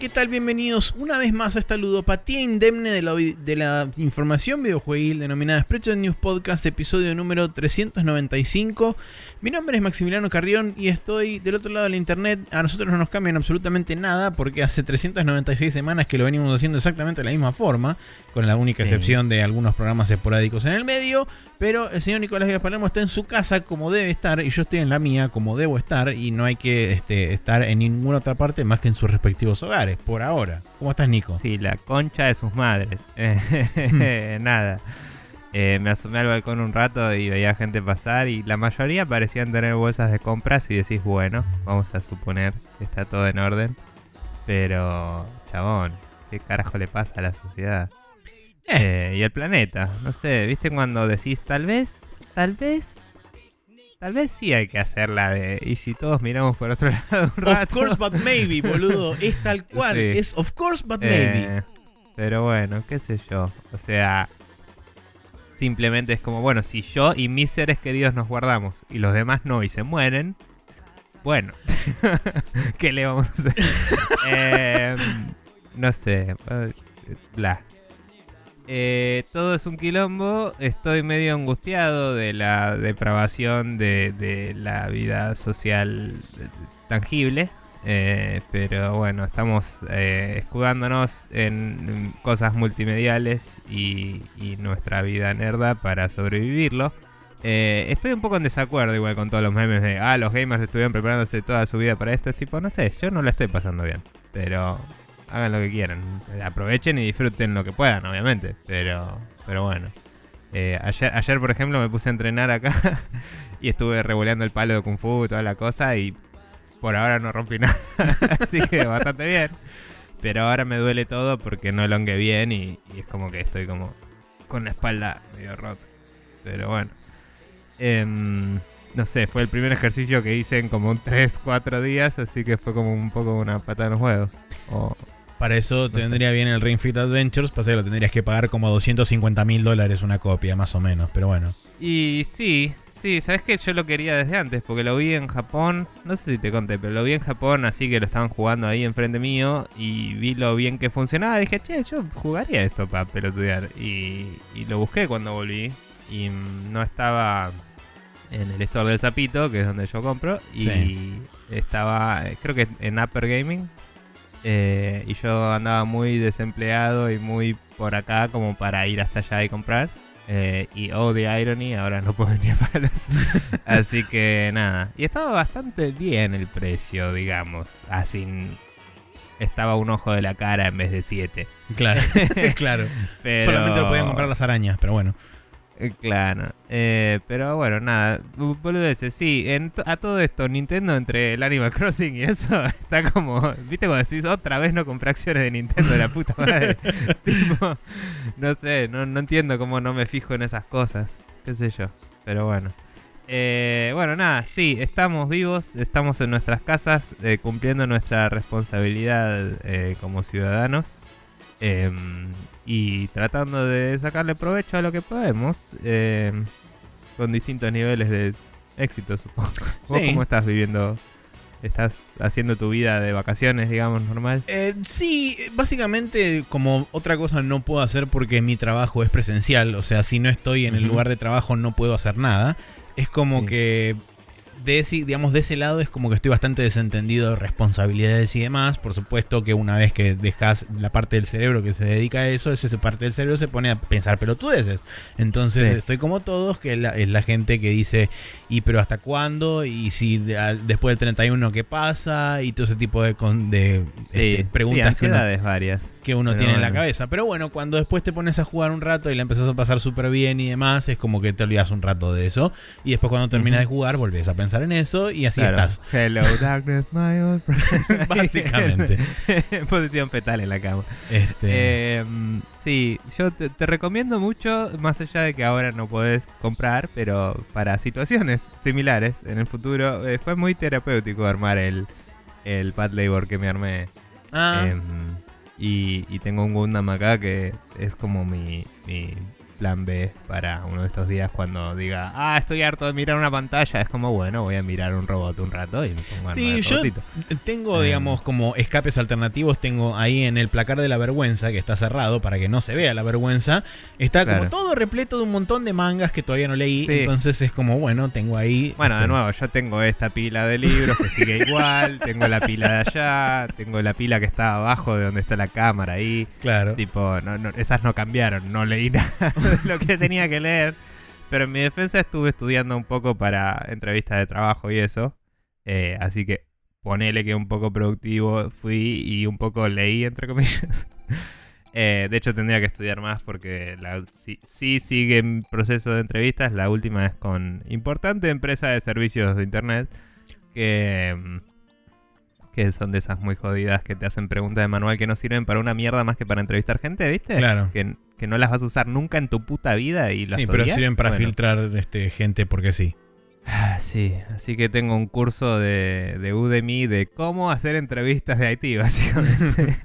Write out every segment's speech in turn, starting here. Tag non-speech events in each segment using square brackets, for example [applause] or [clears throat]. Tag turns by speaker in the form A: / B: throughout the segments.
A: ¿qué tal? Bienvenidos una vez más a esta ludopatía indemne de la, de la información videojueguil denominada Spreadshot News Podcast, episodio número 395. Mi nombre es Maximiliano Carrión y estoy del otro lado de la internet. A nosotros no nos cambian absolutamente nada porque hace 396 semanas que lo venimos haciendo exactamente de la misma forma, con la única excepción de algunos programas esporádicos en el medio. Pero el señor Nicolás Díaz Palermo está en su casa como debe estar y yo estoy en la mía como debo estar y no hay que este, estar en ninguna otra parte más que en sus respectivos hogares, por ahora. ¿Cómo estás, Nico?
B: Sí, la concha de sus madres. [laughs] Nada. Eh, me asomé al balcón un rato y veía gente pasar y la mayoría parecían tener bolsas de compras y decís, bueno, vamos a suponer que está todo en orden. Pero, chabón, ¿qué carajo le pasa a la sociedad? Eh, y el planeta, no sé, ¿viste cuando decís tal vez, tal vez, tal vez sí hay que hacerla de. Y si todos miramos por otro [laughs] lado un rato.
A: Of course, but maybe, boludo. Es tal cual. Es of course, but maybe.
B: Eh, pero bueno, qué sé yo. O sea, simplemente es como, bueno, si yo y mis seres queridos nos guardamos y los demás no y se mueren, bueno, [laughs] ¿qué le vamos a hacer? [laughs] eh, no sé, eh, bla. Eh, todo es un quilombo. Estoy medio angustiado de la depravación de, la vida social tangible. Eh, pero bueno, estamos eh, escudándonos en cosas multimediales y, nuestra vida nerda para sobrevivirlo. estoy un poco en desacuerdo igual con todos los memes de, ah, los gamers estuvieron preparándose toda su vida para esto. Es tipo, no sé, yo no la estoy pasando bien. Pero hagan lo que quieran. Aprovechen y disfruten lo que puedan, obviamente. Pero, pero bueno. Eh, ayer, ayer, por ejemplo, me puse a entrenar acá [laughs] y estuve revoleando el palo de Kung Fu y toda la cosa y por ahora no rompí [laughs] nada. Así que bastante bien. Pero ahora me duele todo porque no longué bien y, es como que estoy como con la espalda medio rota. Pero bueno. Em, no sé, fue el primer ejercicio que hice en como 3, 4 días, así que fue como un poco una patada en los huevos.
A: Para eso te vendría bien el Ring Fit Adventures, para eso lo tendrías que pagar como 250 mil dólares una copia, más o menos, pero bueno.
B: Y sí, sí, sabes que yo lo quería desde antes, porque lo vi en Japón, no sé si te conté, pero lo vi en Japón, así que lo estaban jugando ahí enfrente mío y vi lo bien que funcionaba. Y dije, che, yo jugaría esto para pelotudear. Y, y lo busqué cuando volví y no estaba en el store del Zapito, que es donde yo compro, y estaba, creo que en Upper Gaming, eh, y yo andaba muy desempleado y muy por acá como para ir hasta allá y comprar. Eh, y oh, the irony, ahora no puedo ni a [laughs] palos. Así que nada. Y estaba bastante bien el precio, digamos. Así estaba un ojo de la cara en vez de siete.
A: Claro, [laughs] claro. Solamente lo podían comprar las arañas, pero bueno.
B: Eh, claro, eh, pero bueno, nada, boludeces, sí, a todo esto, Nintendo entre el Animal Crossing y eso, [laughs] está como, viste cuando decís, otra vez no compré acciones de Nintendo, de la puta madre, [laughs] tipo, no sé, no, entiendo cómo no me fijo en esas cosas, qué sé yo, pero bueno. Eh, bueno, nada, sí, estamos vivos, estamos en nuestras casas, cumpliendo nuestra responsabilidad como ciudadanos. Em, y tratando de sacarle provecho a lo que podemos, em, con distintos niveles de éxito, supongo. [laughs] cómo estás viviendo? ¿Estás haciendo tu vida de vacaciones, digamos, normal?
A: Eh, sí, básicamente como otra cosa no puedo hacer porque mi trabajo es presencial, o sea, si no estoy en el lugar de trabajo no puedo hacer nada. Es como que de ese, digamos, de ese lado es como que estoy bastante desentendido de responsabilidades y demás. Por supuesto que una vez que dejas la parte del cerebro que se dedica a eso, esa parte del cerebro se pone a pensar pelotudeces. Entonces estoy como todos, que es la, gente que dice, ¿y pero hasta cuándo? ¿Y si después del 31 qué pasa? Y todo ese tipo de, de este, preguntas.
B: que varias
A: que uno tiene en la cabeza. Pero bueno, cuando después te pones a jugar un rato y la empezás a pasar súper bien y demás, es como que te olvidas un rato de eso. Y después cuando terminas de jugar, volvés a pensar en eso y así estás.
B: Hello, darkness, my old friend. [laughs] [laughs]
A: Básicamente. [laughs]
B: Posición fetal en la cama. Este... Em, sí, yo te, recomiendo mucho, más allá de que ahora no podés comprar, pero para situaciones similares en el futuro, eh, fue muy terapéutico armar el, el Pad Labor que me armé. Ah. Y, tengo un Gundam acá que es como mi, plan B para uno de estos días cuando diga, ah, estoy harto de mirar una pantalla. Es como, bueno, voy a mirar un robot un rato y me pongo a
A: Sí, yo
B: robotito.
A: tengo,
B: Eh.
A: digamos, como escapes alternativos. Tengo ahí en el placar de la vergüenza, que está cerrado para que no se vea la vergüenza. Está como todo repleto de un montón de mangas que todavía no leí.
B: Sí.
A: Entonces es como, bueno, tengo ahí.
B: Bueno, de
A: este,
B: nuevo, yo tengo esta pila de libros que sigue igual, [laughs] tengo la pila de allá, tengo la pila que está abajo de donde está la cámara ahí.
A: Claro.
B: Tipo, no, no, esas no cambiaron, no leí nada de lo que tenía que leer. Pero en mi defensa estuve estudiando un poco para entrevistas de trabajo y eso. Eh, así que ponele que un poco productivo fui y un poco leí, entre comillas. [laughs] Eh, de hecho, tendría que estudiar más porque la, sí, sí sigue en proceso de entrevistas. La última es con importante empresa de servicios de internet que, mm, que son de esas muy jodidas que te hacen preguntas de manual que no sirven para una mierda más que para entrevistar gente, ¿viste?
A: Claro.
B: Que, que no las vas a usar nunca en tu puta vida y las
A: Sí, pero
B: odias.
A: sirven para
B: Bueno.
A: filtrar este, gente porque sí.
B: Ah, sí, así que tengo un curso de, de Udemy de cómo hacer entrevistas de IT, [laughs] básicamente.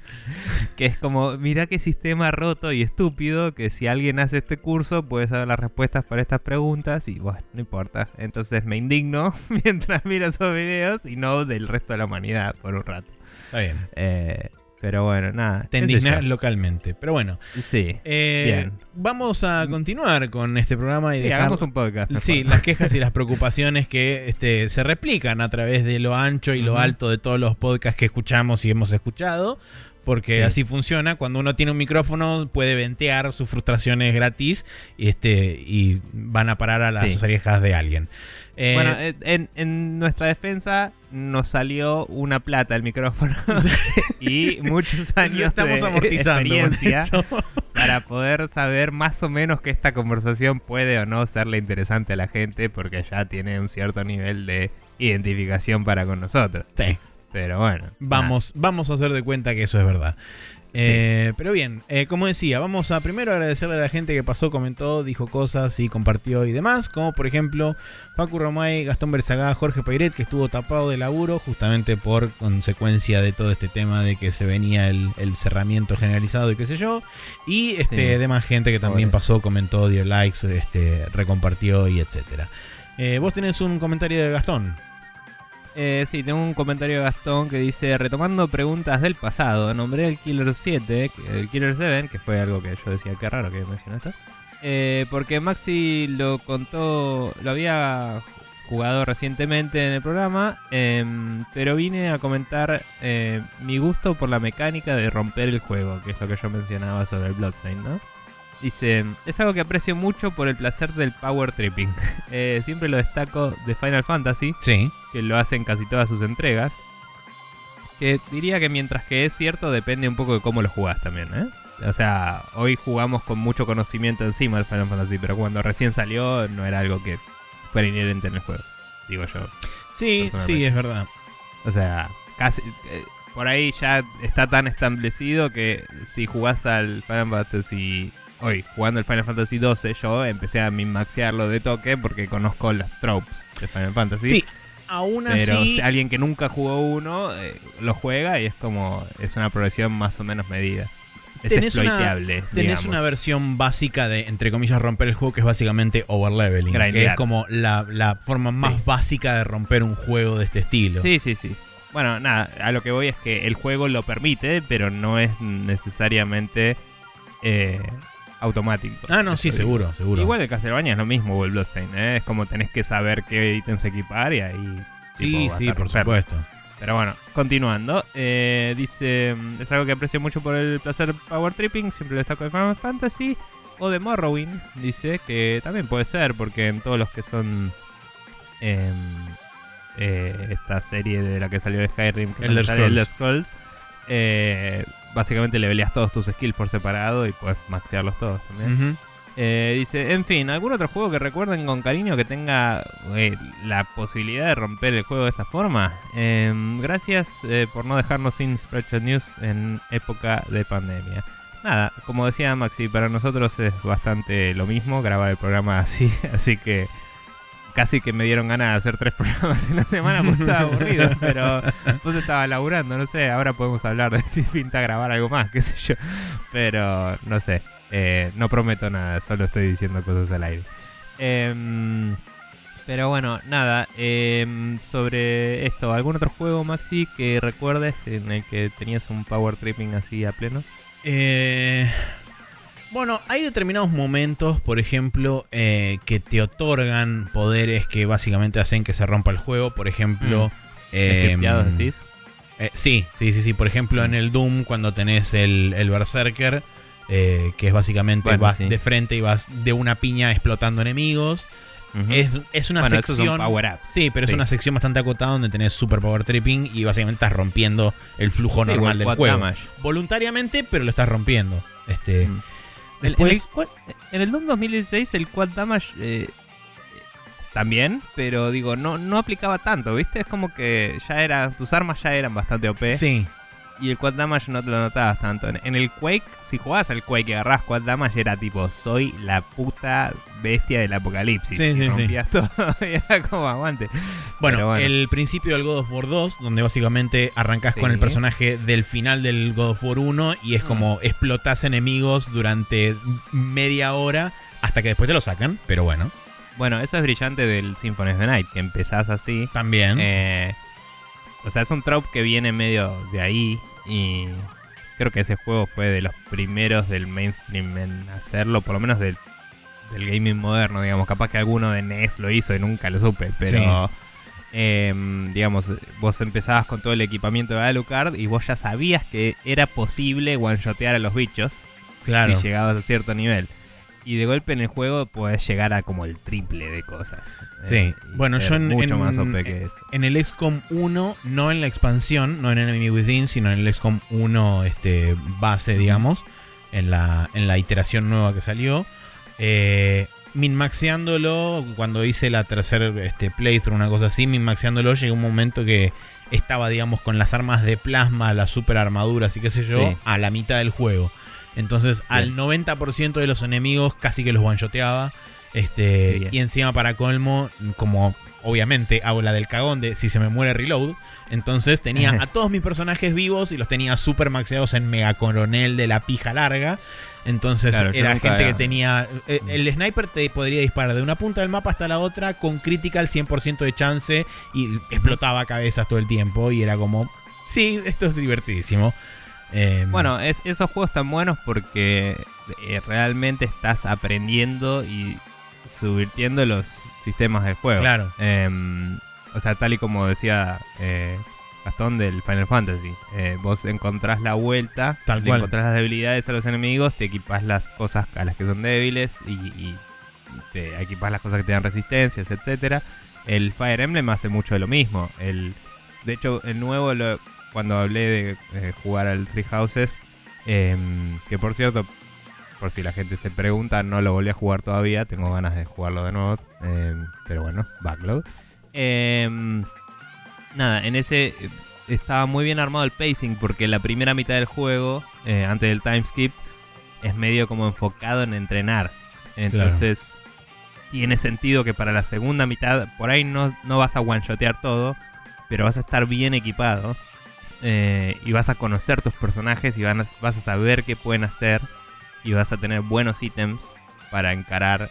B: que es como, mira qué sistema roto y estúpido que si alguien hace este curso puede saber las respuestas para estas preguntas y bueno, no importa. Entonces me indigno [laughs] mientras miro esos videos y no del resto de la humanidad por un rato.
A: Está bien.
B: Eh, pero bueno, nada.
A: Te indignas localmente. Pero bueno,
B: Sí.
A: eh,
B: Bien.
A: vamos a continuar con este programa y
B: Sí,
A: dejar-
B: hagamos un podcast.
A: Sí, las quejas y las preocupaciones que este, se replican a través de lo ancho y lo
B: Ujú.
A: alto de todos los podcasts que escuchamos y hemos escuchado. Porque
B: Sí.
A: así funciona. Cuando uno tiene un micrófono, puede ventear sus frustraciones gratis y, este, y van a parar a las
B: Sí.
A: orejas de alguien. Eh,
B: Bueno, eh, en, en nuestra defensa nos salió una plata el micrófono [laughs] [laughs] y muchos años
A: estamos
B: de
A: amortizando.
B: experiencia para poder saber más o menos que esta conversación puede o no serle interesante a la gente porque ya tiene un cierto nivel de identificación para con nosotros.
A: Sí.
B: Pero bueno,
A: Vamos, vamos a hacer de cuenta que eso es verdad. Eh, Pero bien, eh, como decía, vamos a primero agradecerle a la gente que pasó, comentó, dijo cosas y compartió y demás, como por ejemplo Facu Romay, Gastón Berzagá, Jorge Pairet, que estuvo tapado de laburo justamente por consecuencia de todo este tema de que se venía el, el cerramiento generalizado y qué sé yo, y este
B: Sí.
A: demás gente que también
B: Pobre.
A: pasó, comentó, dio likes, este, recompartió y etcétera. Eh, vos tenés un comentario de Gastón.
B: Eh, sí, tengo un comentario de Gastón que dice, retomando preguntas del pasado, nombré el Killer 7, que- el Killer 7, que fue algo que yo decía, qué raro que mencionó esto, eh, porque Maxi lo contó, lo había jugado recientemente en el programa, em, pero vine a comentar eh, mi gusto por la mecánica de romper el juego, que es lo que yo mencionaba sobre el Bloodstained, ¿no? Dice, es algo que aprecio mucho por el placer del power tripping. [laughs] Eh, siempre lo destaco de Final Fantasy,
A: Sí.
B: que lo hacen casi todas sus entregas. Que diría que mientras que es cierto, depende un poco de cómo lo jugás también, ¿eh? O sea, hoy jugamos con mucho conocimiento encima del Final Fantasy, pero cuando recién salió no era algo que fuera inherente en el juego, digo yo.
A: Sí, sí, es verdad.
B: O sea, casi... eh, por ahí ya está tan establecido que si jugás al Final Fantasy... Hoy, jugando el Final Fantasy 12, yo empecé a minmaxearlo de toque porque conozco los tropes de Final Fantasy.
A: Sí, aún
B: Pero
A: así.
B: si alguien que nunca jugó uno eh, lo juega y es como es una progresión más o menos medida. Es
A: Tenés una-. Tenés una versión básica de, entre comillas, romper el juego que es básicamente overleveling. Que es como la, la forma más
B: Sí.
A: básica de romper un juego de este estilo.
B: Sí, sí, sí. Bueno, nada, a lo que voy es que el juego lo permite, pero no es necesariamente eh, automático.
A: Ah, no, sí, seguro, seguro.
B: Igual el Castlevania es lo mismo, o el Bloodstained, ¿eh? es como tenés que saber qué ítems equipar y ahí.
A: Sí, sí, por supuesto.
B: Pero bueno, continuando. eh, dice, mm, es algo que aprecio mucho por el placer power tripping, siempre lo destaco de Final Fantasy. O de Morrowind, dice que también puede ser, porque en todos los que son em, eh, esta serie de la que salió Skyrim, que
A: Elder
B: sale
A: Scrolls.
B: Elder Scrolls, eh, básicamente leveleas todos tus skills por separado y puedes maxearlos todos también. Eh, dice, en fin, ¿algún otro juego que recuerden con cariño que tenga eh, la posibilidad de romper el juego de esta forma? Em, gracias eh, por no dejarnos sin Spreadshot News en época de pandemia. Nada, como decía Maxi, para nosotros es bastante lo mismo grabar el programa así, [laughs] así que casi que me dieron ganas de hacer tres [laughs] programas en la semana porque estaba aburrido, [laughs] pero pues estaba laburando, no sé, ahora podemos hablar de [laughs] si pinta grabar algo más, qué sé yo, pero no sé. Eh, no prometo nada, solo estoy diciendo cosas al aire. Em, pero bueno, nada. em, sobre esto, ¿algún otro juego, Maxi, que recuerdes en el que tenías un power tripping así a pleno?
A: Eh, bueno, hay determinados momentos, por ejemplo, eh, que te otorgan poderes que básicamente hacen que se rompa el juego. Por ejemplo, eh,
B: ¿Scripteados decís?
A: eh, sí, sí, sí, sí. Por ejemplo, en el Doom, cuando tenés el, el Berserker, eh, que es básicamente
B: Bueno,
A: vas
B: sí.
A: de frente y vas de una piña explotando enemigos.
B: Ujú.
A: es, es una
B: bueno,
A: sección.
B: power-ups.
A: Sí, pero es una sección bastante acotada donde tenés super power tripping y básicamente estás rompiendo el flujo
B: Sí,
A: normal del juego.
B: damage.
A: Voluntariamente, pero lo estás rompiendo. Este,
B: Mm. El-
A: después-
B: en, el, Doom 2016 el quad damage eh, también, pero digo, no, no aplicaba tanto, ¿viste? Es como que ya era, tus armas ya eran bastante OP
A: sí,
B: y el quad damage no te lo notabas tanto. En, el Quake, si jugabas al Quake y agarrabas quad damage era tipo, soy la puta bestia del apocalipsis.
A: Sí, sí, sí.
B: rompías todo [laughs] y era como aguante.
A: Bueno, el principio del God of War 2, donde básicamente arrancás
B: Sí.
A: con el personaje del final del God of War 1 y es
B: Mm.
A: como explotás enemigos durante media hora hasta que después te lo sacan, pero bueno,
B: Bueno, eso es brillante del Symphony of the Night, que empezás así.
A: también.
B: Eh, o sea, es un trope que viene medio de ahí y creo que ese juego fue de los primeros del mainstream en hacerlo, por lo menos del, del gaming moderno, digamos. Capaz que alguno de NES lo hizo y nunca lo supe, pero... em, digamos, vos empezabas con todo el equipamiento de Alucard y vos ya sabías que era posible one-shotear a los bichos
A: claro.
B: si llegabas a cierto nivel. Y de golpe en el juego podés llegar a como el triple de cosas.
A: Sí.
B: Eh, y
A: Bueno, yo en-
B: Mucho
A: en-
B: más OP que eso.
A: En el XCOM 1, no en la expansión, no en Enemy Within, sino en el XCOM 1 este, base, digamos, en la, en la iteración nueva que salió. Eh, minmaxeándolo, cuando hice la tercera este, playthrough, una cosa así, minmaxeándolo, llegó un momento que estaba, digamos, con las armas de plasma, las super armaduras y qué sé yo,
B: Sí.
A: a la mitad del juego. Entonces, al 90% de los enemigos casi que los one-shoteaba. Este,
B: Bien.
A: y encima, para colmo, como obviamente hago la del cagón de si se me muere reload. Entonces tenía a todos mis personajes vivos y los tenía super maxeados en mega coronel de la pija larga. Entonces
B: Claro,
A: era gente que tenía. eh, el sniper te podría disparar de una punta del mapa hasta la otra con critical 100% de chance y explotaba cabezas todo el tiempo. Y era como. Sí, esto es divertidísimo. Eh,
B: Bueno, es- esos juegos están buenos porque eh, realmente estás aprendiendo y subvirtiendo los sistemas del juego.
A: claro.
B: Em, o sea, tal y como decía eh, Gastón del Final Fantasy, eh, vos encontrás la vuelta,
A: Tal cual.
B: encontrás las debilidades a los enemigos, te equipás las cosas a las que son débiles y, y te equipás las cosas que te dan resistencias, etcétera. El Fire Emblem hace mucho de lo mismo. El, de hecho, el nuevo, lo- cuando hablé de eh, jugar al Three Houses, em, que por cierto, por si la gente se pregunta, no lo volví a jugar todavía. Tengo ganas de jugarlo de nuevo. em, pero bueno, backlog. Em, nada, en ese estaba muy bien armado el pacing porque la primera mitad del juego, eh, antes del time skip, es medio como enfocado en entrenar. Entonces, tiene sentido que para la segunda mitad, por ahí no, no vas a one-shotear todo, pero vas a estar bien equipado. Eh, y vas a conocer tus personajes y van a- vas a saber qué pueden hacer y vas a tener buenos ítems para encarar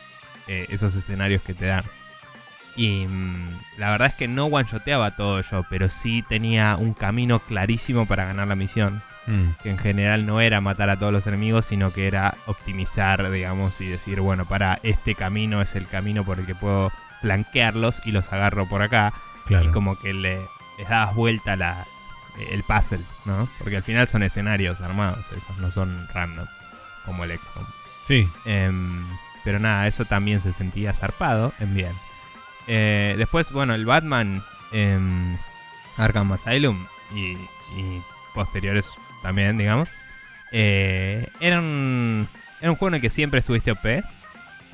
B: eh, esos escenarios que te dan. Y mm, la verdad es que no one-shoteaba todo yo, pero sí tenía un camino clarísimo para ganar la misión.
A: Mm,
B: Que en general no era matar a todos los enemigos, sino que era optimizar, digamos, y decir, bueno, para este camino es el camino por el que puedo flanquearlos y los agarro por acá.
A: claro.
B: Y como que le, les dabas vuelta la, el puzzle, ¿no? Porque al final son escenarios armados, esos no son random, como el XCOM.
A: Sí.
B: Em, pero nada, eso también se sentía zarpado en bien. Eh, después, bueno, el Batman em, Arkham Asylum y, y posteriores también, digamos. eh, era, un, era un juego en el que siempre estuviste OP.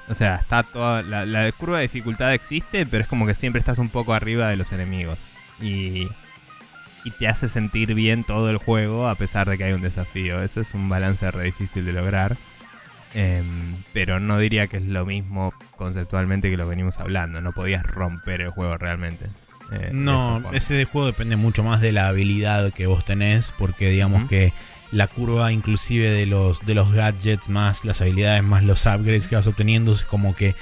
B: O sea, está toda. La, la curva de dificultad existe, pero es como que siempre estás un poco arriba de los enemigos. Y, y te hace sentir bien todo el juego a pesar de que hay un desafío. Eso es un balance re difícil de lograr. Em, pero no diría que es lo mismo conceptualmente que lo venimos hablando. No podías romper el juego realmente. eh, de
A: No, ese juego depende mucho más de la habilidad que vos tenés, porque digamos que la curva inclusive de los, de los gadgets, más las habilidades, más los upgrades que vas obteniendo, es como que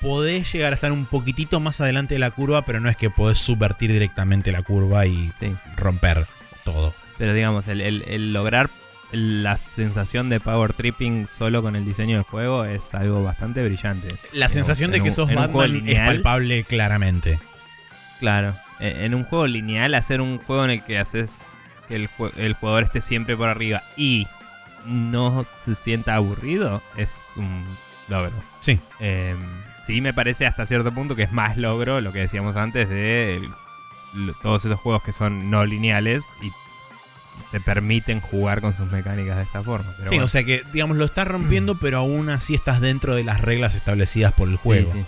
A: podés llegar a estar un poquitito más adelante de la curva, pero no es que podés subvertir directamente la curva y
B: Sí.
A: romper todo.
B: Pero digamos, el, el- el lograr la sensación de power tripping solo con el diseño del juego es algo bastante brillante.
A: La
B: En
A: sensación de que
B: un-
A: sos Batman es palpable claramente.
B: Claro, en un juego lineal, hacer un juego en el que haces que el, el jugador esté siempre por arriba y no se sienta aburrido es un logro.
A: Sí.
B: Eh, sí, me parece hasta cierto punto que es más logro lo que decíamos antes de el- todos esos juegos que son no lineales y te permiten jugar con sus mecánicas de esta forma. Pero
A: sí,
B: bueno.
A: o sea que, digamos, lo estás rompiendo, pero aún así estás dentro de las reglas establecidas por el juego.
B: Sí, sí.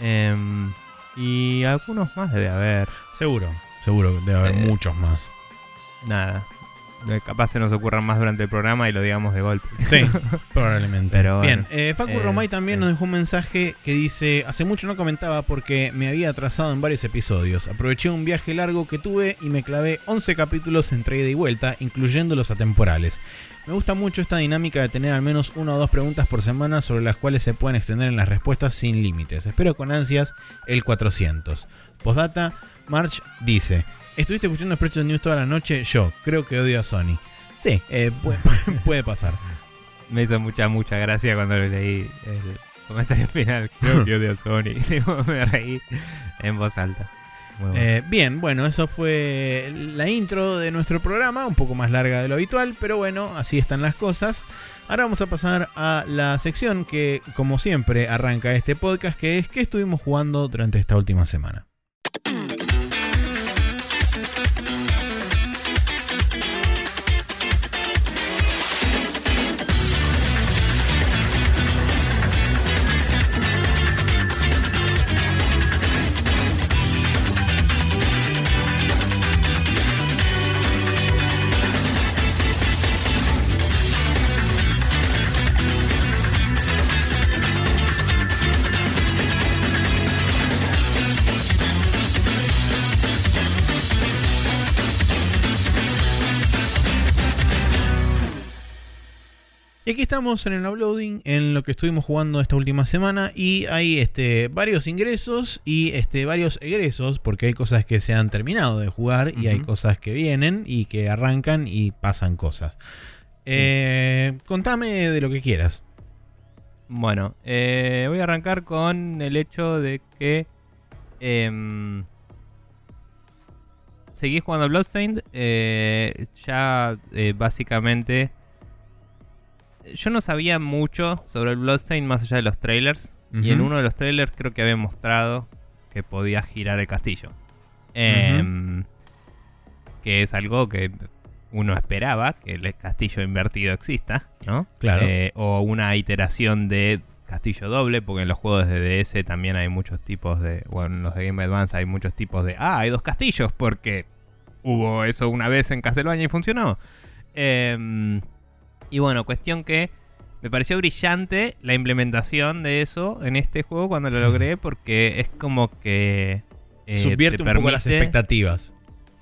B: Em, y algunos más debe haber.
A: Seguro, seguro, debe haber
B: Eh,
A: muchos más.
B: Nada. Eh, Capaz se nos ocurran más durante el programa y lo digamos de golpe.
A: Sí, [laughs] probablemente.
B: Pero
A: Bien,
B: bueno,
A: eh, Facu
B: eh,
A: Romay también
B: sí.
A: nos dejó un mensaje que dice: Hace mucho no comentaba porque me había atrasado en varios episodios. Aproveché un viaje largo que tuve y me clavé 11 capítulos entre ida y vuelta, incluyendo los atemporales. Me gusta mucho esta dinámica de tener al menos una o dos preguntas por semana sobre las cuales se pueden extender en las respuestas sin límites. Espero con ansias el 400. Postdata, March dice: ¿Estuviste escuchando Spreadshot News toda la noche? Yo, creo que odio a Sony. Sí, eh, puede, [laughs] [laughs] puede pasar.
B: Me hizo mucha, mucha gracia cuando leí el comentario final. Creo que odio a Sony. [laughs] Me reí en voz alta. Bueno.
A: Eh, bien, bueno, eso fue la intro de nuestro programa, un poco más larga de lo habitual, pero bueno, así están las cosas. Ahora vamos a pasar a la sección que, como siempre, arranca este podcast, que es ¿qué estuvimos jugando durante esta última semana? Aquí estamos en el uploading, en lo que estuvimos jugando esta última semana. Y hay este, varios ingresos y este, varios egresos, porque hay cosas que se han terminado de jugar y hay cosas que vienen y que arrancan y pasan cosas. Eh, contame de lo que quieras.
B: Bueno, eh, voy a arrancar con el hecho de que em, seguí jugando a Bloodstained. eh, ya eh, básicamente yo no sabía mucho sobre el Bloodstained más allá de los trailers. Y en uno de los trailers creo que había mostrado que podía girar el castillo. Em, Que es algo que uno esperaba, que el castillo invertido exista, ¿no?
A: Claro.
B: Eh, o una iteración de castillo doble, porque en los juegos de DS también hay muchos tipos de... Bueno, en los de Game Advance hay muchos tipos de... Ah, hay dos castillos, porque hubo eso una vez en Castlevania y funcionó. Em, y bueno, cuestión que me pareció brillante la implementación de eso en este juego cuando lo logré, [laughs] porque es como que... eh,
A: Subvierte
B: te
A: un poco las expectativas.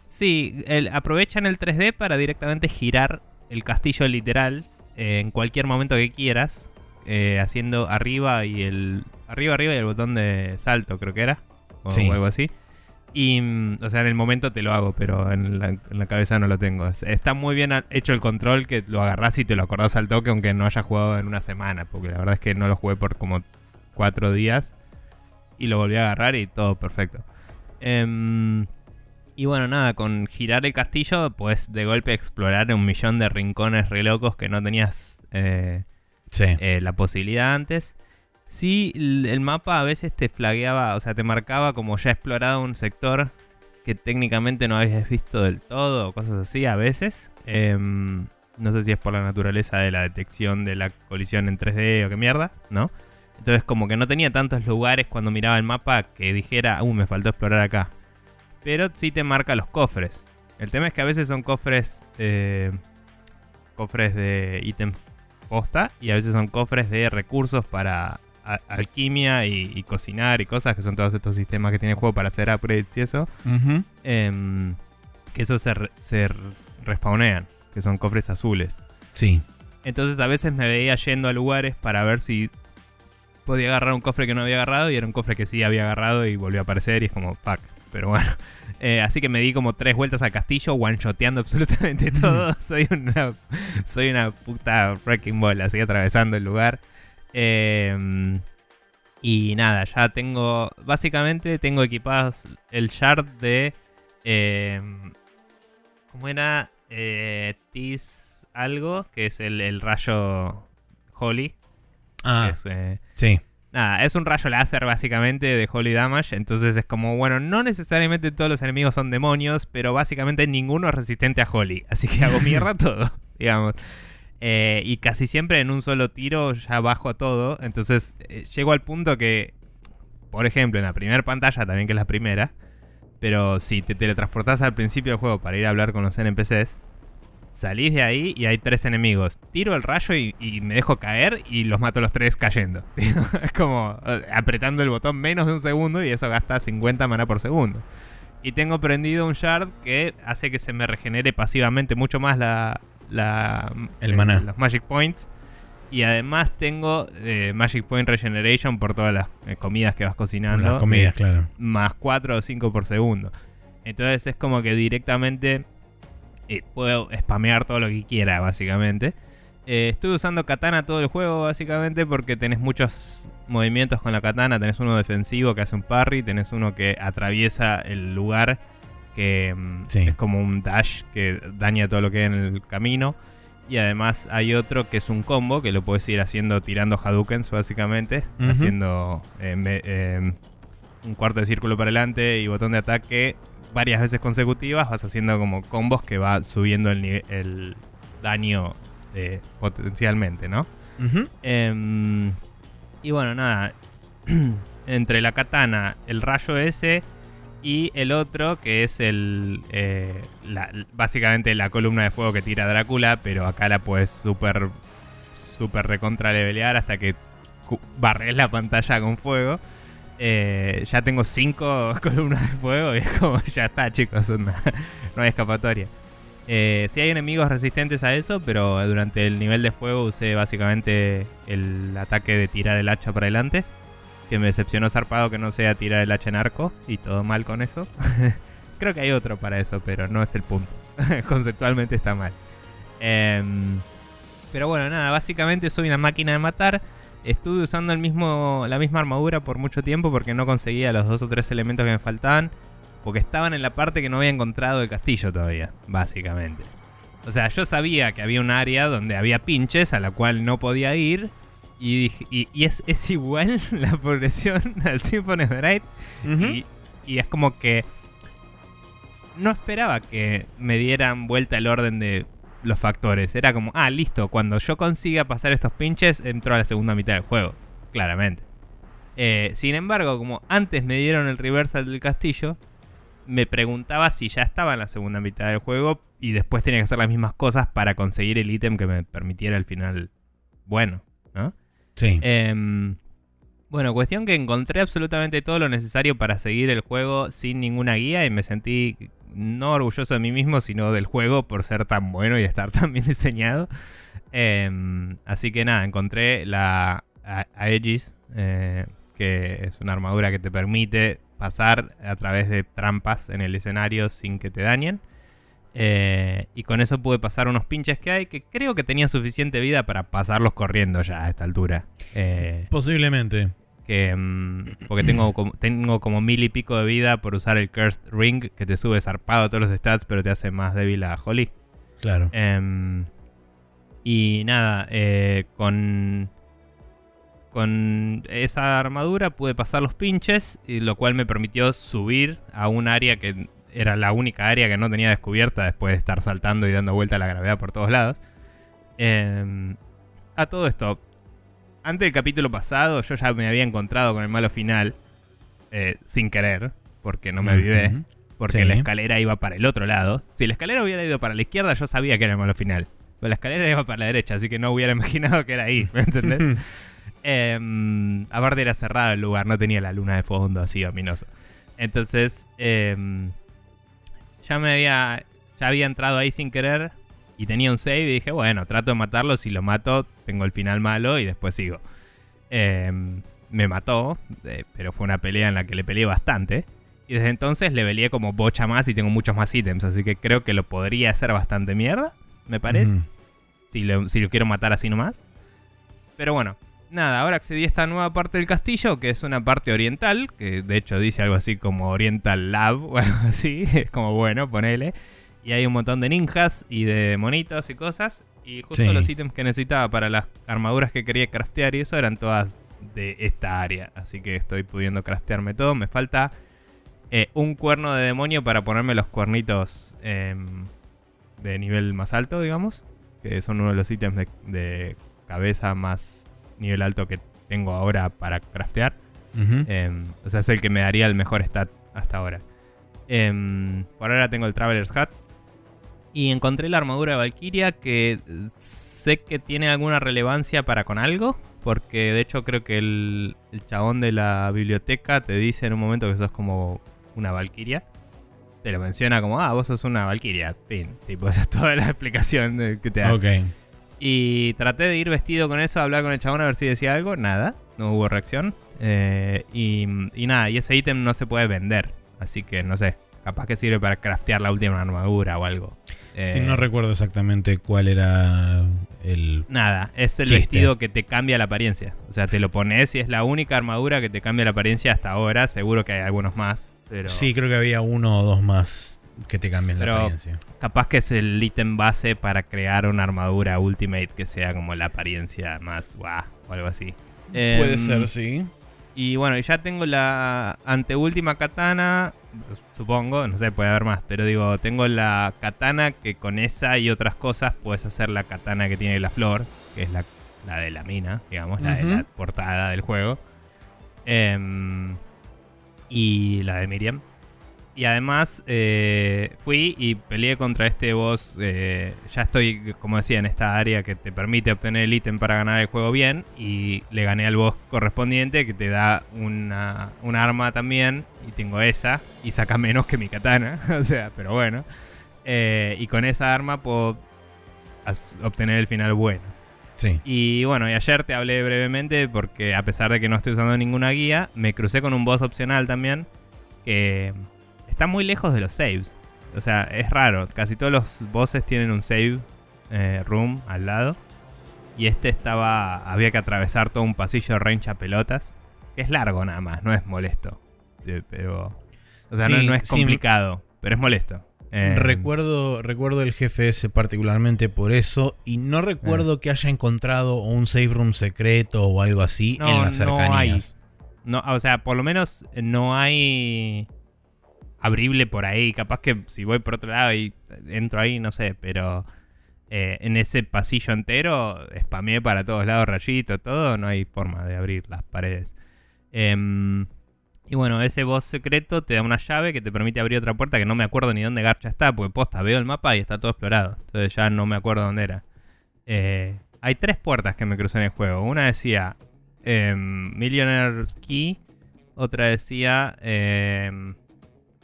B: Sí, el- aprovechan el 3D para directamente girar el castillo literal eh, en cualquier momento que quieras, eh, haciendo arriba y el arriba arriba y el botón de salto creo que era o
A: Sí.
B: algo así. Y, mm, o sea, en el momento te lo hago, pero en la, en la cabeza no lo tengo. Es- Está muy bien hecho el control que lo agarrás y te lo acordás al toque, aunque no haya jugado en una semana, porque la verdad es que no lo jugué por como cuatro días y lo volví a agarrar y todo perfecto. Em, y bueno, nada, con girar el castillo, pues de golpe explorar un millón de rincones re locos que no tenías eh,
A: Sí.
B: eh, la posibilidad antes. Sí, el, mapa a veces te flagueaba, o sea, te marcaba como ya explorado un sector que técnicamente no habías visto del todo, cosas así a veces. Em, no sé si es por la naturaleza de la detección de la colisión en 3D o qué mierda, ¿no? Entonces como que no tenía tantos lugares cuando miraba el mapa que dijera, uh, me faltó explorar acá. Pero sí te marca los cofres. El tema es que a veces son cofres, eh, cofres de ítem posta y a veces son cofres de recursos para a- alquimia y, y cocinar y cosas que son todos estos sistemas que tiene el juego para hacer upgrades y eso. Em, que eso se, re- se re- respawnean. Que que son cofres azules.
A: Sí.
B: Entonces a veces me veía yendo a lugares para ver si podía agarrar un cofre que no había agarrado y era un cofre que sí había agarrado y volvió a aparecer y es como, fuck. Pero bueno, [laughs] Eh, así que me di como tres vueltas al castillo, one-shoteando [laughs] absolutamente todo. soy, una, soy una puta wrecking ball, así atravesando el lugar. Eh, y nada, ya tengo, básicamente tengo equipados el shard de... Eh, ¿Cómo era? Eh, Tis algo, que es el, el rayo Holy.
A: Ah,
B: es, eh,
A: sí.
B: Nada, es un rayo láser básicamente de Holy Damage. Entonces es como, bueno, no necesariamente todos los enemigos son demonios, pero básicamente ninguno es resistente a Holy. Así que hago mierda [laughs] todo, digamos. Eh, y casi siempre en un solo tiro ya bajo todo. Entonces eh, llego al punto que, por ejemplo, en la primera pantalla, también que es la primera, pero si te teletransportás al principio del juego para ir a hablar con los NPCs, salís de ahí y hay tres enemigos. Tiro el rayo y, y me dejo caer y los mato a los tres cayendo. [laughs] es como eh, apretando el botón menos de un segundo y eso gasta 50 mana por segundo. Y tengo prendido un shard que hace que se me regenere pasivamente mucho más la, la
A: El maná.
B: los Magic Points. Y además tengo eh, Magic Point Regeneration por todas las eh, comidas que vas cocinando.
A: Las comidas, claro.
B: Más 4 o 5 por segundo. Entonces es como que directamente eh, puedo spamear todo lo que quiera, básicamente. Eh, estuve usando katana todo el juego, básicamente, porque tenés muchos movimientos con la katana. Tenés uno defensivo que hace un parry, tenés uno que atraviesa el lugar, que mm,
A: Sí.
B: es como un dash que daña todo lo que hay en el camino. Y además hay otro que es un combo que lo puedes ir haciendo tirando Hadoukens, básicamente. Haciendo eh, me- eh, un cuarto de círculo para adelante y botón de ataque varias veces consecutivas. Vas haciendo como combos que va subiendo el, daño eh, potencialmente, ¿no? Em, y bueno, nada. [clears throat] Entre la katana, el rayo ese y el otro, que es el. eh, básicamente la columna de fuego que tira Drácula, pero acá la puedes súper. Súper recontra levelear hasta que barres la pantalla con fuego. Eh, ya tengo cinco [laughs] columnas de fuego y es como, [laughs] ya está, chicos, [laughs] no hay escapatoria. Eh, sí hay enemigos resistentes a eso, pero durante el nivel de fuego usé básicamente el ataque de tirar el hacha para adelante. Que me decepcionó zarpado que no sea tirar el hacha en arco y todo mal con eso. [laughs] Creo que hay otro para eso, pero no es el punto. [laughs] Conceptualmente está mal. Em, pero bueno, nada, básicamente soy una máquina de matar. Estuve usando el mismo, la misma armadura por mucho tiempo porque no conseguía los dos o tres elementos que me faltaban. Porque estaban en la parte que no había encontrado el castillo todavía, básicamente. O sea, yo sabía que había un área donde había pinches a la cual no podía ir. Y, dije- y, y es, es igual [laughs] la progresión [laughs] al Symphony of the Night. Y es como que no esperaba que me dieran vuelta el orden de los factores. Era como, ah, listo, cuando yo consiga pasar estos pinches, entro a la segunda mitad del juego. Claramente. Eh, sin embargo, como antes me dieron el reversal del castillo, me preguntaba si ya estaba en la segunda mitad del juego y después tenía que hacer las mismas cosas para conseguir el ítem que me permitiera el final bueno, ¿no?
A: Sí.
B: Em, bueno, cuestión que encontré absolutamente todo lo necesario para seguir el juego sin ninguna guía y me sentí no orgulloso de mí mismo, sino del juego por ser tan bueno y estar [laughs] tan bien diseñado. Em, así que nada, encontré la Aegis, eh, que es una armadura que te permite pasar a través de trampas en el escenario sin que te dañen. Eh, y con eso pude pasar unos pinches que hay que creo que tenía suficiente vida para pasarlos corriendo ya a esta altura. Eh,
A: Posiblemente.
B: que, mm, porque tengo [clears throat] como, tengo como mil y pico de vida por usar el Cursed Ring que te sube zarpado a todos los stats pero te hace más débil a Holly.
A: Claro.
B: Em, y nada, eh, con, con esa armadura pude pasar los pinches, y lo cual me permitió subir a un área que era la única área que no tenía descubierta después de estar saltando y dando vuelta a la gravedad por todos lados. Em, a todo esto, antes del capítulo pasado yo ya me había encontrado con el malo final, eh, sin querer, porque no me avivé. Porque
A: Sí.
B: la escalera iba para el otro lado. Si la escalera hubiera ido para la izquierda, yo sabía que era el malo final. Pero la escalera iba para la derecha, así que no hubiera [laughs] imaginado que era ahí, ¿me entendés? Em, aparte era cerrado el lugar, no tenía la luna de fondo así ominoso. Entonces, em, ya me había, ya había entrado ahí sin querer Y tenía un save y dije, bueno, trato de matarlo. Si lo mato, tengo el final malo y después sigo. Em, me mató, eh, pero fue una pelea en la que le peleé bastante. Y desde entonces le peleé como bocha más y tengo muchos más ítems. Así que creo que lo podría hacer bastante mierda, me parece. Si, lo, si lo quiero matar así nomás. Pero bueno, nada, ahora accedí a esta nueva parte del castillo, que es una parte oriental, que de hecho dice algo así como Oriental Lab [laughs] o algo así. Es como bueno, ponele. Y hay un montón de ninjas y de monitos y cosas. Y justo
A: Sí.
B: los ítems que necesitaba para las armaduras que quería craftear y eso eran todas de esta área. Así que estoy pudiendo craftearme todo. Me falta eh, un cuerno de demonio para ponerme los cuernitos em, de nivel más alto, digamos. Que son uno de los ítems de, de cabeza más nivel alto que tengo ahora para craftear. Em, o sea, es el que me daría el mejor stat hasta ahora. Em, por ahora tengo el Traveler's Hat. Y encontré la armadura de Valkyria que eh, sé que tiene alguna relevancia para con algo. Porque de hecho creo que el, el chabón de la biblioteca te dice en un momento que sos como una Valkyria. Te lo menciona como, ah, vos sos una Valkyria. Fin. Tipo, [laughs] esa es toda la explicación de- que te da.
A: Ok.
B: Y traté de ir vestido con eso, a hablar con el chabón a ver si decía algo. Nada, no hubo reacción. Eh, y, y nada, y ese ítem no se puede vender. Así que no sé, capaz que sirve para craftear la última armadura o algo.
A: Sí,
B: Eh,
A: no recuerdo exactamente cuál era el.
B: Nada, es el
A: Chiste.
B: vestido que te cambia la apariencia. O sea, te lo pones y es la única armadura que te cambia la apariencia hasta ahora. Seguro que hay algunos más. Pero
A: Sí, creo que había uno o dos más que te cambian
B: Pero-
A: la apariencia.
B: capaz que es el ítem base para crear una armadura ultimate que sea como la apariencia más guau o algo así.
A: Puede
B: Em,
A: ser, sí.
B: Y bueno, ya tengo la anteúltima katana, supongo, no sé, puede haber más, pero digo, tengo la katana que con esa y otras cosas puedes hacer la katana que tiene la flor, que es la, la de la mina, digamos, la de la portada del juego. Em, y la de Miriam. Y además eh, fui y peleé contra este boss. eh, ya estoy, como decía, en esta área que te permite obtener el ítem para ganar el juego bien. Y le gané al boss correspondiente que te da una, un arma también. Y tengo esa. Y saca menos que mi katana. [laughs] o sea, pero bueno. Eh, y con esa arma puedo obtener el final bueno.
A: Sí.
B: Y bueno, y ayer te hablé brevemente porque a pesar de que no estoy usando ninguna guía, me crucé con un boss opcional también que está muy lejos de los saves. O sea, es raro. Casi todos los bosses tienen un save eh, room al lado. Y este estaba... Había que atravesar todo un pasillo de range a pelotas. Que es largo nada más, no es molesto. Eh, Pero... O sea, no,
A: Sí,
B: no es
A: sí.
B: complicado, pero es molesto. Eh,
A: recuerdo, recuerdo el jefe ese particularmente por eso. Y no recuerdo que haya encontrado un save room secreto o algo así
B: No,
A: en las
B: no
A: cercanías.
B: No, o sea, por lo menos no hay abrible por ahí. Capaz que si voy por otro lado y entro ahí, no sé, pero eh, en ese pasillo entero spameé para todos lados rayito, todo, no hay forma de abrir las paredes. Em, y bueno, ese boss secreto te da una llave que te permite abrir otra puerta que no me acuerdo ni dónde garcha está, porque posta, veo el mapa y está todo explorado. Entonces ya no me acuerdo dónde era. Eh, hay tres puertas que me crucé en el juego. Una decía em, Millionaire Key. Otra decía.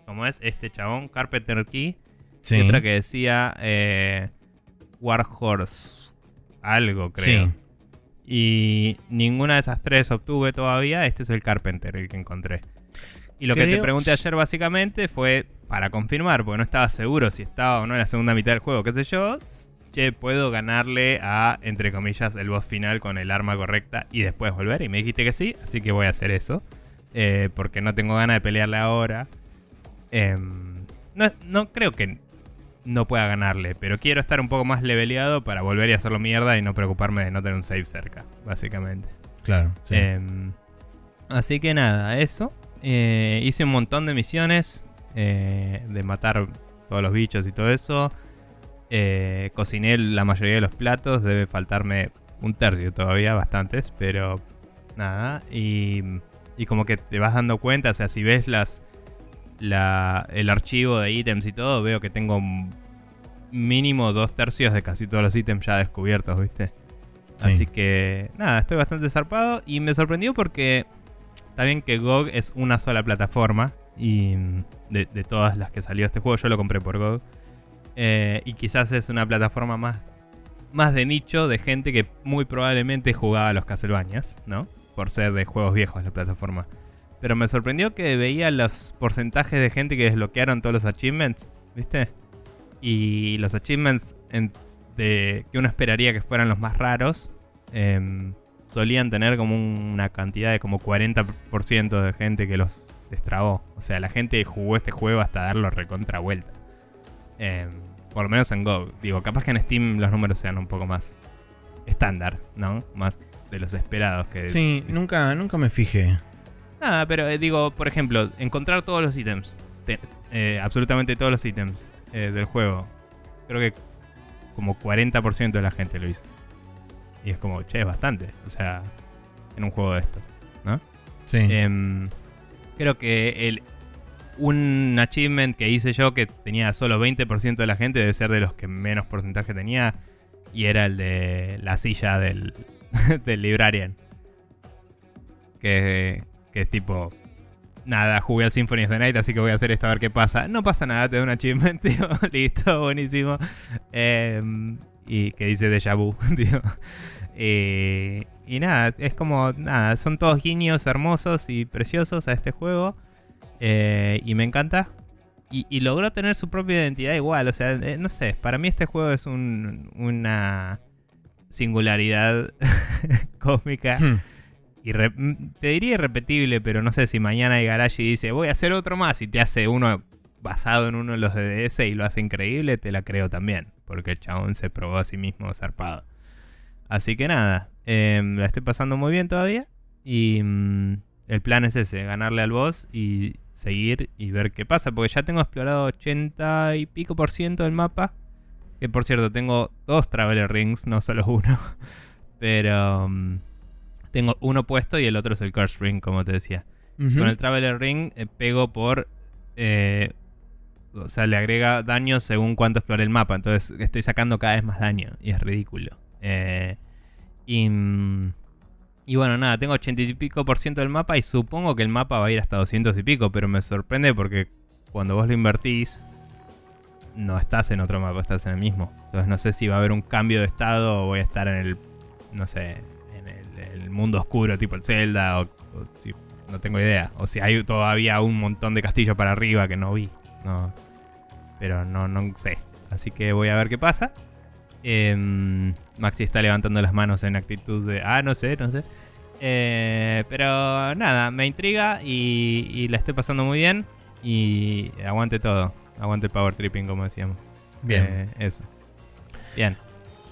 B: ¿Cómo es? Este chabón, Carpenter Key.
A: Sí.
B: Y otra que decía. Eh, Warhorse. Algo, creo.
A: Sí.
B: Y ninguna de esas tres obtuve todavía. Este es el Carpenter, el que encontré. Y lo que te pregunté ayer básicamente fue para confirmar, porque no estaba seguro si estaba o no en la segunda mitad del juego, qué sé yo. Che, puedo ganarle a, entre comillas, el boss final con el arma correcta y después volver. Y me dijiste que sí, así que voy a hacer eso. Eh, porque no tengo ganas de pelearle ahora. Em, no, no creo que no pueda ganarle, pero quiero estar un poco más leveleado para volver y hacerlo mierda y no preocuparme de no tener un save cerca, básicamente.
A: Claro. sí.
B: Em, así que nada, eso. Eh, hice un montón de misiones eh, de matar todos los bichos y todo eso. Eh, cociné la mayoría de los platos, debe faltarme un tercio todavía, bastantes, pero nada. Y, y como que te vas dando cuenta, o sea, si ves las la, el archivo de ítems y todo, veo que tengo mínimo dos tercios de casi todos los ítems ya descubiertos, ¿viste?
A: Sí.
B: Así que nada, estoy bastante zarpado y me sorprendió porque está bien que GOG es una sola plataforma y de, de todas las que salió este juego yo lo compré por GOG Eh, y quizás es una plataforma más, más de nicho de gente que muy probablemente jugaba a los Castlevanias, ¿no? Por ser de juegos viejos la plataforma. Pero me sorprendió que veía los porcentajes de gente que desbloquearon todos los achievements, ¿viste? Y los achievements de, que uno esperaría que fueran los más raros, em, solían tener como una cantidad de como 40% de gente que los destrabó. O sea, la gente jugó este juego hasta darlo recontra vuelta. Em, por lo menos en Go. Digo, capaz que en Steam los números sean un poco más estándar, ¿no? Más de los esperados que...
A: Sí, nunca, nunca me fijé.
B: Nada, pero eh, digo, por ejemplo, encontrar todos los ítems. Eh, absolutamente todos los ítems eh, del juego. Creo que como 40% de la gente lo hizo. Y es como, che, es bastante. O sea, en un juego de estos, ¿no?
A: Sí.
B: Em, creo que el, un achievement que hice yo que tenía solo 20% de la gente debe ser de los que menos porcentaje tenía. Y era el de la silla del, [laughs] del Librarian. Que, que es tipo, nada, jugué a Symphony of the Night, así que voy a hacer esto a ver qué pasa. No pasa nada, te da un achievement, [laughs] tío. Listo, buenísimo. Em, y que dice Deja Vu, [laughs] tío. Y nada, es como, nada, son todos guiños hermosos y preciosos a este juego. Eh, y me encanta. Y, logró tener su propia identidad igual. O sea, eh, no sé, para mí este juego es una singularidad [laughs] cósmica. Hmm. Te diría irrepetible, pero no sé si mañana y dice, voy a hacer otro más y te hace uno basado en uno de los DDS y lo hace increíble, te la creo también. Porque el chabón se probó a sí mismo zarpado. Así que nada, em, la estoy pasando muy bien todavía. Y mm, el plan es ese, ganarle al boss y seguir y ver qué pasa. Porque ya tengo explorado 80 y pico por ciento del mapa. Que por cierto, tengo dos Traveler Rings, no solo uno. [laughs] Pero mm, tengo uno puesto y el otro es el Curse Ring, como te decía. Con el Traveler Ring eh, pego por... Eh, o sea, le agrega daño según cuánto explore el mapa. Entonces estoy sacando cada vez más daño. Y es ridículo. Eh, y, mm, y bueno, nada, tengo 80 y pico por ciento del mapa y supongo que el mapa va a ir hasta 200 y pico, pero me sorprende porque cuando vos lo invertís, no estás en otro mapa, estás en el mismo. Entonces no sé si va a haber un cambio de estado o voy a estar en el, no sé, el, mundo oscuro tipo el Zelda o, si, no tengo idea. O si hay todavía un montón de castillos para arriba que no vi. No, pero no, no sé. Así que voy a ver qué pasa. Em, Maxi está levantando las manos en actitud de, ah, no sé, no sé. Eh, pero nada, me intriga y, la estoy pasando muy bien. Y aguante todo. Aguante el power tripping, como decíamos.
A: Bien.
B: Eh, eso. Bien.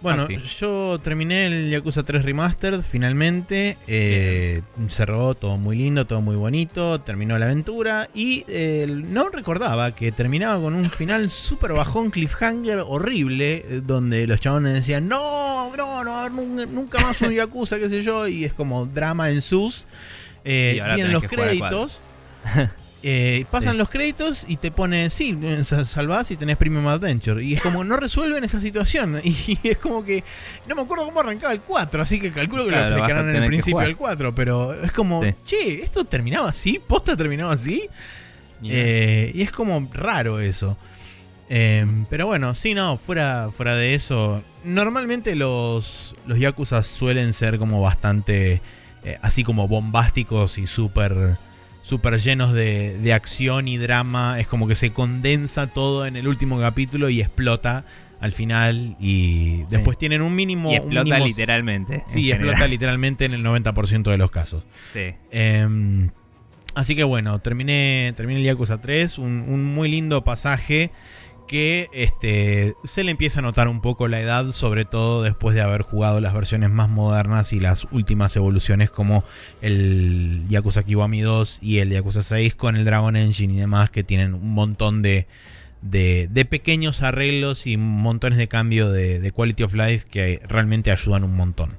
A: Bueno, yo terminé el Yakuza 3 Remastered finalmente. Eh, cerró todo muy lindo, todo muy bonito. Terminó la aventura. Y eh, no recordaba que terminaba con un final [laughs] súper bajón, cliffhanger horrible. Eh, donde los chabones decían: No, no, no, nunca más un Yakuza, qué sé yo. Y es como drama en sus. vienen los créditos. [laughs] Eh, pasan los créditos y te pone, sí, salvás y tenés Premium Adventure. Y es como, no resuelven esa situación. [laughs] Y es como que, no me acuerdo cómo arrancaba el 4, así que calculo que lo explicarán en el principio del 4. Pero es como, che, ¿esto terminaba así? ¿Posta terminaba así? Eh, y es como raro eso. Em, pero bueno, sí, no, fuera, fuera de eso. Normalmente los, los Yakuza suelen ser como bastante, eh, así como bombásticos y súper súper llenos de, acción y drama. Es como que se condensa todo en el último capítulo y explota al final. Y después tienen un mínimo.
B: Y explota literalmente.
A: Sí, explota literalmente en el 90% de los casos.
B: Sí.
A: Em, así que bueno, terminé, terminé el Yakuza 3. Un, un muy lindo pasaje que este, se le empieza a notar un poco la edad, sobre todo después de haber jugado las versiones más modernas y las últimas evoluciones como el Yakuza Kiwami 2 y el Yakuza 6 con el Dragon Engine y demás que tienen un montón de, de, pequeños arreglos y montones de cambio de, de quality of life que realmente ayudan un montón.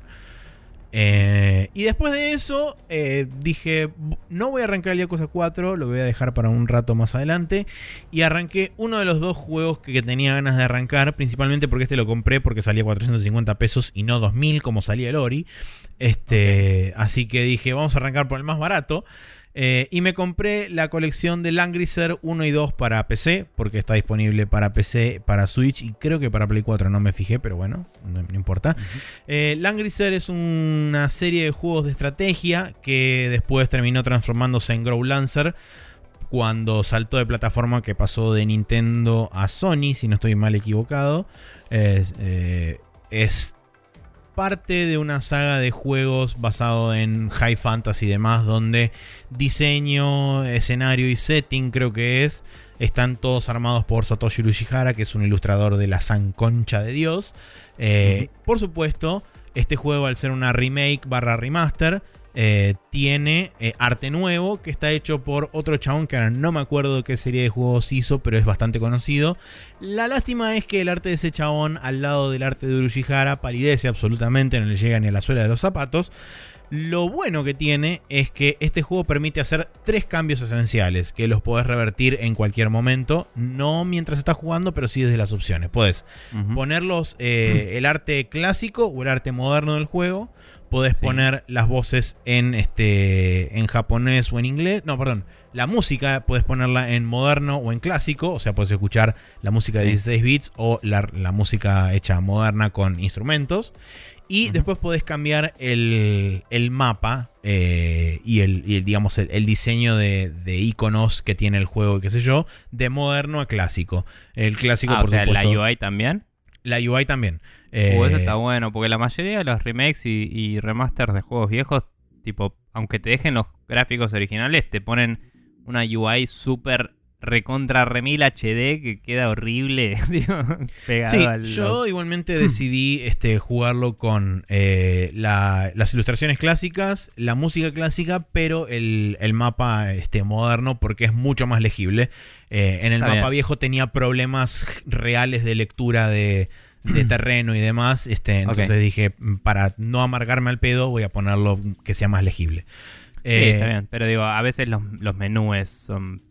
A: Eh, y después de eso, eh, dije, no voy a arrancar el Yakuza 4, lo voy a dejar para un rato más adelante. Y arranqué uno de los dos juegos que, tenía ganas de arrancar, principalmente porque este lo compré porque salía 450 pesos y no 2000 como salía el Ori. Este, Así que dije, vamos a arrancar por el más barato. Eh, y me compré la colección de Langrisser 1 y 2 para PC, porque está disponible para PC, para Switch y creo que para Play 4, no me fijé, pero bueno, no, importa. Uh Langrisser es una serie de juegos de estrategia que después terminó transformándose en Grow Lancer cuando saltó de plataforma que pasó de Nintendo a Sony, si no estoy mal equivocado. es eh, parte de una saga de juegos basado en high fantasy y demás, donde diseño, escenario y setting creo que es, están todos armados por Satoshi Urushihara, que es un ilustrador de la Sanconcha de Dios. Eh, por supuesto, este juego al ser una remake barra remaster, eh, tiene eh, arte nuevo que está hecho por otro chabón que ahora no me acuerdo qué serie de juegos hizo, pero es bastante conocido. La lástima es que el arte de ese chabón al lado del arte de Urushihara palidece absolutamente, no le llega ni a la suela de los zapatos. Lo bueno que tiene es que este juego permite hacer tres cambios esenciales que los podés revertir en cualquier momento, no mientras estás jugando, pero sí desde las opciones. Puedes ponerlos eh, el arte clásico o el arte moderno del juego podés poner las voces en, este, en japonés o en inglés. No, perdón. La música puedes ponerla en moderno o en clásico. O sea, puedes escuchar la música de 16 bits o la, música hecha moderna con instrumentos. Y después podés cambiar el, mapa eh, y, el, digamos, el, diseño de, iconos que tiene el juego, qué sé yo, de moderno a clásico. El clásico,
B: ah, por o sea, ¿La UI también?
A: La UI también.
B: Uh, eso está eh, bueno, porque la mayoría de los remakes y, remasters de juegos viejos, tipo, aunque te dejen los gráficos originales, te ponen una UI súper recontra remil HD que queda horrible. [laughs]
A: sí, yo igualmente decidí este, jugarlo con eh, las ilustraciones clásicas, la música clásica, pero el, mapa este, moderno porque es mucho más legible. Eh, en el mapa viejo tenía problemas reales de lectura de, de [clears throat] terreno y demás. Este, entonces dije, para no amargarme al pedo, voy a ponerlo que sea más legible.
B: sí, está eh, bien. Pero digo, a veces los, los menús son.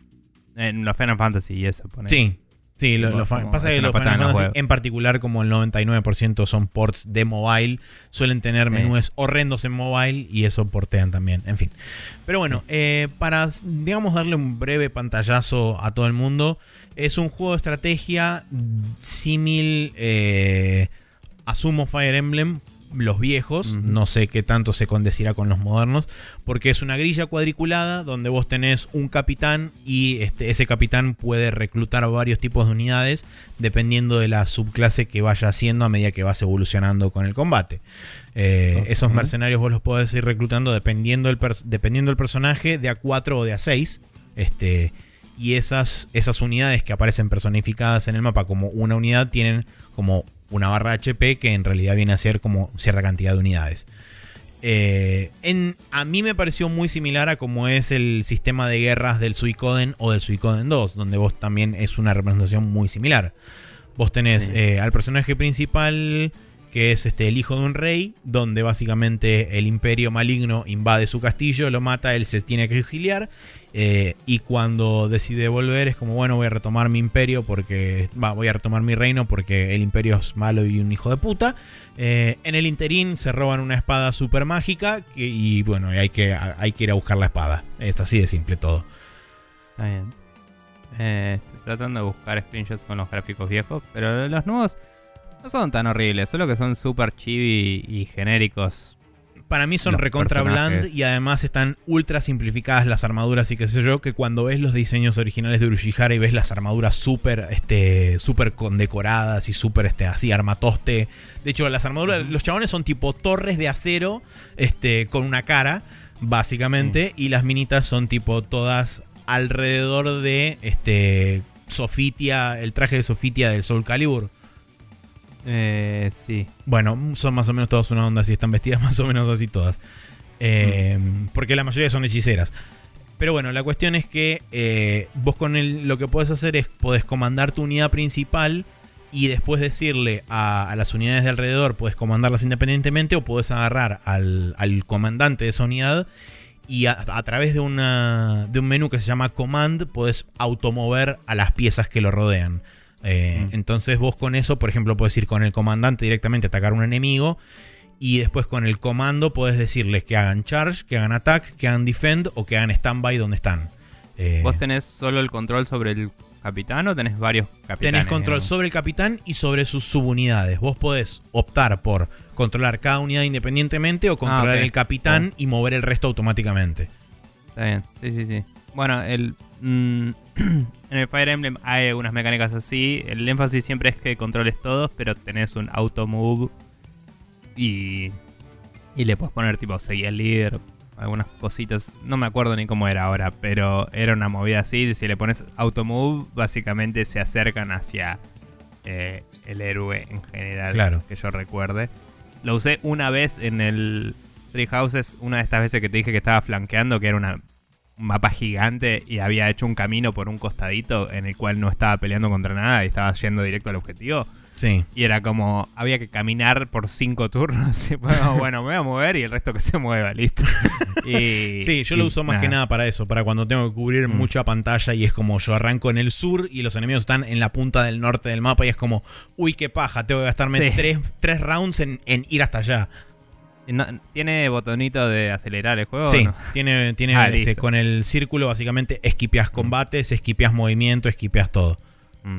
B: En los Final Fantasy y eso.
A: Sí, Sí, lo, pasa que los Final Fantasy, en particular, como el 99% son ports de mobile, suelen tener menús horrendos en mobile y eso portean también. En fin. Pero bueno, eh, para, digamos, darle un breve pantallazo a todo el mundo, es un juego de estrategia símil eh, a Sumo Fire Emblem, los viejos, no sé qué tanto se condecirá con los modernos, porque es una grilla cuadriculada donde vos tenés un capitán y este, ese capitán puede reclutar varios tipos de unidades dependiendo de la subclase que vaya haciendo a medida que vas evolucionando con el combate. Eh, esos mercenarios vos los podés ir reclutando dependiendo del, dependiendo del personaje de A4 o de A6. Este, y esas, esas unidades que aparecen personificadas en el mapa como una unidad tienen como una barra HP que en realidad viene a ser como cierta cantidad de unidades. Eh, en, a mí me pareció muy similar a como es el sistema de guerras del Suicoden o del Suicoden 2, donde vos también es una representación muy similar. Vos tenés eh, al personaje principal que es este, el hijo de un rey, donde básicamente el imperio maligno invade su castillo, lo mata, él se tiene que exiliar, eh, y cuando decide volver es como, bueno, voy a retomar mi imperio porque, voy a retomar mi reino porque el imperio es malo y un hijo de puta. Eh, en el interín se roban una espada super mágica y bueno, hay que, hay que ir a buscar la espada. Es así de simple todo.
B: Está bien. Eh, estoy tratando de buscar screenshots con los gráficos viejos, pero los nuevos no son tan horribles, solo que son super chibi y genéricos.
A: Para mí son recontra bland y además están ultra simplificadas las armaduras y qué sé yo, que cuando ves los diseños originales de Urushihara y ves las armaduras súper este, super condecoradas y súper este, así armatoste. De hecho, las armaduras, los chabones son tipo torres de acero este, con una cara, básicamente, y las minitas son tipo todas alrededor de este, Sofitia, el traje de Sofitia del Soul Calibur.
B: Eh, sí.
A: Bueno, son más o menos todas una onda, si están vestidas [laughs] más o menos así todas. Eh, porque la mayoría son hechiceras. Pero bueno, la cuestión es que eh, vos con el, lo que puedes hacer es, podés comandar tu unidad principal y después decirle a, las unidades de alrededor, puedes comandarlas independientemente o puedes agarrar al, comandante de esa unidad y a, través de, una, de un menú que se llama Command, puedes automover a las piezas que lo rodean. Eh, entonces vos con eso, por ejemplo, puedes ir con el comandante directamente a atacar a un enemigo Y después con el comando puedes decirles que hagan charge, que hagan attack, que hagan defend o que hagan standby donde están.
B: Eh, ¿Vos tenés solo el control sobre el capitán o tenés varios capitanes?
A: Tenés control sobre el capitán y sobre sus subunidades. Vos podés optar por controlar cada unidad independientemente o controlar ah, el capitán y mover el resto automáticamente.
B: Está bien, sí, sí, sí. Bueno, el, mm, [clears throat] [clears throat] en el Fire Emblem hay algunas mecánicas así. El énfasis siempre es que controles todos, pero tenés un auto move y, y le puedes poner tipo seguir el líder, algunas cositas. No me acuerdo ni cómo era ahora, pero era una movida así. Si le pones auto move, básicamente se acercan hacia eh, el héroe en general,
A: claro.
B: que yo recuerde. Lo usé una vez en el Three Houses, una de estas veces que te dije que estaba flanqueando, que era una un mapa gigante y había hecho un camino por un costadito en el cual no estaba peleando contra nada y estaba yendo directo al objetivo.
A: Sí.
B: Y era como, había que caminar por cinco turnos. Y [laughs] bueno, me voy a mover y el resto que se mueva, listo. [laughs]
A: sí, yo lo uso más que nada para eso, para cuando tengo que cubrir mm. mucha pantalla y es como yo arranco en el sur y los enemigos están en la punta del norte del mapa y es como, uy, qué paja, tengo que gastarme tres, rounds en, ir hasta allá.
B: ¿Tiene botonito de acelerar el juego?
A: Sí, tiene, [laughs] tiene ah, este, con el círculo básicamente esquipeas mm. combates, esquipeas movimiento, esquipeas todo.
B: Mm.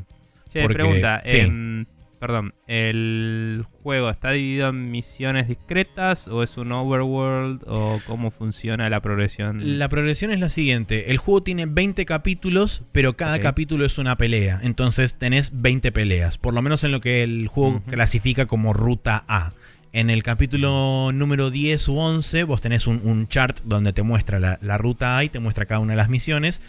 B: pregunta, em, perdón, ¿el juego está dividido en misiones discretas o es un overworld o cómo funciona la progresión?
A: La progresión es la siguiente, el juego tiene 20 capítulos, pero cada capítulo es una pelea, entonces tenés 20 peleas, por lo menos en lo que el juego clasifica como ruta A. En el capítulo número 10 u 11 vos tenés un, chart donde te muestra la, ruta A y te muestra cada una de las misiones.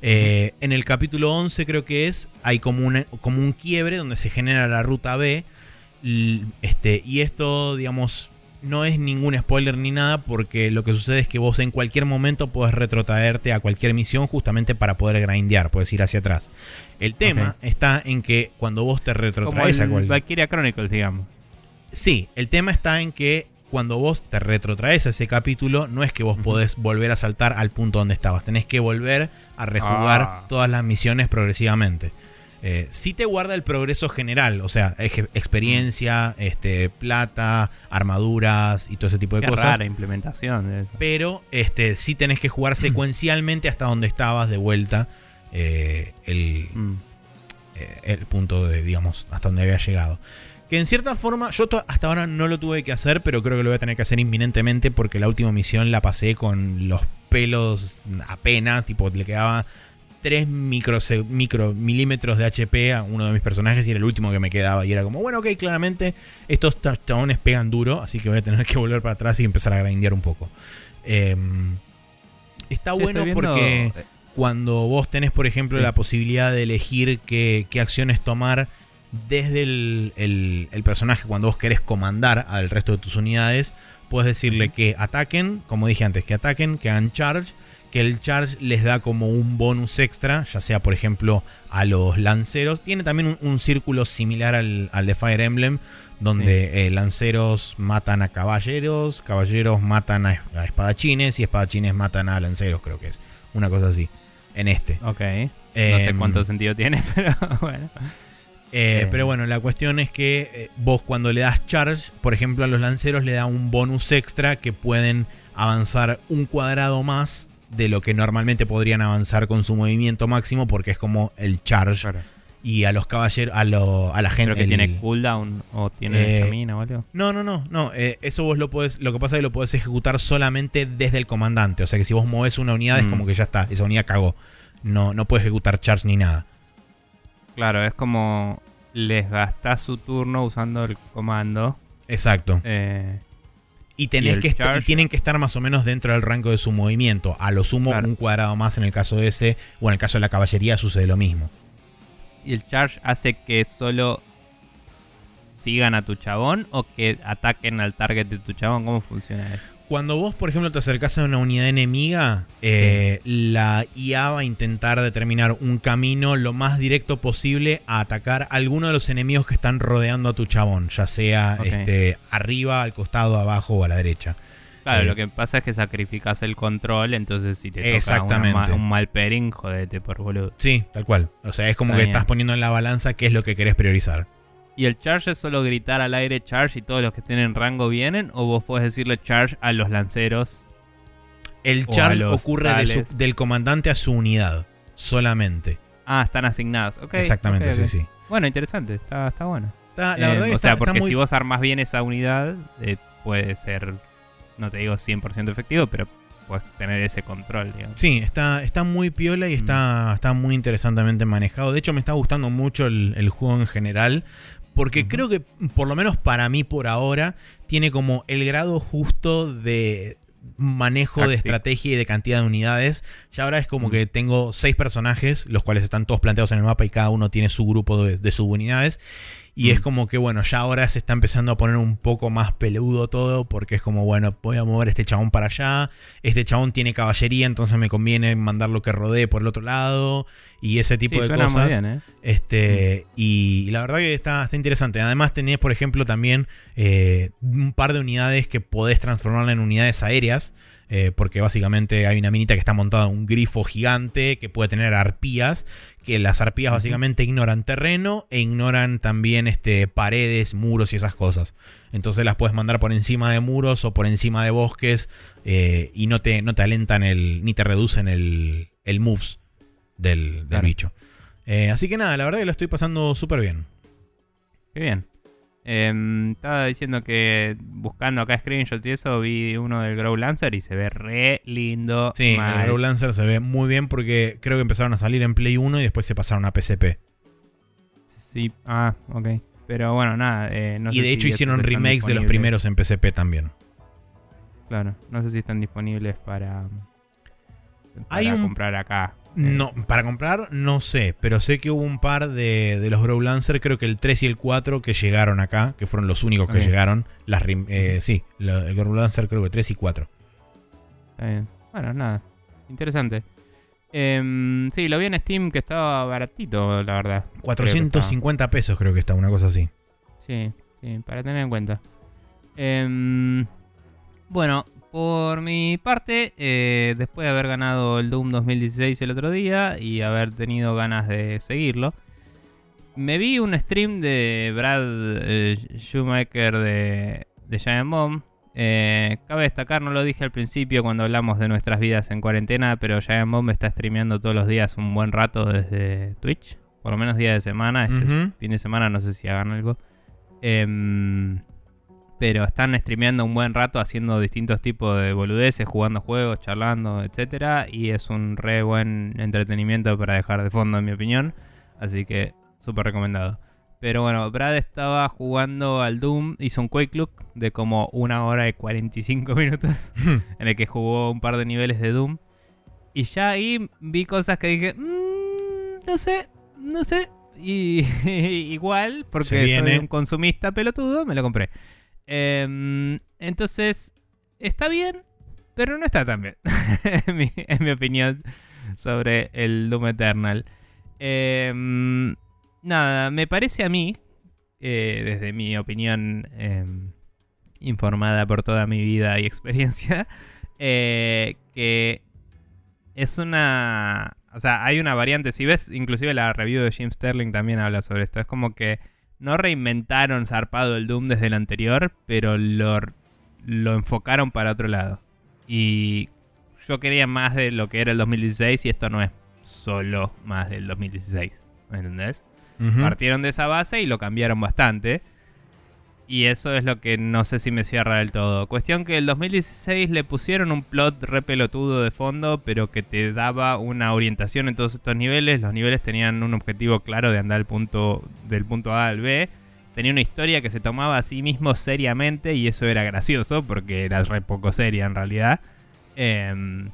A: Eh, en el capítulo 11 creo que es, hay como, como un quiebre donde se genera la ruta B. Este, y esto, digamos, no es ningún spoiler ni nada porque lo que sucede es que vos en cualquier momento puedes retrotraerte a cualquier misión justamente para poder grindear, puedes ir hacia atrás. El tema está en que cuando vos te retrotraes
B: a cualquier... Valkyria Chronicles, digamos.
A: Sí, el tema está en que cuando vos te retrotraes a ese capítulo, no es que vos podés volver a saltar al punto donde estabas. Tenés que volver a rejugar ah. todas las misiones progresivamente. Eh, sí te guarda el progreso general, o sea, experiencia, este, plata, armaduras y todo ese tipo de cosas.
B: Rara implementación de eso.
A: Pero este, sí tenés que jugar [clears throat] secuencialmente hasta donde estabas de vuelta eh, el, mm. eh, el punto de, digamos, hasta donde había llegado. Que en cierta forma, yo hasta ahora no lo tuve que hacer, pero creo que lo voy a tener que hacer inminentemente porque la última misión la pasé con los pelos apenas, tipo le quedaba 3 micro, micro milímetros de HP a uno de mis personajes y era el último que me quedaba. Y era como, bueno, ok, claramente estos chabones pegan duro, así que voy a tener que volver para atrás y empezar a grindear un poco. Em, está bueno porque eh, cuando vos tenés, por ejemplo, la posibilidad de elegir qué, qué acciones tomar desde el, personaje cuando vos querés comandar al resto de tus unidades, puedes decirle que ataquen, como dije antes, que ataquen, que hagan charge, que el charge les da como un bonus extra, ya sea por ejemplo a los lanceros. Tiene también un, círculo similar al, de Fire Emblem, donde eh, lanceros matan a caballeros, caballeros matan a, espadachines y espadachines matan a lanceros, creo que es. Una cosa así, en este.
B: Ok. no sé em, cuánto sentido tiene, [laughs] pero bueno.
A: Eh, pero bueno, la cuestión es que eh, vos cuando le das charge, por ejemplo a los lanceros le da un bonus extra que pueden avanzar un cuadrado más de lo que normalmente podrían avanzar con su movimiento máximo porque es como el charge. Y a los caballeros, a, a la gente.
B: ¿Creo que tiene cooldown o tiene eh, o algo?
A: No, no, no, no. eso vos lo podés. Lo que pasa es que lo podés ejecutar solamente desde el comandante. O sea que si vos movés una unidad es mm. como que ya está. Esa unidad cagó. No, no puedes ejecutar charge ni nada.
B: Claro, es como les gastás su turno usando el comando.
A: Exacto. Eh, y, tenés que tienen que estar más o menos dentro del rango de su movimiento. A lo sumo un cuadrado más en el caso de ese. O en el caso de la caballería sucede lo mismo.
B: ¿Y el charge hace que solo sigan a tu chabón o que ataquen al target de tu chabón? ¿Cómo funciona eso?
A: Cuando vos, por ejemplo, te acercás a una unidad enemiga, eh, la IA va a intentar determinar un camino lo más directo posible a atacar a alguno de los enemigos que están rodeando a tu chabón, ya sea este, arriba, al costado, abajo o a la derecha.
B: Claro, lo eh, que pasa es que sacrificas el control, entonces si te toca un mal pairing, jodete por boludo.
A: Sí, tal cual. O sea, es como que estás poniendo en la balanza qué es lo que querés priorizar.
B: ¿Y el charge es solo gritar al aire charge y todos los que estén en rango vienen? ¿O vos podés decirle charge a los lanceros?
A: El charge ocurre de su-
B: tales.
A: del comandante a su unidad, solamente.
B: Ah, están asignados. Ok,
A: Exactamente, sí, sí.
B: Bueno, interesante. Está, está bueno.
A: Está- la
B: Eh,
A: verdad que
B: o
A: está,
B: sea,
A: está
B: porque
A: muy-
B: si vos armás bien esa unidad, eh, puede ser, no te digo 100% efectivo, pero puedes tener ese control, digamos.
A: Sí, está, está muy piola y
B: Mm.
A: está, está muy interesantemente manejado. De hecho, me está gustando mucho el, el juego en general. Porque creo que, por lo menos para mí por ahora, tiene como el grado justo de manejo de estrategia y de cantidad de unidades. Ya ahora es como que tengo seis personajes, los cuales están todos planteados en el mapa y cada uno tiene su grupo de, de subunidades. Y
B: Mm.
A: es como que, bueno, ya ahora se está empezando a poner un poco más peludo todo, porque es como, bueno, voy a mover este chabón para allá, este chabón tiene caballería, entonces me conviene mandarlo que rodee por el otro lado, y ese tipo
B: Sí,
A: de
B: suena
A: cosas.
B: muy bien, ¿eh?
A: Este, y, y la verdad que está, está interesante. Además, tenés, por ejemplo, también eh, un par de unidades que podés transformarla en unidades aéreas. eh, porque básicamente hay una minita que está montada en un grifo gigante que puede tener arpías. Que las arpías básicamente ignoran terreno e ignoran también este, paredes, muros y esas cosas. Entonces las puedes mandar por encima de muros o por encima de bosques. eh, y no te, no te alentan el. ni te reducen el, el moves del, del
B: Claro.
A: bicho. Eh, así que nada, la verdad que lo estoy pasando súper bien.
B: Qué bien. Em, estaba diciendo que buscando acá screenshots y eso, vi uno del Grow Lancer y se ve re lindo.
A: Sí,
B: mal.
A: el Grow Lancer se ve muy bien porque creo que empezaron a salir en Play 1 y después se pasaron a PSP.
B: Sí, ah, ok. Pero bueno, nada. eh, no
A: y
B: sé
A: de hecho hicieron remakes de los primeros en PSP también.
B: Claro, no sé si están disponibles para, para
A: Hay un-
B: comprar acá.
A: No, para comprar no sé, pero sé que hubo un par de, de los Grow Lancer, creo que el 3 y el 4 que llegaron acá, que fueron los únicos que llegaron. Las, eh, sí, el Grow Lancer creo que 3 y 4.
B: Está bien. Bueno, nada. Interesante. Em, sí, lo vi en Steam que estaba baratito, la verdad.
A: 450 pesos creo que está, una cosa así.
B: Sí, sí, para tener en cuenta. Em, bueno, por mi parte, eh, después de haber ganado el Doom 2016 el otro día y haber tenido ganas de seguirlo, me vi un stream de Brad eh, Shoemaker de, de Giant Bomb. Eh, cabe destacar, no lo dije al principio cuando hablamos de nuestras vidas en cuarentena, pero Giant Bomb está streameando todos los días un buen rato desde Twitch, por lo menos día de semana. Este fin de semana no sé si hagan algo. Em, pero están streameando un buen rato haciendo distintos tipos de boludeces, jugando juegos, charlando, etcétera Y es un re buen entretenimiento para dejar de fondo, en mi opinión. Así que súper recomendado. Pero bueno, Brad estaba jugando al Doom, hizo un Quake Look de como una hora y 45 minutos, [laughs] en el que jugó un par de niveles de Doom. Y ya ahí vi cosas que dije, "Mm, no sé, no sé. Y [laughs] igual, porque soy un consumista pelotudo, me lo compré. Em, entonces, está bien, pero no está tan bien. [laughs] en, mi, opinión sobre el Doom Eternal. Em, nada, me parece a mí, eh, desde mi opinión em, informada por toda mi vida y [laughs] experiencia, eh, que es una... O sea, hay una variante, si ves, inclusive la review de Jim Sterling también habla sobre esto, es como que no reinventaron zarpado el Doom desde el anterior, pero lo, lo enfocaron para otro lado. Y yo quería más de lo que era el 2016 y esto no es solo más del 2016, ¿me entendés? Partieron de esa base y lo cambiaron bastante. Y eso es lo que no sé si me cierra del todo. Cuestión que el 2016 le pusieron un plot re pelotudo de fondo, pero que te daba una orientación en todos estos niveles. Los niveles tenían un objetivo claro de andar punto, del punto A al B. Tenía una historia que se tomaba a sí mismo seriamente y eso era gracioso porque era re poco seria en realidad. Em,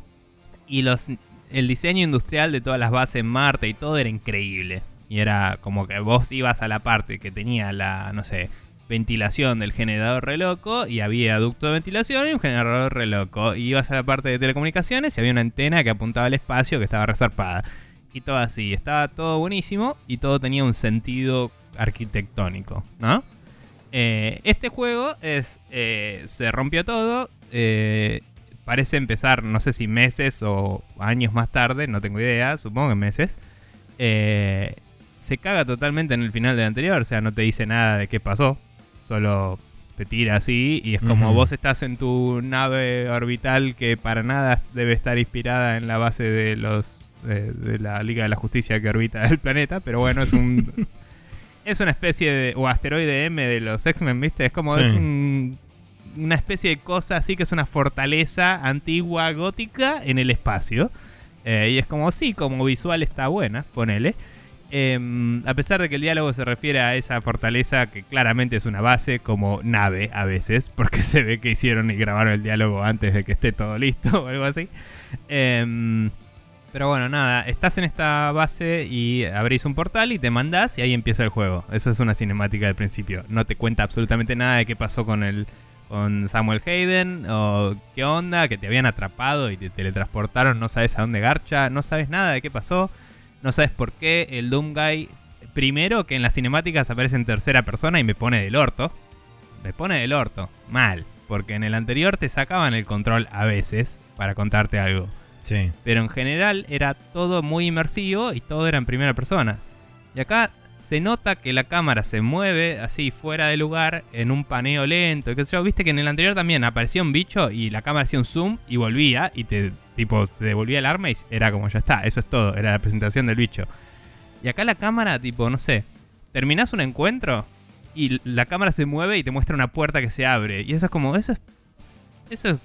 B: y los, el diseño industrial de todas las bases en Marte y todo era increíble. Y era como que vos ibas a la parte que tenía la, no sé, ventilación del generador re loco y había ducto de ventilación y un generador re loco. Y ibas a la parte de telecomunicaciones y había una antena que apuntaba al espacio que estaba resarpada. Y todo así. Estaba todo buenísimo y todo tenía un sentido arquitectónico, ¿no? Eh, este juego es eh, se rompió todo. eh, parece empezar, no sé si meses o años más tarde, no tengo idea, supongo que meses. Se caga totalmente en el final del anterior, o sea, no te dice nada de qué pasó, solo te tira así y es como vos estás en tu nave orbital que para nada debe estar inspirada en la base de los de, de la Liga de la Justicia que orbita el planeta, pero bueno, es un [laughs] es una especie de o asteroide M de los X-Men, ¿viste? Es como
A: Sí.
B: es un- una especie de cosa así que es una fortaleza antigua gótica en el espacio. Eh, y es como, sí, como visual está buena, ponele. Em, a pesar de que el diálogo se refiere a esa fortaleza que claramente es una base como nave a veces, porque [laughs] se ve que hicieron y grabaron el diálogo antes de que esté todo listo [laughs] o algo así. Em, pero bueno, nada, estás en esta base y abrís un portal y te mandás y ahí empieza el juego. Eso es una cinemática del principio. No te cuenta absolutamente nada de qué pasó con el con Samuel Hayden o qué onda, que te habían atrapado y te teletransportaron, no sabes a dónde garcha, no sabes nada de qué pasó, no sabes por qué el Doom Guy primero que en las cinemáticas aparece en tercera persona y me pone del orto. Me pone del orto, mal, porque en el anterior te sacaban el control a veces para contarte algo.
A: Sí.
B: Pero en general era todo muy inmersivo y todo era en primera persona. Y acá se nota que la cámara se mueve así fuera de lugar en un paneo lento. sé yo. Viste que en el anterior también aparecía un bicho y la cámara hacía un zoom y volvía y te tipo te devolvía el arma y era como ya está, eso es todo, era la presentación del bicho. Y acá la cámara tipo, no sé, terminás un encuentro y la cámara se mueve y te muestra una puerta que se abre y eso es como eso es eso es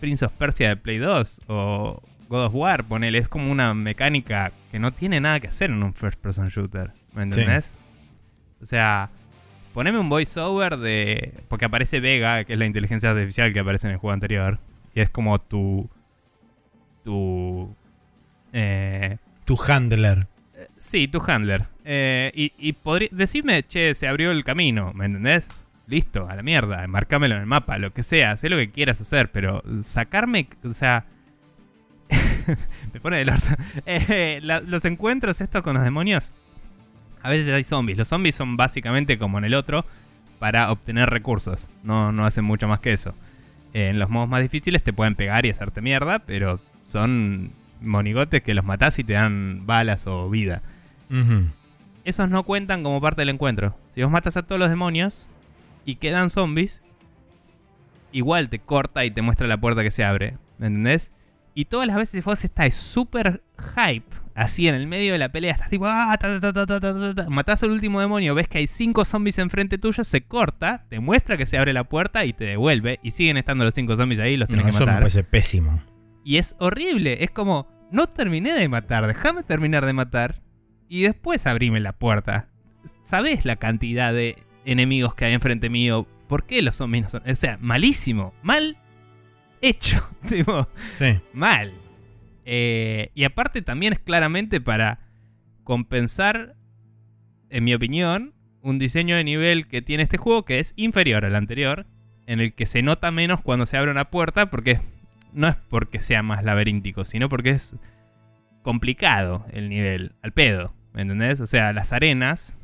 B: Prince of Persia de Play 2 o God of War, ponele, es como una mecánica que no tiene nada que hacer en un first person shooter, ¿me entendés? O sea, poneme un voiceover de porque aparece Vega, que es la inteligencia artificial que aparece en el juego anterior y es como tu tu eh,
A: Tu handler.
B: Sí, tu handler. Eh, y y podrí- decirme, che, se abrió el camino, ¿me entendés? Listo, a la mierda, marcámelo en el mapa, lo que sea, sé lo que quieras hacer, pero sacarme, o sea... [laughs] me pone del orto. [laughs] Eh, la- los encuentros estos con los demonios, a veces hay zombies. Los zombies son básicamente como en el otro, para obtener recursos. No, no hacen mucho más que eso. Eh, en los modos más difíciles te pueden pegar y hacerte mierda, pero son monigotes que los matás y te dan balas o vida. Esos no cuentan como parte del encuentro. Si vos matas a todos los demonios y quedan zombies, igual te corta y te muestra la puerta que se abre. ¿Me entendés? Y todas las veces vos estás súper hype, así en el medio de la pelea, estás tipo, ah, ta, matás al último demonio, ves que hay cinco zombies enfrente tuyo, se corta, te muestra que se abre la puerta y te devuelve, y siguen estando los cinco zombies ahí, los tenés
A: No,
B: que
A: eso me
B: matar.
A: parece pésimo.
B: Y es horrible. Es como, no terminé de matar, déjame terminar de matar. Y después abrime la puerta. ¿Sabés la cantidad de enemigos que hay enfrente mío? ¿Por qué los zombies no son? O sea, malísimo. Mal hecho. [laughs] tipo,
A: Sí.
B: mal. Eh, y aparte también es claramente para compensar, en mi opinión, un diseño de nivel que tiene este juego que es inferior al anterior, en el que se nota menos cuando se abre una puerta, porque es- no es porque sea más laberíntico, sino porque es complicado el nivel, al pedo, ¿me entendés? O sea, las arenas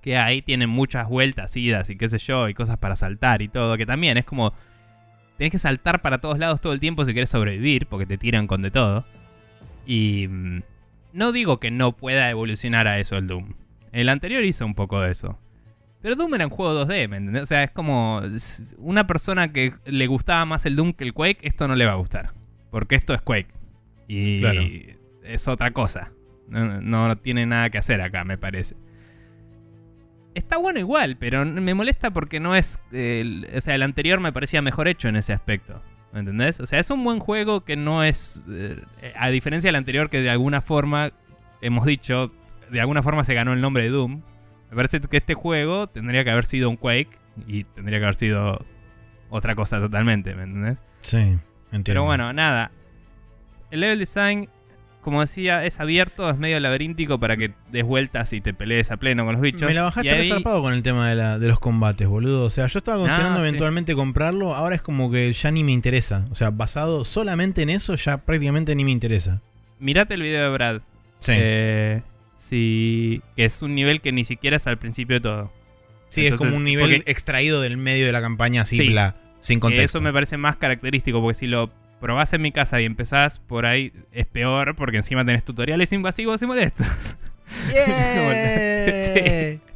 B: que hay tienen muchas vueltas, idas y qué sé yo, y cosas para saltar y todo, que también es como tenés que saltar para todos lados todo el tiempo si querés sobrevivir, porque te tiran con de todo. Y mm, no digo que no pueda evolucionar a eso el Doom. El anterior hizo un poco de eso. Pero Doom era un juego 2D, ¿me entendés? O sea, es como una persona que le gustaba más el Doom que el Quake, esto no le va a gustar. Porque esto es Quake. Y
A: Claro.
B: es otra cosa. No, no tiene nada que hacer acá, me parece. Está bueno igual, pero me molesta porque no es... eh, el- o sea, el anterior me parecía mejor hecho en ese aspecto. ¿Me entendés? O sea, es un buen juego que no es... eh, a diferencia del anterior que de alguna forma, hemos dicho, de alguna forma se ganó el nombre de Doom. Me parece que este juego tendría que haber sido un Quake y tendría que haber sido otra cosa totalmente, ¿me entendés?
A: Sí, entiendo.
B: Pero bueno, nada. El level design, como decía, es abierto, es medio laberíntico para que des vueltas y te pelees a pleno con los bichos.
A: Me la bajaste
B: ahí-
A: resarpado con el tema de, la- de los combates, boludo. O sea, yo estaba considerando
B: sí.
A: eventualmente comprarlo, ahora es como que ya ni me interesa. O sea, basado solamente en eso, ya prácticamente ni me interesa.
B: Mirate el video de Brad.
A: Sí.
B: Eh, sí, que es un nivel que ni siquiera es al principio de todo.
A: sí, es como un nivel
B: porque-
A: extraído del medio de la campaña así,
B: Sí.
A: bla, sin contexto.
B: eso me parece más característico, porque si lo probás en mi casa y empezás por ahí, es peor, porque encima tenés tutoriales invasivos y molestos.
A: Yeah. [laughs] [laughs]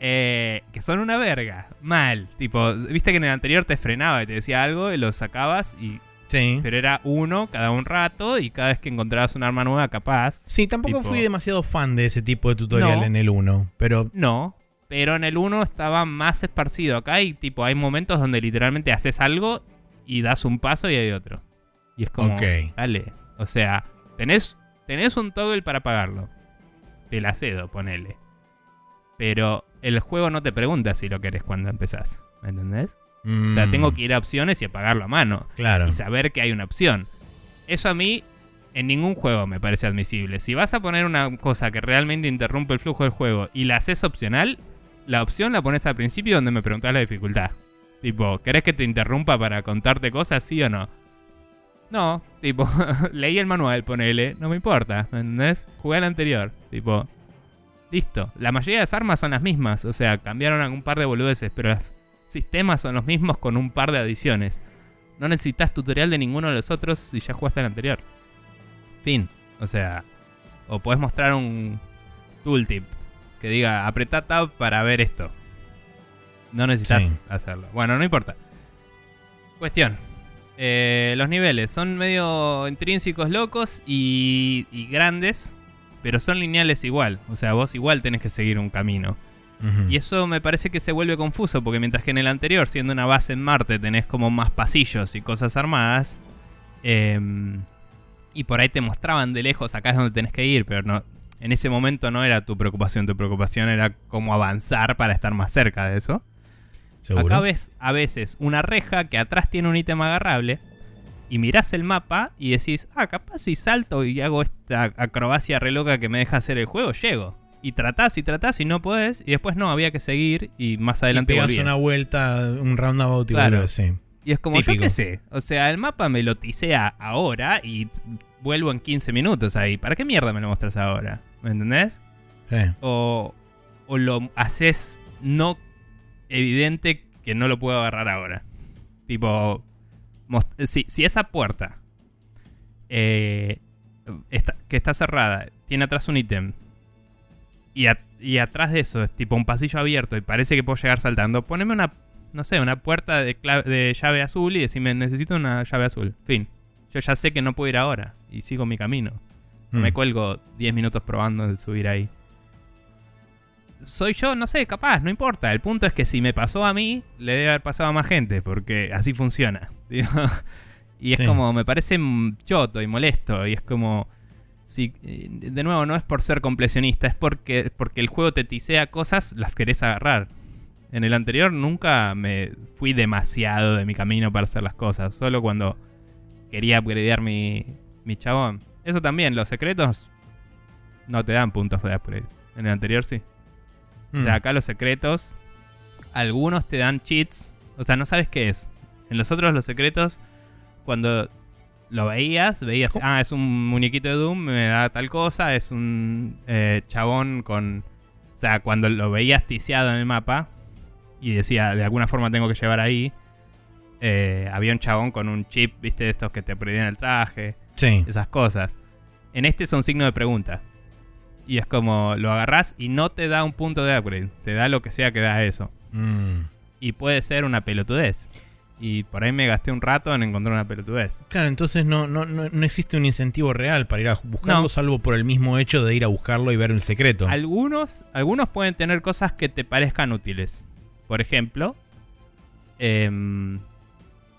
B: Eh, que son una verga. Mal. Tipo, viste que en el anterior te frenaba y te decía algo y lo sacabas y...
A: Sí.
B: Pero era uno cada un rato y cada vez que encontrabas un arma nueva capaz.
A: Sí, tampoco
B: Tipo-
A: fui demasiado fan de ese tipo de tutorial
B: No.
A: en el 1, pero
B: No. Pero en el 1 estaba más esparcido. Acá hay tipo, hay momentos donde literalmente haces algo y das un paso y hay otro. Y es como, dale. O sea, tenés, tenés un toggle para apagarlo. Te la cedo, ponele. Pero el juego no te pregunta si lo querés cuando empezás. ¿Me entendés? O sea,
A: mm,
B: tengo que ir a opciones y apagarlo a mano.
A: Claro.
B: Y saber que hay una opción. Eso a mí en ningún juego me parece admisible. Si vas a poner una cosa que realmente interrumpe el flujo del juego y la haces opcional, la opción la pones al principio donde me preguntás la dificultad. Tipo, ¿querés que te interrumpa para contarte cosas, sí o no? No, tipo, [laughs] leí el manual, ponele, no me importa, ¿me entendés? Jugué al anterior, tipo, listo. La mayoría de las armas son las mismas, o sea, cambiaron algún par de boludeces, pero los sistemas son los mismos con un par de adiciones. No necesitas tutorial de ninguno de los otros si ya jugaste el anterior. Fin. O sea, o puedes mostrar un tooltip que diga apretá tab para ver esto. No necesitas
A: Sí.
B: hacerlo. Bueno, no importa. Cuestión. Eh, los niveles son medio intrínsecos, locos y, y grandes, pero son lineales igual. O sea, vos igual tenés que seguir un camino. Y eso me parece que se vuelve confuso, porque mientras que en el anterior, siendo una base en Marte, tenés como más pasillos y cosas armadas, em, y por ahí te mostraban de lejos, acá es donde tenés que ir, pero no, en ese momento no era tu preocupación, tu preocupación era cómo avanzar para estar más cerca de eso.
A: ¿Seguro?
B: Acá ves a veces una reja que atrás tiene un ítem agarrable, y mirás el mapa y decís, ah, capaz si salto y hago esta acrobacia re loca que me deja hacer el juego, llego. Y tratás y tratás y no podés, y después no, había que seguir y más
A: y
B: adelante
A: pegas
B: volvías.
A: una vuelta, un roundabout y
B: Claro.
A: sí.
B: Y es como,
A: Típico.
B: yo qué sé, o sea, el mapa me lo tisea ahora y vuelvo en 15 minutos ahí. ¿Para qué mierda me lo mostras ahora? ¿Me entendés?
A: Sí.
B: O, o lo haces no evidente que no lo puedo agarrar ahora. Tipo, si, si esa puerta eh, está- que está cerrada tiene atrás un ítem y, a- y atrás de eso es tipo un pasillo abierto y parece que puedo llegar saltando, poneme una, no sé, una puerta de, cla- de llave azul y decime necesito una llave azul. Fin. Yo ya sé que no puedo ir ahora y sigo mi camino. No
A: Mm.
B: me cuelgo 10 minutos probando de subir ahí. Soy yo, no sé, capaz, no importa. El punto es que si me pasó a mí, le debe haber pasado a más gente, porque así funciona. [laughs] y es
A: Sí.
B: como, me parece mm, choto y molesto. Y es como, si, eh, de nuevo, no es por ser completionista, es porque, porque el juego te tisea cosas, las querés agarrar. En el anterior nunca me fui demasiado de mi camino para hacer las cosas, solo cuando quería upgradear mi, mi chabón. Eso también, los secretos no te dan puntos de upgrade. En el anterior sí. O sea,
A: Mm.
B: acá los secretos, algunos te dan cheats. O sea, no sabes qué es. En los otros, los secretos, cuando lo veías, veías, ah, es un muñequito de Doom, me da tal cosa, es un eh, chabón con... O sea, cuando lo veías ticiado en el mapa y decía, de alguna forma tengo que llevar ahí, eh, había un chabón con un chip, viste, estos que te prendían el traje
A: Sí.
B: esas cosas. En este es un signo de pregunta. Y es como lo agarrás y no te da un punto de upgrade. Te da lo que sea que da eso.
A: Mm.
B: Y puede ser una pelotudez. Y por ahí me gasté un rato en encontrar una pelotudez.
A: Claro, entonces no, no, no, no existe un incentivo real para ir a buscarlo,
B: No.
A: salvo por el mismo hecho de ir a buscarlo y ver el secreto.
B: Algunos, algunos pueden tener cosas que te parezcan útiles. Por ejemplo, em,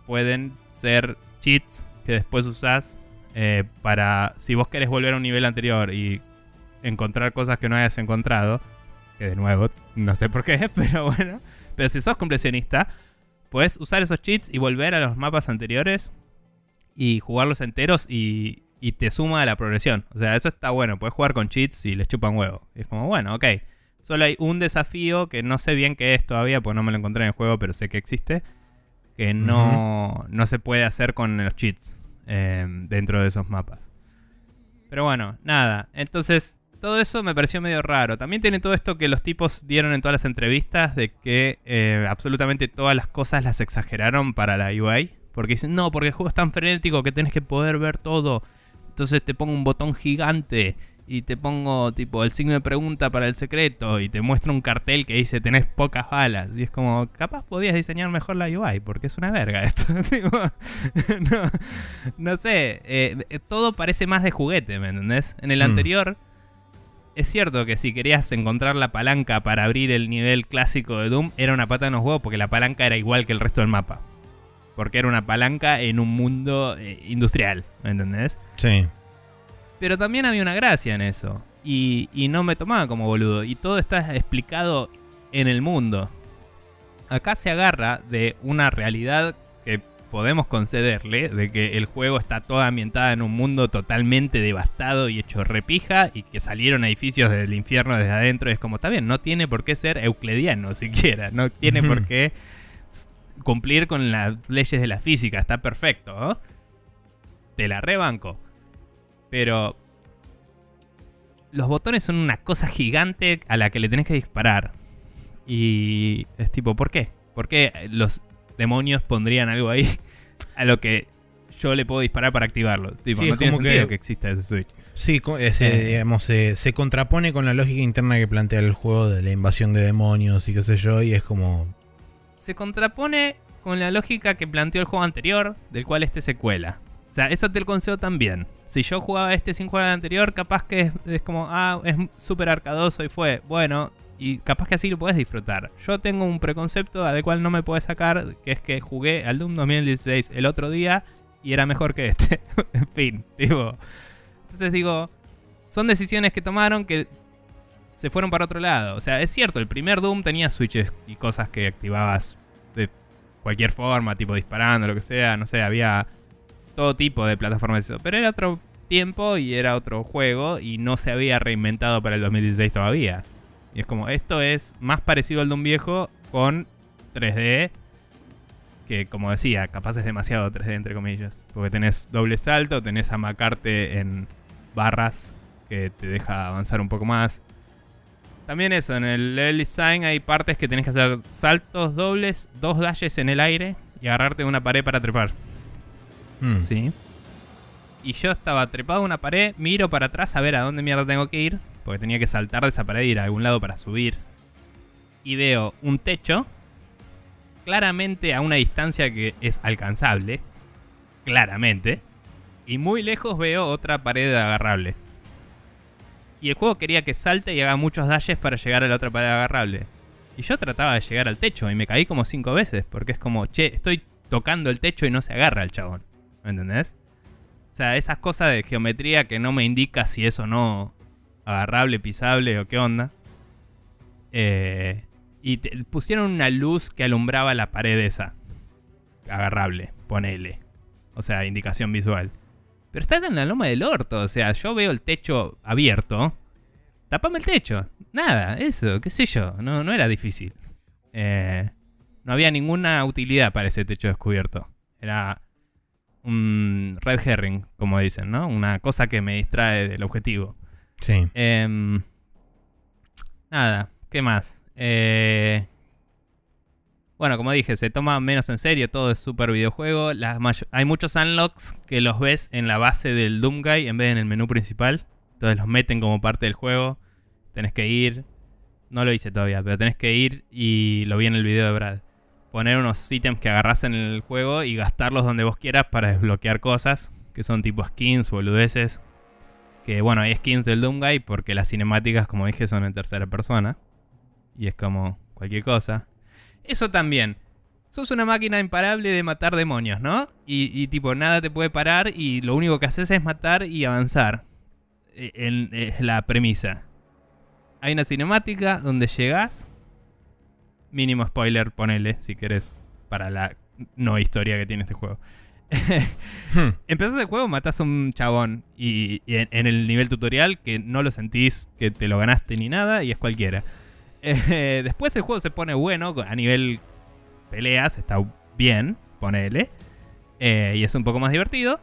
B: pueden ser cheats que después usás eh, para si vos querés volver a un nivel anterior y encontrar cosas que no hayas encontrado, que de nuevo no sé por qué, [laughs] pero bueno, pero si sos completionista, puedes usar esos cheats y volver a los mapas anteriores y jugarlos enteros y, y te suma a la progresión. O sea, eso está bueno, puedes jugar con cheats y les chupan huevo. Y es como, bueno, ok. Solo hay un desafío que no sé bien qué es todavía, porque no me lo encontré en el juego, pero sé que existe. Que no, no se puede hacer con los cheats eh, dentro de esos mapas. Pero bueno, nada. Entonces, todo eso me pareció medio raro. También tiene todo esto que los tipos dieron en todas las entrevistas de que eh, absolutamente todas las cosas las exageraron para la UI. Porque dicen, no, porque el juego es tan frenético que tenés que poder ver todo. entonces te pongo un botón gigante y te pongo tipo el signo de pregunta para el secreto y te muestro un cartel que dice tenés pocas balas. Y es como, capaz podías diseñar mejor la UI, porque es una verga esto. [laughs] no, no, sé, eh, eh, todo parece más de juguete, ¿me entendés? En el
A: Mm.
B: anterior, es cierto que si querías encontrar la palanca para abrir el nivel clásico de Doom, era una pata en los huevos porque la palanca era igual que el resto del mapa. Porque era una palanca en un mundo eh, industrial, ¿me entendés?
A: Sí.
B: Pero también había una gracia en eso. Y, y no me tomaba como boludo. Y todo está explicado en el mundo. Acá se agarra de una realidad que podemos concederle, de que el juego está toda ambientada en un mundo totalmente devastado y hecho repija, y que salieron edificios del infierno desde adentro. Es como, está bien, no tiene por qué ser euclidiano siquiera, no tiene por qué cumplir con las leyes de la física, está perfecto. ¿no? Te la rebanco. Pero los botones son una cosa gigante a la que le tenés que disparar. Y es tipo, ¿por qué? ¿Por qué los demonios pondrían algo ahí [laughs] a lo que yo le puedo disparar para activarlo? Tipo,
A: Sí,
B: no tiene sentido
A: que-
B: que... exista ese switch.
A: Sí, co- eh, se,
B: Eh.
A: digamos, se, se contrapone con la lógica interna que plantea el juego de la invasión de demonios y qué sé yo, y es como...
B: Se contrapone con la lógica que planteó el juego anterior, del cual este secuela. O sea, eso te lo concedo también. Si yo jugaba este sin jugar al anterior, capaz que es, es como, ah, es súper arcadoso y fue, bueno, y capaz que así lo puedes disfrutar. Yo tengo un preconcepto al cual no me puedes sacar, que es que jugué al Doom 2016 el otro día y era mejor que este. en [laughs] fin, tipo. Entonces digo, son decisiones que tomaron que se fueron para otro lado. O sea, es cierto, el primer Doom tenía switches y cosas que activabas de cualquier forma, tipo disparando, lo que sea, no sé, había todo tipo de plataformas. Pero era otro tiempo y era otro juego y no se había reinventado para el 2016 todavía. Y es como, esto es más parecido al Doom viejo con 3D. Que como decía, capaz es demasiado 3D entre comillas. Porque tenés doble salto, tenés a macarte en barras que te deja avanzar un poco más. También eso, en el level design hay partes que tenés que hacer saltos dobles, dos dashes en el aire y agarrarte de una pared para trepar.
A: mm,
B: ¿Sí? Y yo estaba trepado a una pared, miro para atrás a ver a dónde mierda tengo que ir, porque tenía que saltar de esa pared e ir a algún lado para subir. Y veo un techo, claramente a una distancia que es alcanzable, claramente. Y muy lejos veo otra pared agarrable. Y el juego quería que salte y haga muchos dashes para llegar a la otra pared agarrable. Y yo trataba de llegar al techo y me caí como cinco veces, porque es como, che, estoy tocando el techo y no se agarra el chabón. ¿Me entendés? Sea, esas cosas de geometría que no me indica si es o no agarrable, pisable o qué onda. Eh, y pusieron una luz que alumbraba la pared esa. Agarrable, ponele. O sea, indicación visual. Pero está en la loma del orto. O sea, yo veo el techo abierto. Tapame el techo. Nada, eso, qué sé yo. No, no era difícil. Eh, no había ninguna utilidad para ese techo descubierto. Era un red herring, como dicen, ¿no? Una cosa que me distrae del objetivo.
A: sí.
B: Em, nada, ¿qué más? Eh, bueno, como dije, se toma menos en serio, todo es súper videojuego. Las hay muchos unlocks que los ves en la base del Doom Guy en vez de en el menú principal. Entonces los meten como parte del juego. Tenés que ir. No lo hice todavía, pero tenés que ir y lo vi en el video de Brad. Poner unos ítems que agarrás en el juego y gastarlos donde vos quieras para desbloquear cosas. Que son tipo skins, boludeces. Que bueno, hay skins del Doom Guy porque las cinemáticas, como dije, son en tercera persona. Y es como cualquier cosa. Eso también. Sos una máquina imparable de matar demonios, ¿no? Y, y tipo, nada te puede parar y lo único que haces es matar y avanzar. E- Es la premisa. Hay una cinemática donde llegas. Mínimo spoiler, ponele, si querés, para la no historia que tiene este juego. [laughs]
A: Hmm,
B: Empezás el juego, matás a un chabón y, y en, en el nivel tutorial que no lo sentís que te lo ganaste ni nada y es cualquiera. [laughs] Eh, después el juego se pone bueno a nivel peleas, está bien, ponele. eh, y es un poco más divertido.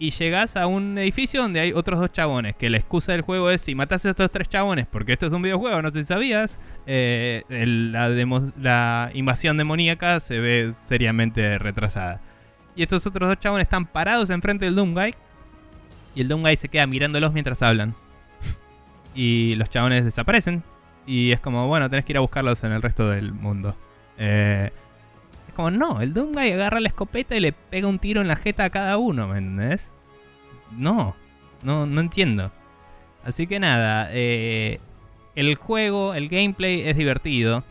B: Y llegás a un edificio donde hay otros dos chabones. Que la excusa del juego es si matás a estos tres chabones, porque esto es un videojuego, no sé si sabías. eh, la, invasión demoníaca se ve seriamente retrasada. Y estos otros dos chabones están parados enfrente del Doom Guy. Y el Doom Guy se queda mirándolos mientras hablan. Y los chabones desaparecen. Y es como, bueno, tenés que ir a buscarlos en el resto del mundo. Eh, no, el Doom Guy agarra la escopeta y le pega un tiro en la jeta a cada uno, ¿me entendés? No, no, no entiendo. Así que nada, eh, el juego, el gameplay es divertido.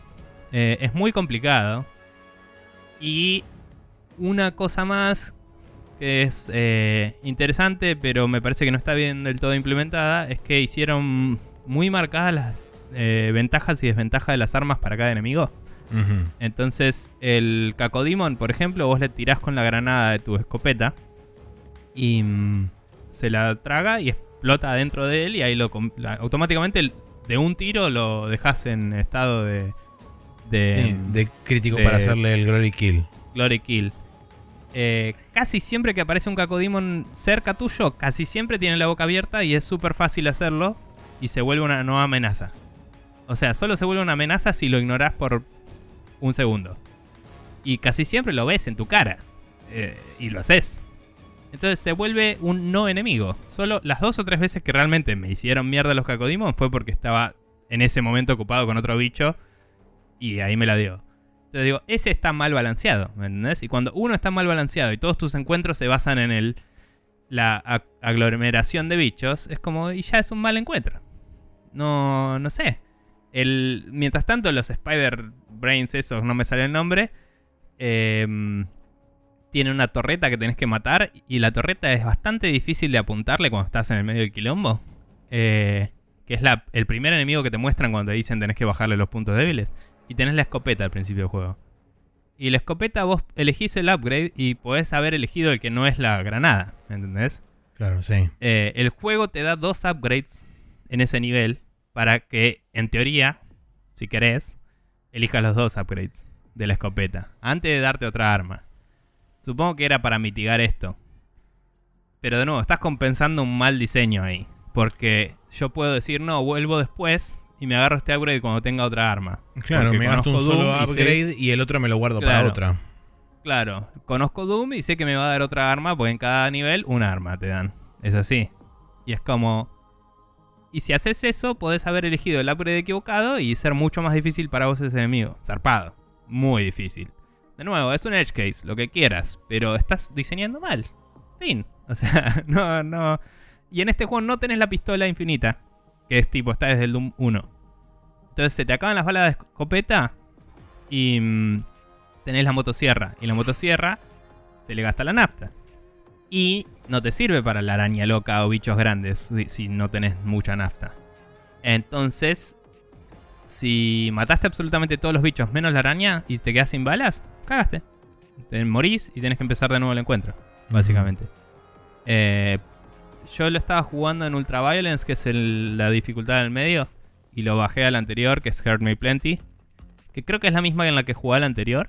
B: eh, es muy complicado. Y una cosa más que es eh, interesante, pero me parece que no está bien del todo implementada, es que hicieron muy marcadas las ventajas y desventajas de las armas para cada enemigo. Entonces, el Cacodemon, por ejemplo, vos le tirás con la granada de tu escopeta y mm, se la traga y explota dentro de él y ahí lo la- automáticamente de un tiro lo dejas en estado de, de
A: Sí, de crítico
B: de-
A: para hacerle el Glory Kill.
B: Glory Kill. Eh, casi siempre que aparece un Cacodemon cerca tuyo, casi siempre tiene la boca abierta y es súper fácil hacerlo y se vuelve una nueva amenaza. O sea, solo se vuelve una amenaza si lo ignorás por un segundo. Y casi siempre lo ves en tu cara. eh, y lo haces. Entonces se vuelve un no enemigo. Solo las dos o tres veces que realmente me hicieron mierda los Cacodemon fue porque estaba en ese momento ocupado con otro bicho y ahí me la dio. Entonces digo, ese está mal balanceado, ¿me entendés? Y cuando uno está mal balanceado y todos tus encuentros se basan en el la ag- aglomeración de bichos, es como, y ya es un mal encuentro. No, no sé. El, mientras tanto, los Spider Brains, esos, no me sale el nombre, em, tienen una torreta que tenés que matar y la torreta es bastante difícil de apuntarle cuando estás en el medio del quilombo. Eh, que es la- el primer enemigo que te muestran cuando te dicen tenés que bajarle los puntos débiles. Y tenés la escopeta al principio del juego. Y la escopeta vos elegís el upgrade y podés haber elegido el que no es la granada, ¿me entendés?
A: Claro, sí.
B: Eh, el juego te da dos upgrades en ese nivel para que, en teoría, si querés, elijas los dos upgrades de la escopeta antes de darte otra arma. Supongo que era para mitigar esto. Pero de nuevo, estás compensando un mal diseño ahí. Porque yo puedo decir, no, vuelvo después y me agarro este upgrade cuando tenga otra arma.
A: Claro,
B: Porque
A: me gasto un solo
B: Doom y sé-
A: upgrade y el otro me lo guardo para otra.
B: Claro, conozco Doom y sé que me va a dar otra arma, porque en cada nivel un arma te dan. Es así. Y es como. Y si haces eso, podés haber elegido el upgrade equivocado y ser mucho más difícil para vos ese enemigo. Zarpado. Muy difícil. De nuevo, es un edge case, lo que quieras, pero estás diseñando mal. Fin. O sea, [laughs] no, no. Y en este juego no tenés la pistola infinita, que es tipo, está desde el Doom 1. Entonces se te acaban las balas de escopeta y mm, tenés la motosierra. Y la motosierra se le gasta la nafta. Y no te sirve para la araña loca o bichos grandes si, si no tenés mucha nafta. Entonces, si mataste absolutamente todos los bichos menos la araña y te quedas sin balas, cagaste. Te morís y tenés que empezar de nuevo el encuentro, básicamente. Eh, yo lo estaba jugando en Ultraviolence, que es el- la dificultad del medio, y lo bajé al anterior, que es Hurt Me Plenty, que creo que es la misma en la que jugué al anterior.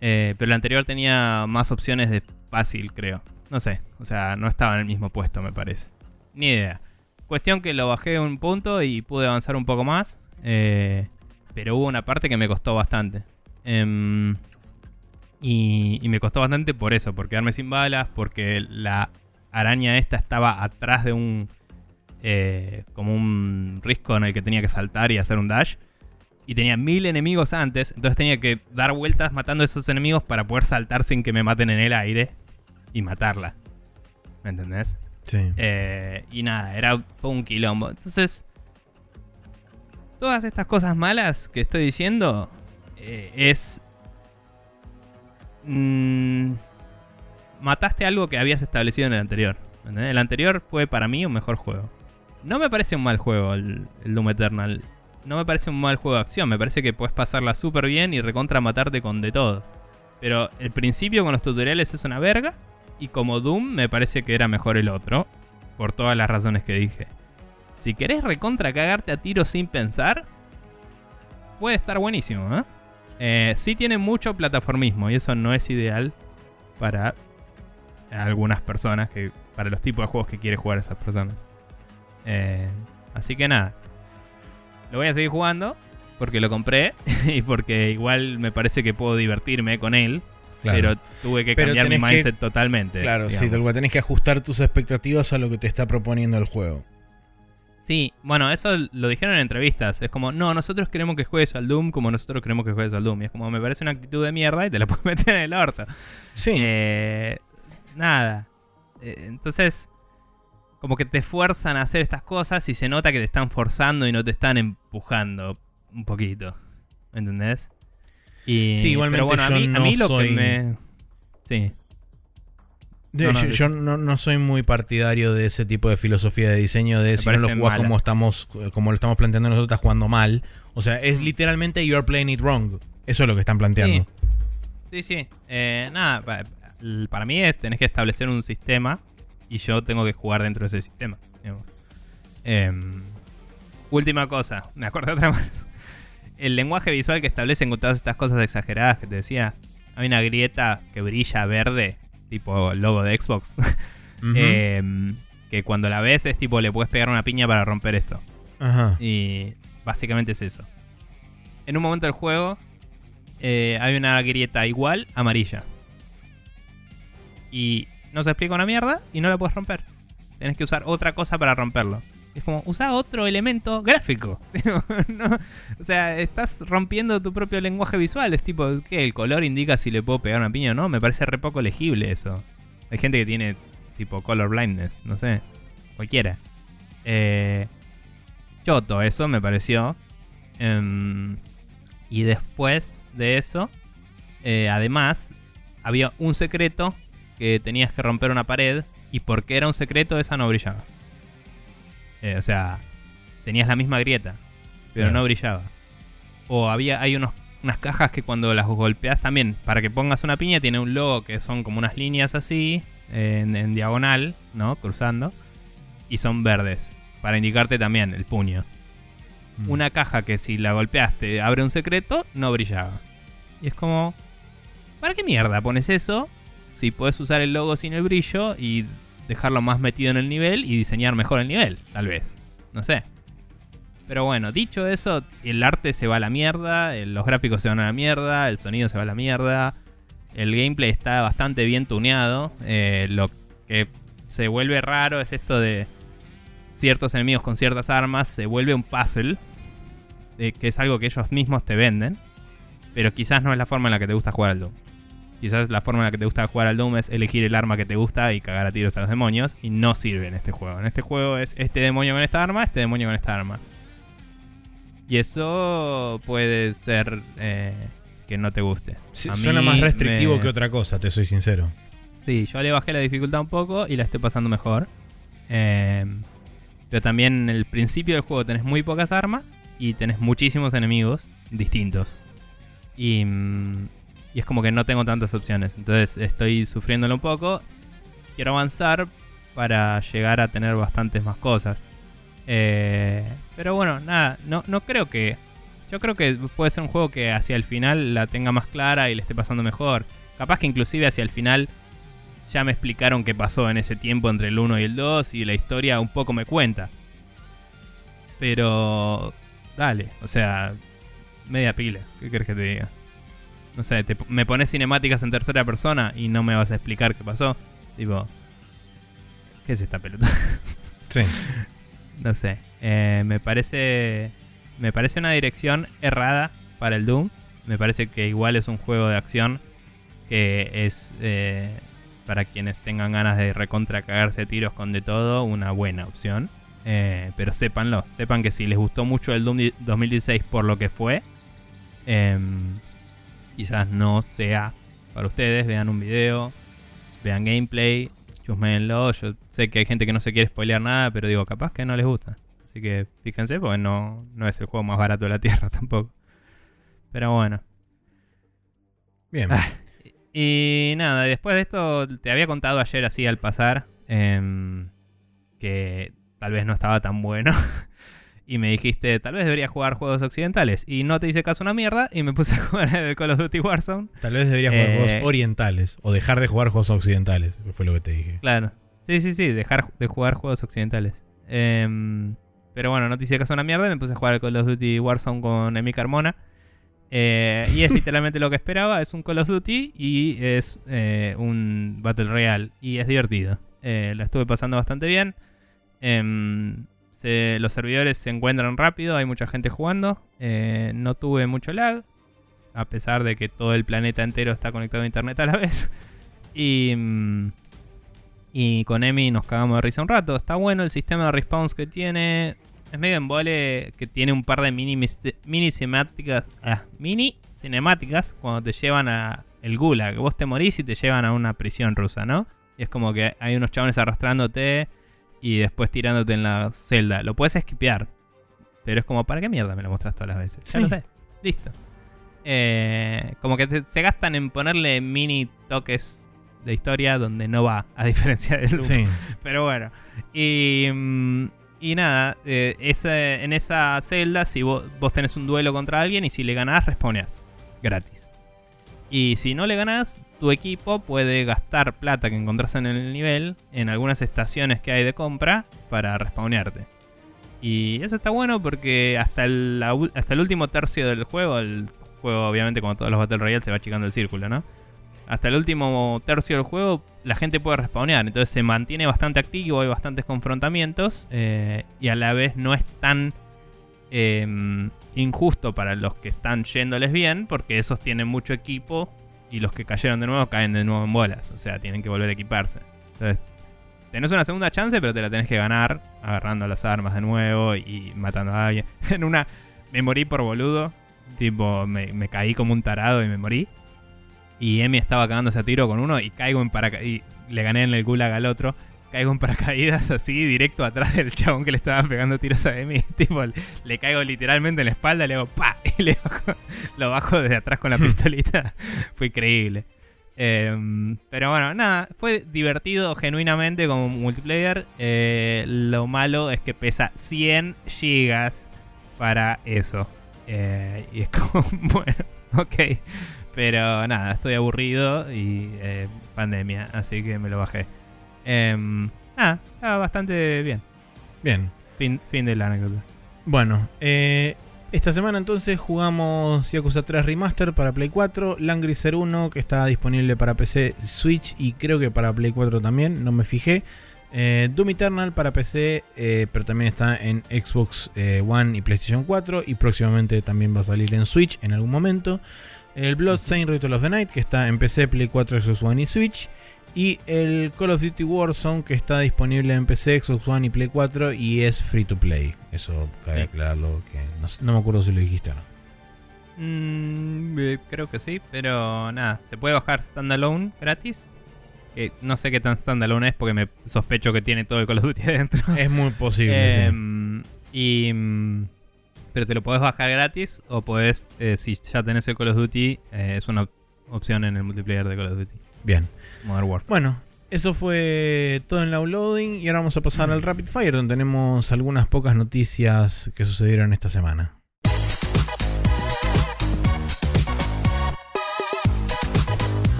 B: Eh, pero el anterior tenía más opciones de fácil, creo. No sé, o sea, no estaba en el mismo puesto, me parece. Ni idea. Cuestión que lo bajé un punto y pude avanzar un poco más. eh, pero hubo una parte que me costó bastante. Em, y, me costó bastante por eso, por quedarme sin balas, porque la araña esta estaba atrás de un... eh, como un risco en el que tenía que saltar y hacer un dash y tenía mil enemigos antes, entonces tenía que dar vueltas matando a esos enemigos para poder saltar sin que me maten en el aire y matarla. ¿Me entendés?
A: Sí.
B: Eh, y nada, era un quilombo. Entonces, todas estas cosas malas que estoy diciendo eh, es... mm, mataste algo que habías establecido en el anterior. ¿entendés? El anterior fue para mí un mejor juego. No me parece un mal juego el, el Doom Eternal. No me parece un mal juego de acción. Me parece que puedes pasarla súper bien y recontra matarte con de todo. Pero el principio con los tutoriales es una verga. Y como Doom me parece que era mejor el otro. Por todas las razones que dije. Si querés recontra cagarte a tiro sin pensar. Puede estar buenísimo, ¿eh? Eh, sí tiene mucho plataformismo y eso no es ideal para algunas personas, que para los tipos de juegos que quiere jugar esas personas. Eh, así que nada, lo voy a seguir jugando porque lo compré [laughs] y porque igual me parece que puedo divertirme con él.
A: Claro.
B: pero tuve que
A: Pero
B: cambiar mi
A: que-
B: mindset totalmente.
A: Claro, sí, tal cual. Tenés que ajustar tus expectativas a lo que te está proponiendo el juego.
B: Sí, bueno, eso lo dijeron en entrevistas. Es como, no, nosotros queremos que juegues al Doom como nosotros queremos que juegues al Doom. Y es como, me parece una actitud de mierda y te la [laughs] puedes meter en el orto.
A: Sí.
B: Eh, nada. Eh, entonces, como que te fuerzan a hacer estas cosas y se nota que te están forzando y no te están empujando un poquito. ¿Me entendés? Y,
A: Sí, igualmente
B: pero bueno, a
A: yo
B: mí, a
A: no
B: mí lo
A: soy-
B: que me... Sí.
A: De-
B: no, no,
A: yo no, no soy muy partidario de ese tipo de filosofía de diseño de si no lo jugás como estamos como lo estamos planteando nosotros estás jugando mal. O sea, es
B: Mm.
A: literalmente you're playing it wrong. Eso es lo que están planteando.
B: Sí, sí. Eh, nada, para mí es, tenés que establecer un sistema y yo tengo que jugar dentro de ese sistema. Em, última cosa, me acordé otra [laughs] más. El lenguaje visual que establecen con todas estas cosas exageradas que te decía. Hay una grieta que brilla verde, tipo logo de Xbox. [laughs] Em, que cuando la ves es tipo le puedes pegar una piña para romper esto.
A: Ajá.
B: Y básicamente es eso. En un momento del juego eh, hay una grieta igual amarilla. Y no se explica una mierda y no la puedes romper. Tienes que usar otra cosa para romperlo. Es como, usa otro elemento gráfico. [laughs] O sea, estás rompiendo tu propio lenguaje visual. Es tipo, ¿qué? ¿El color indica si le puedo pegar una piña o no? Me parece re poco legible eso. Hay gente que tiene tipo color blindness, no sé. Cualquiera. Eh, choto, eso me pareció. Em, y después de eso, eh, además, había un secreto que tenías que romper una pared. Y porque era un secreto, esa no brillaba. Eh, o sea, tenías la misma grieta, pero
A: Claro.
B: no brillaba. O había, hay unos, unas cajas que cuando las golpeas también, para que pongas una piña, tiene un logo que son como unas líneas así, en, en diagonal, ¿no? Cruzando. Y son verdes, para indicarte también el puño.
A: Mm.
B: Una caja que si la golpeaste abre un secreto, no brillaba. Y es como, ¿para qué mierda pones eso? Si puedes usar el logo sin el brillo y dejarlo más metido en el nivel y diseñar mejor el nivel, tal vez. No sé. Pero bueno, dicho eso, el arte se va a la mierda, los gráficos se van a la mierda, el sonido se va a la mierda, el gameplay está bastante bien tuneado. eh, lo que se vuelve raro es esto de ciertos enemigos con ciertas armas, se vuelve un puzzle, eh, que es algo que ellos mismos te venden, pero quizás no es la forma en la que te gusta jugar al Doom. Quizás la forma en la que te gusta jugar al Doom es elegir el arma que te gusta y cagar a tiros a los demonios. Y no sirve en este juego. En este juego es este demonio con esta arma, este demonio con esta arma. Y eso puede ser eh, que no te guste.
A: Sí, suena más restrictivo
B: me-
A: que otra cosa, te soy sincero.
B: Sí, yo le bajé la dificultad un poco y la estoy pasando mejor. Eh, pero también en el principio del juego tenés muy pocas armas y tenés muchísimos enemigos distintos. Y, mm, y es como que no tengo tantas opciones. Entonces estoy sufriéndolo un poco. Quiero avanzar para llegar a tener bastantes más cosas. Eh, pero bueno, nada, no, no creo que... Yo creo que puede ser un juego que hacia el final la tenga más clara y le esté pasando mejor. Capaz que inclusive hacia el final ya me explicaron qué pasó en ese tiempo entre el 1 y el 2 y la historia un poco me cuenta. Pero... Dale, o sea, media pila, ¿qué crees que te diga? No sé, te- me pones cinemáticas en tercera persona y no me vas a explicar qué pasó. Tipo, ¿qué es esta pelota? [laughs]
A: Sí.
B: no sé, eh, me parece me parece una dirección errada para el Doom. Me parece que igual es un juego de acción que es eh, para quienes tengan ganas de recontra cagarse tiros con de todo una buena opción. Eh, pero sépanlo, sepan que si les gustó mucho el Doom di- 2016 por lo que fue, em, quizás no sea para ustedes. Vean un video, vean gameplay, chusmeenlo. Yo sé que hay gente que no se quiere spoilear nada, pero digo, capaz que no les gusta. Así que fíjense, porque no, no es el juego más barato de la [laughs] Tierra tampoco. Pero bueno.
A: Bien.
B: Ah. Y nada, después de esto, te había contado ayer así al pasar em, que tal vez no estaba tan bueno. [laughs] y me dijiste, tal vez debería jugar juegos occidentales. Y no te hice caso una mierda y me puse a [laughs] jugar el Call of Duty Warzone.
A: Tal vez deberías jugar
B: Eh,
A: juegos orientales o dejar de jugar juegos occidentales, fue lo que te dije.
B: Claro. Sí, sí, sí, dejar de jugar juegos occidentales. Em, pero bueno, no te hice caso una mierda y me puse a jugar el Call of Duty Warzone con Emi Carmona. Eh, y es [laughs] literalmente lo que esperaba. Es un Call of Duty y es eh, un Battle Royale. Y es divertido. Eh, la estuve pasando bastante bien. Los servidores se encuentran rápido. Hay mucha gente jugando. Eh, no tuve mucho lag. A pesar de que todo el planeta entero está conectado a internet a la [laughs] vez. Y, mm, y con Emi nos cagamos de risa un rato. Está bueno el sistema de respawns que tiene. Es medio embole que tiene un par de mini, cinemáticas. ah, mini cinemáticas cuando te llevan a el gulag. Vos te morís y te llevan a una prisión rusa, ¿no? Y es como que hay unos chavales arrastrándote y después tirándote en la celda. Lo puedes esquipear. Pero es como, ¿para qué mierda me lo mostras todas las veces? Ya
A: Sí.
B: lo sé. Listo. Eh, como que te- se gastan en ponerle mini toques de historia donde no va, a [laughs] diferencia del loop.
A: Sí.
B: Pero bueno. Y, mm, y nada, eh, ese- en esa celda, si vos, vos tenés un duelo contra alguien y si le ganás, respawneás. Gratis. Y si no le ganás, tu equipo puede gastar plata que encontrás en el nivel en algunas estaciones que hay de compra para respawnearte. Y eso está bueno porque hasta el, hasta el último tercio del juego, el juego obviamente como todos los Battle Royale se va achicando el círculo, ¿no? Hasta el último tercio del juego la gente puede respawnear, entonces se mantiene bastante activo, hay bastantes confrontamientos eh, y a la vez no es tan eh, injusto para los que están yéndoles bien porque esos tienen mucho equipo y los que cayeron de nuevo caen de nuevo en bolas, o sea, tienen que volver a equiparse. Entonces, tenés una segunda chance, pero te la tenés que ganar agarrando las armas de nuevo y matando a alguien. [laughs] en una me morí por boludo, tipo me, me caí como un tarado y me morí. Y Emi estaba cagándose a tiro con uno y caigo en paracaídas. Y le gané en el gulag al otro. Caigo en paracaídas [laughs] así, directo atrás del chabón que le estaba pegando tiros a Emi. [laughs] Tipo, le, caigo literalmente en la espalda, le hago pa [laughs] y le bajo- lo bajo desde atrás con la pistolita. Fue increíble. Em, pero bueno, nada, fue divertido genuinamente como multiplayer. Eh, lo malo es que pesa 100 gigas para eso. Eh, y es como, bueno, ok. Pero nada, estoy aburrido y eh, pandemia, así que me lo bajé. Nada, estaba bastante bien.
A: Bien.
B: Fin, fin de la anécdota.
A: Bueno, eh, esta semana entonces jugamos Yakuza 3 Remaster para Play 4, Langrisser 1 que está disponible para PC, Switch y creo que para Play 4 también, no me fijé. Eh, Doom Eternal para PC, eh, pero también está en Xbox eh, One y PlayStation 4 y próximamente también va a salir en Switch en algún momento. El Bloodstained Ritual of the Night que está en PC, Play 4, Xbox One y Switch. Y el Call of Duty Warzone que está disponible en PC, Xbox One y Play 4 y es free to play. Eso cabe
B: Sí.
A: aclararlo, que no, me acuerdo si lo dijiste o no.
B: Mm, eh, creo que sí, pero nada, se puede bajar standalone gratis. Que no sé qué tan standalone es porque me sospecho que tiene todo el Call of Duty [laughs] adentro.
A: Es muy posible, sí.
B: Em, y, mm, pero te lo podés bajar gratis o podés, eh, si ya tenés el Call of Duty, eh, es una op- opción en el multiplayer de Call of Duty.
A: Bien.
B: Modern Warfare.
A: Bueno, eso fue todo en la downloading y ahora vamos a pasar al Rapid Fire donde tenemos algunas pocas noticias que sucedieron esta semana.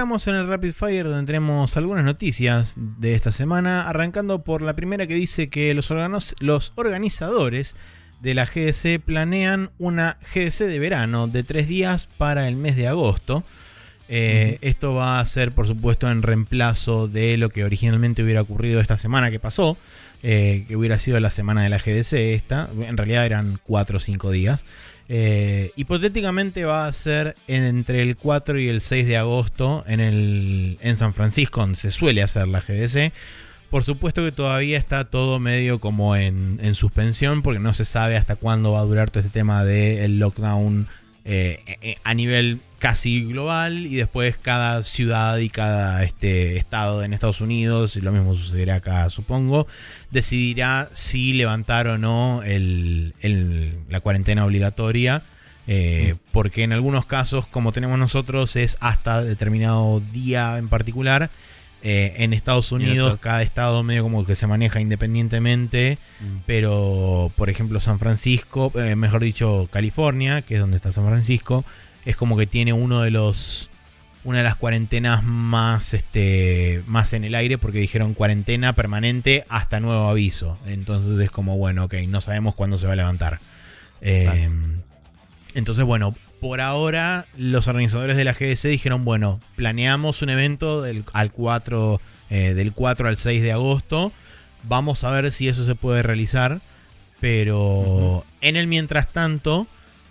A: Estamos en el Rapid Fire donde tenemos algunas noticias de esta semana, arrancando por la primera que dice que los, organizadores de la GDC planean una GDC de verano de tres días para el mes de agosto. Eh, Esto va a ser, por supuesto, en reemplazo de lo que originalmente hubiera ocurrido esta semana que pasó, eh, que hubiera sido la semana de la GDC esta. En realidad eran cuatro o cinco días. Eh, hipotéticamente va a ser entre el 4 y el 6 de agosto en, el, en San Francisco, donde se suele hacer la GDC. Por supuesto que todavía está todo medio como en, en suspensión, porque no se sabe hasta cuándo va a durar todo este tema del lockdown eh, eh, a nivel casi global y después cada ciudad y cada este, estado en Estados Unidos, y lo mismo sucederá acá supongo, decidirá si levantar o no el- el- la cuarentena obligatoria Eh, porque en algunos casos, como tenemos nosotros, es hasta determinado día en particular. Eh, en Estados Unidos, cada estado medio como que se maneja independientemente. Pero, por ejemplo, San Francisco, eh, mejor dicho, California, que es donde está San Francisco, es como que tiene uno de los. Una de las cuarentenas más, este, más en el aire porque dijeron cuarentena permanente hasta nuevo aviso. Entonces es como, bueno, ok, no sabemos cuándo se va a levantar. Eh, entonces, bueno, por ahora los organizadores de la GDC dijeron, bueno, planeamos un evento del, al 4, eh, del 4 al 6 de agosto. Vamos a ver si eso se puede realizar. Pero en el mientras tanto,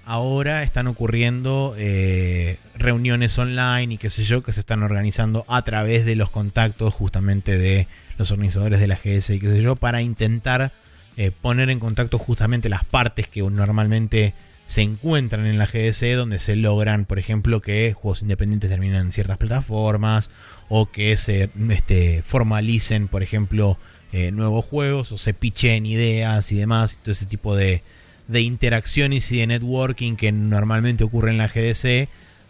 A: ahora están ocurriendo eh, reuniones online y qué sé yo, que se están organizando a través de los contactos justamente de los organizadores de la GDC y qué sé yo, para intentar eh, poner en contacto justamente las partes que normalmente se encuentran en la GDC, donde se logran, por ejemplo, que juegos independientes terminen en ciertas plataformas o que se este, formalicen, por ejemplo, eh, nuevos juegos o se pichen ideas y demás, todo ese tipo de, de interacciones y de networking que normalmente ocurre en la GDC,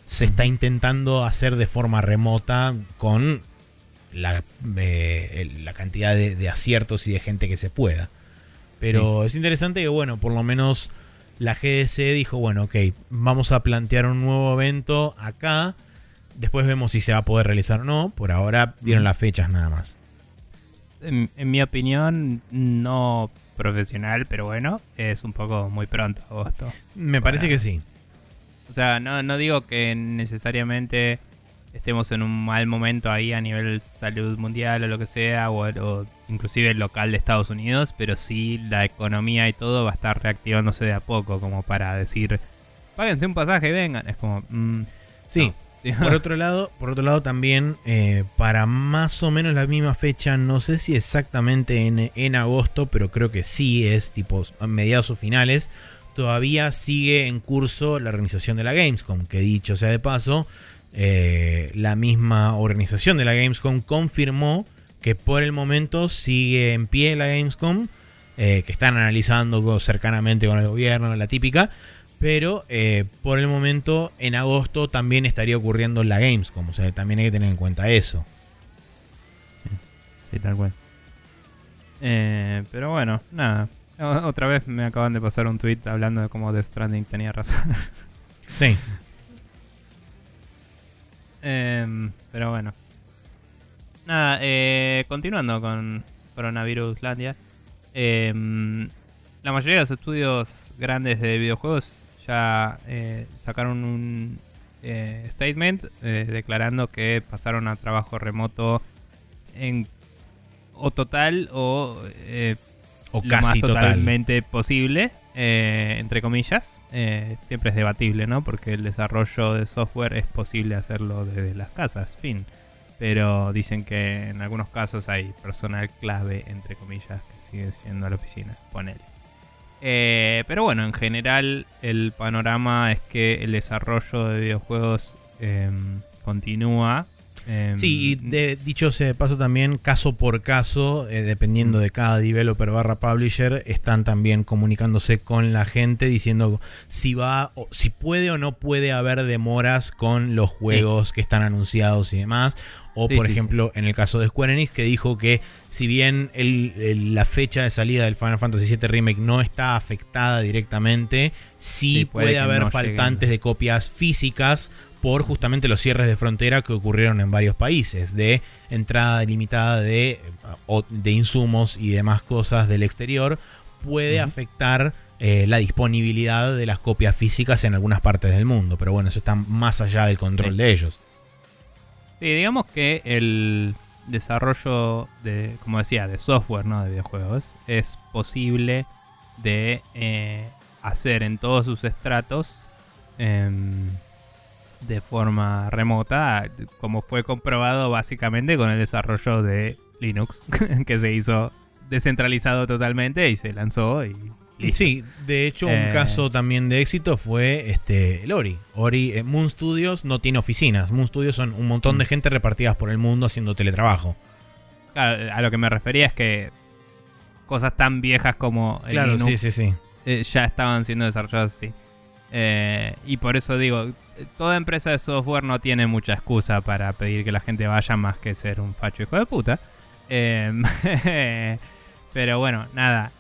A: se está intentando hacer de forma remota con la, eh, la cantidad de, de aciertos y de gente que se pueda. Pero es interesante que, bueno, por lo menos la GDC dijo, bueno, ok, vamos a plantear un nuevo evento acá. Después vemos si se va a poder realizar o no. Por ahora dieron las fechas nada más.
B: En, en mi opinión, no profesional, pero bueno, es un poco muy pronto, agosto.
A: Me parece
B: Para-
A: que sí.
B: O sea, no, no digo que necesariamente estemos en un mal momento ahí a nivel salud mundial o lo que sea, o, o inclusive local de Estados Unidos, pero sí la economía y todo va a estar reactivándose de a poco, como para decir, páguense un pasaje, vengan. Es como, mm,
A: Sí.
B: no.
A: Por [laughs] otro lado, por otro lado también, eh, para más o menos la misma fecha, no sé si exactamente en, en agosto, pero creo que sí es tipo mediados o finales, todavía sigue en curso la organización de la Gamescom, que dicho sea de paso, eh, la misma organización de la Gamescom confirmó que por el momento sigue en pie la Gamescom, eh, que están analizando cercanamente con el gobierno, la típica, pero eh, por el momento en agosto también estaría ocurriendo la Gamescom, o sea, también hay que tener en cuenta eso.
B: Sí, tal cual. Eh, pero bueno, nada. O- Otra vez me acaban de pasar un tweet hablando de cómo Death Stranding tenía razón. [laughs]
A: Sí,
B: Em, pero bueno. Nada, eh, continuando con Coronaviruslandia. Em, la mayoría de los estudios grandes de videojuegos ya eh, sacaron un eh, statement eh, declarando que pasaron a trabajo remoto en o total o eh,
A: o
B: lo
A: casi
B: más
A: total.
B: totalmente posible, entre comillas. Siempre es debatible, ¿no? Porque el desarrollo de software es posible hacerlo desde las casas, fin. Pero dicen que en algunos casos hay personal clave, entre comillas, que sigue siendo a la oficina, ponele. Eh, pero bueno, en general el panorama es que el desarrollo de videojuegos em, continúa. em,
A: Sí, y de, dicho sea de paso también, caso por caso, eh, dependiendo de cada developer barra publisher, están también comunicándose con la gente diciendo si va, o, si puede o no puede haber demoras con los juegos que están anunciados y demás. O
B: Sí,
A: por
B: sí,
A: ejemplo, en el caso de Square Enix, que dijo que si bien el- el- la fecha de salida del Final Fantasy VII Remake no está afectada directamente, sí,
B: puede
A: haber
B: no
A: faltantes
B: lleguen.
A: de copias físicas por justamente los cierres de frontera que ocurrieron en varios países, de entrada limitada de, insumos y demás cosas del exterior, puede afectar eh, la disponibilidad de las copias físicas en algunas partes del mundo, pero bueno, eso está más allá del control
B: Sí.
A: de ellos.
B: Sí, digamos que el desarrollo de, como decía, de software, ¿no? De videojuegos, es posible de eh, hacer en todos sus estratos em, de forma remota, como fue comprobado básicamente con el desarrollo de Linux, [laughs] que se hizo descentralizado totalmente y se lanzó y listo.
A: Sí, de hecho, un
B: Eh.
A: caso también de éxito fue este el Ori. Ori, eh, Moon Studios no tiene oficinas. Moon Studios son un montón de
B: Mm.
A: gente repartidas por el mundo haciendo teletrabajo.
B: Claro, a lo que me refería es que cosas tan viejas como el
A: Claro,
B: Linux
A: sí, sí, sí.
B: eh, ya estaban siendo desarrollados así. Y por eso digo, toda empresa de software no tiene mucha excusa para pedir que la gente vaya más que ser un facho hijo de puta. [laughs] Pero bueno, nada.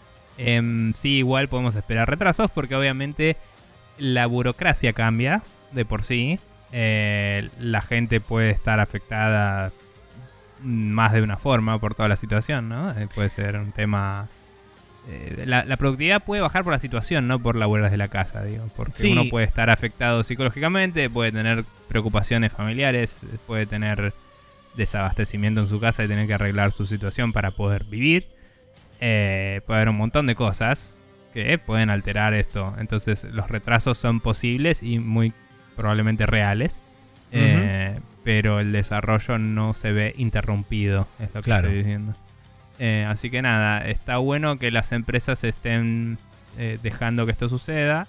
B: Em, sí, igual podemos esperar retrasos porque obviamente la burocracia cambia de por sí. Eh, la gente puede estar afectada más de una forma por toda la situación, ¿no? Eh, puede ser un tema... eh, la, la productividad puede bajar por la situación, no por labores de la casa, digo. Porque
A: Sí.
B: uno puede estar afectado psicológicamente, puede tener preocupaciones familiares, puede tener desabastecimiento en su casa y tener que arreglar su situación para poder vivir. Eh, puede haber un montón de cosas que pueden alterar esto. Entonces los retrasos son posibles y muy probablemente reales. Eh, pero el desarrollo no se ve interrumpido, es lo que
A: Claro.
B: estoy diciendo. Eh, así que nada, está bueno que las empresas estén eh, dejando que esto suceda.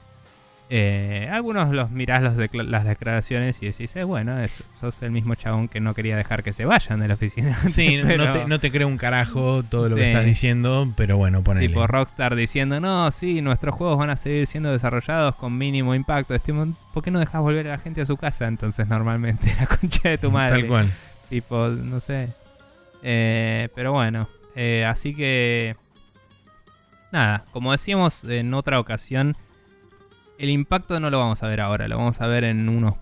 B: Eh, algunos los mirás los las declaraciones y decís, eh, bueno, es- sos el mismo chabón que no quería dejar que se vayan de la oficina. [laughs]
A: Sí, no-
B: Pero-
A: no, te, no te creo un carajo todo lo que estás diciendo, pero bueno, ponele.
B: Tipo Rockstar diciendo, no, sí, nuestros juegos van a seguir siendo desarrollados con mínimo impacto. Decimos, ¿por qué no dejas volver a la gente a su casa? Entonces normalmente [laughs] la concha de tu madre.
A: Tal cual.
B: Tipo, no sé. Eh, pero bueno, eh, así que... Nada, como decíamos en otra ocasión, el impacto no lo vamos a ver ahora, lo vamos a ver en unos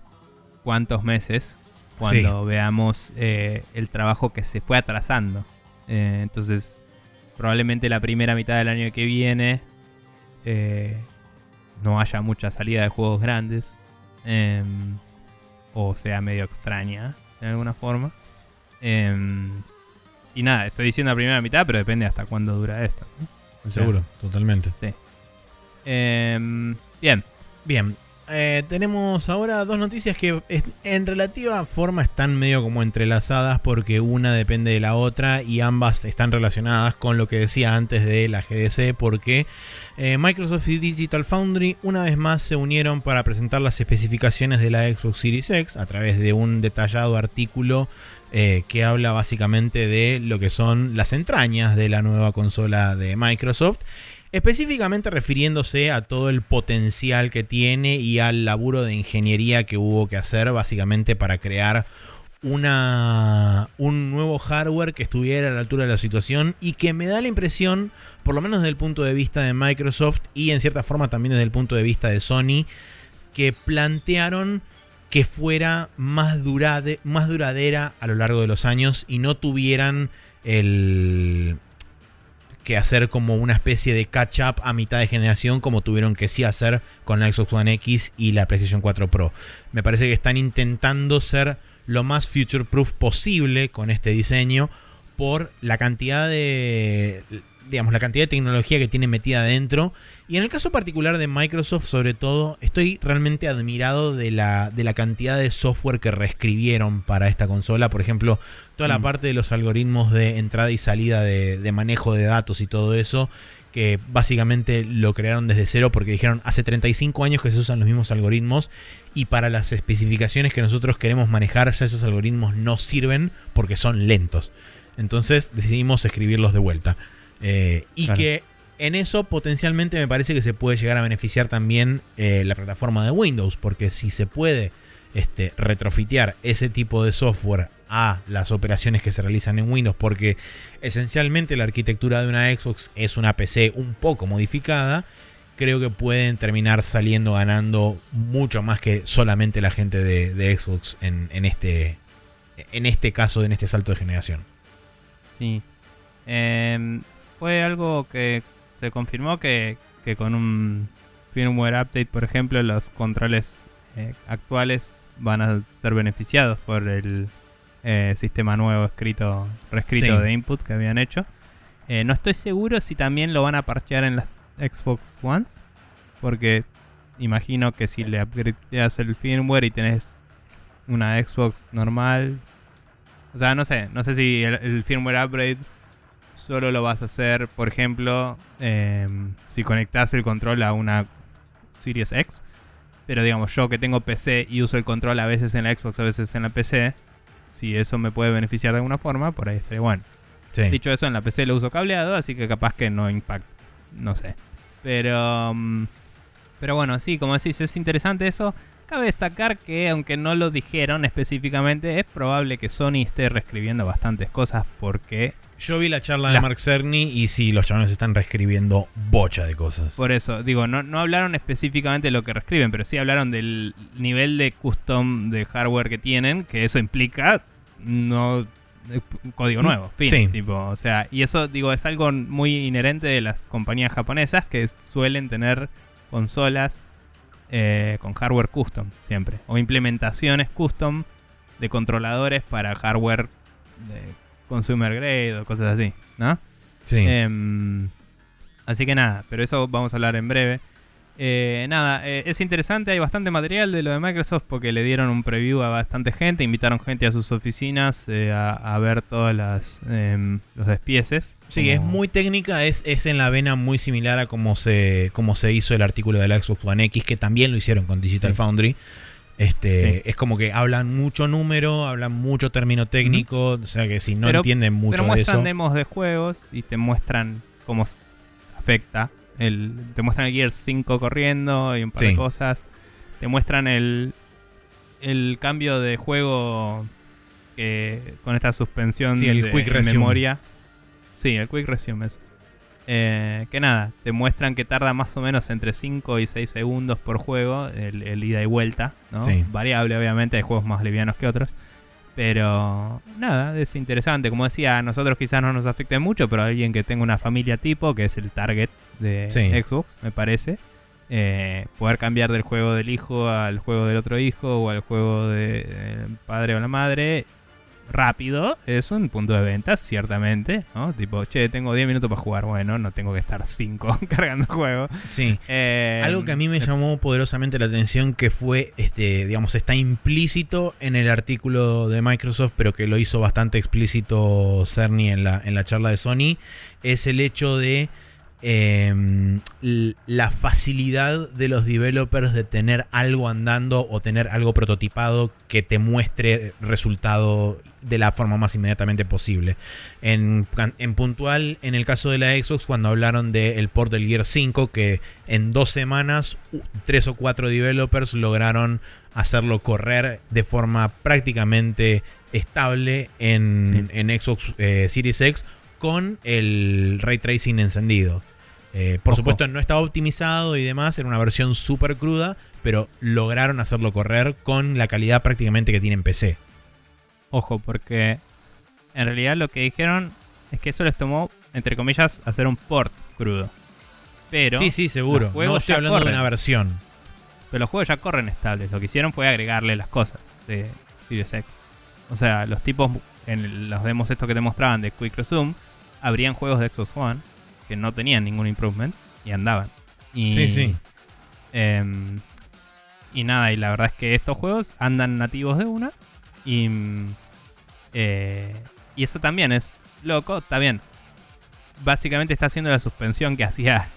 B: cuantos meses, cuando veamos eh, el trabajo que se fue atrasando. Eh, entonces, probablemente la primera mitad del año que viene eh, no haya mucha salida de juegos grandes. em, o sea medio extraña de alguna forma. Em, y nada, estoy diciendo la primera mitad, pero depende hasta cuándo dura esto. ¿no? O sea,
A: Seguro, totalmente.
B: em, bien,
A: Bien, eh, tenemos ahora dos noticias que en relativa forma están medio como entrelazadas porque una depende de la otra y ambas están relacionadas con lo que decía antes de la GDC porque eh, Microsoft y Digital Foundry una vez más se unieron para presentar las especificaciones de la Xbox Series X a través de un detallado artículo eh, que habla básicamente de lo que son las entrañas de la nueva consola de Microsoft específicamente refiriéndose a todo el potencial que tiene y al laburo de ingeniería que hubo que hacer básicamente para crear una, un nuevo hardware que estuviera a la altura de la situación y que me da la impresión, por lo menos desde el punto de vista de Microsoft y en cierta forma también desde el punto de vista de Sony, que plantearon que fuera más, durade- más duradera a lo largo de los años y no tuvieran el, que hacer como una especie de catch up a mitad de generación como tuvieron que sí hacer con la Xbox One X y la PlayStation 4 Pro. Me parece que están intentando ser lo más future proof posible con este diseño por la cantidad de digamos la cantidad de tecnología que tiene metida adentro y en el caso particular de Microsoft sobre todo estoy realmente admirado de la, de la cantidad de software que reescribieron para esta consola por ejemplo toda la
B: Mm.
A: parte de los algoritmos de entrada y salida de, de manejo de datos y todo eso, que básicamente lo crearon desde cero porque dijeron hace 35 años que se usan los mismos algoritmos y para las especificaciones que nosotros queremos manejar ya esos algoritmos no sirven porque son lentos. Entonces decidimos escribirlos de vuelta. Eh, y
B: Claro.
A: que en eso potencialmente me parece que se puede llegar a beneficiar también eh, la plataforma de Windows, porque si se puede este, retrofitear ese tipo de software a las operaciones que se realizan en Windows, porque esencialmente la arquitectura de una Xbox es una PC un poco modificada, creo que pueden terminar saliendo ganando mucho más que solamente la gente de, Xbox en, en este, en este caso, en este salto de generación.
B: sí. Em, fue algo que se confirmó que, que con un firmware update, por ejemplo, los controles eh, actuales van a ser beneficiados por el eh, sistema nuevo escrito, reescrito
A: Sí.
B: de input que habían hecho. Eh, no estoy seguro si también lo van a parchear en las Xbox One, porque imagino que si le upgradeas el firmware y tenés una Xbox normal, o sea, no sé, no sé si el, el firmware upgrade solo lo vas a hacer, por ejemplo, em, si conectas el control a una Series X. Pero digamos, yo que tengo PC y uso el control a veces en la Xbox, a veces en la PC, si eso me puede beneficiar de alguna forma, por ahí estaría bueno.
A: Sí.
B: Dicho eso, en la PC lo uso cableado, así que capaz que no impacta. No sé. Pero. mm, Pero bueno, sí, como decís, es interesante eso. Cabe destacar que, aunque no lo dijeron específicamente, es probable que Sony esté reescribiendo bastantes cosas porque
A: Yo vi la charla de
B: La-
A: Mark Cerny y sí, los chavales están reescribiendo bocha de cosas.
B: Por eso, digo, no, no hablaron específicamente de lo que reescriben, pero sí hablaron del nivel de custom de hardware que tienen, que eso implica no eh, código nuevo, fin,
A: Sí.
B: tipo, o sea, y eso digo es algo muy inherente de las compañías japonesas que suelen tener consolas eh, con hardware custom siempre, o implementaciones custom de controladores para hardware de consumer grade o cosas así, ¿no?
A: Sí.
B: Em, así que nada, pero eso vamos a hablar en breve. Eh, nada, eh, es interesante, hay bastante material de lo de Microsoft porque le dieron un preview a bastante gente, invitaron gente a sus oficinas eh, a, a ver todos las, em, los despieces.
A: Sí,
B: Como-
A: es muy técnica, es, es en la vena muy similar a como se, como se hizo el artículo del Xbox One X, que también lo hicieron con Digital
B: Sí.
A: Foundry. Este,
B: Sí.
A: Es como que hablan mucho número, hablan mucho término técnico, o sea que si no
B: Pero-
A: entienden mucho
B: Pero
A: de
B: muestran
A: eso.
B: demos de juegos y te muestran cómo afecta. El, te muestran el Gears 5 corriendo y un par
A: Sí.
B: de cosas. Te muestran el, el cambio de juego que, con esta suspensión
A: Sí, el
B: de
A: Quick Resume.
B: memoria. Sí, el Quick Resume es. Eh, que nada, te muestran que tarda más o menos entre 5 y 6 segundos por juego el, el ida y vuelta, ¿no?
A: Sí.
B: Variable, obviamente, hay juegos más livianos que otros. Pero nada, es interesante. Como decía, a nosotros quizás no nos afecte mucho, pero a alguien que tenga una familia tipo, que es el target de
A: Sí.
B: Xbox, me parece, eh, poder cambiar del juego del hijo al juego del otro hijo o al juego del padre o la madre rápido es un punto de venta, ciertamente. ¿no? Tipo, che, tengo 10 minutos para jugar. Bueno, no tengo que estar 5 [laughs] cargando el juego.
A: Sí.
B: Eh,
A: Algo que a mí me llamó poderosamente la atención que fue, este, digamos, está implícito en el artículo de Microsoft, pero que lo hizo bastante explícito Cerny en la, en la charla de Sony, es el hecho de eh, l- la facilidad de los developers de tener algo andando o tener algo prototipado que te muestre resultado de la forma más inmediatamente posible. En, en puntual, en el caso de la Xbox, cuando hablaron del port del Gear 5, que en dos semanas, tres o cuatro developers lograron hacerlo correr de forma prácticamente estable en, en Xbox eh, Series X con el ray tracing encendido. Eh, por
B: Ojo.
A: supuesto, no estaba optimizado y demás, era una versión súper cruda, pero lograron hacerlo correr con la calidad prácticamente que tiene en PC.
B: Ojo, porque en realidad lo que dijeron es que eso les tomó, entre comillas, hacer un port crudo. Pero,
A: sí, sí, seguro. No estoy hablando de una versión.
B: pero los juegos ya corren estables. Lo que hicieron fue agregarle las cosas de Series X. O sea, los tipos en los demos estos que te mostraban de Quick Resume, habrían juegos de Xbox One que no tenían ningún improvement y andaban. Y,
A: Sí, sí.
B: em, y nada, y la verdad es que estos juegos andan nativos de una. Y, mm, eh, y eso también es loco, está bien. Básicamente está haciendo la suspensión que hacía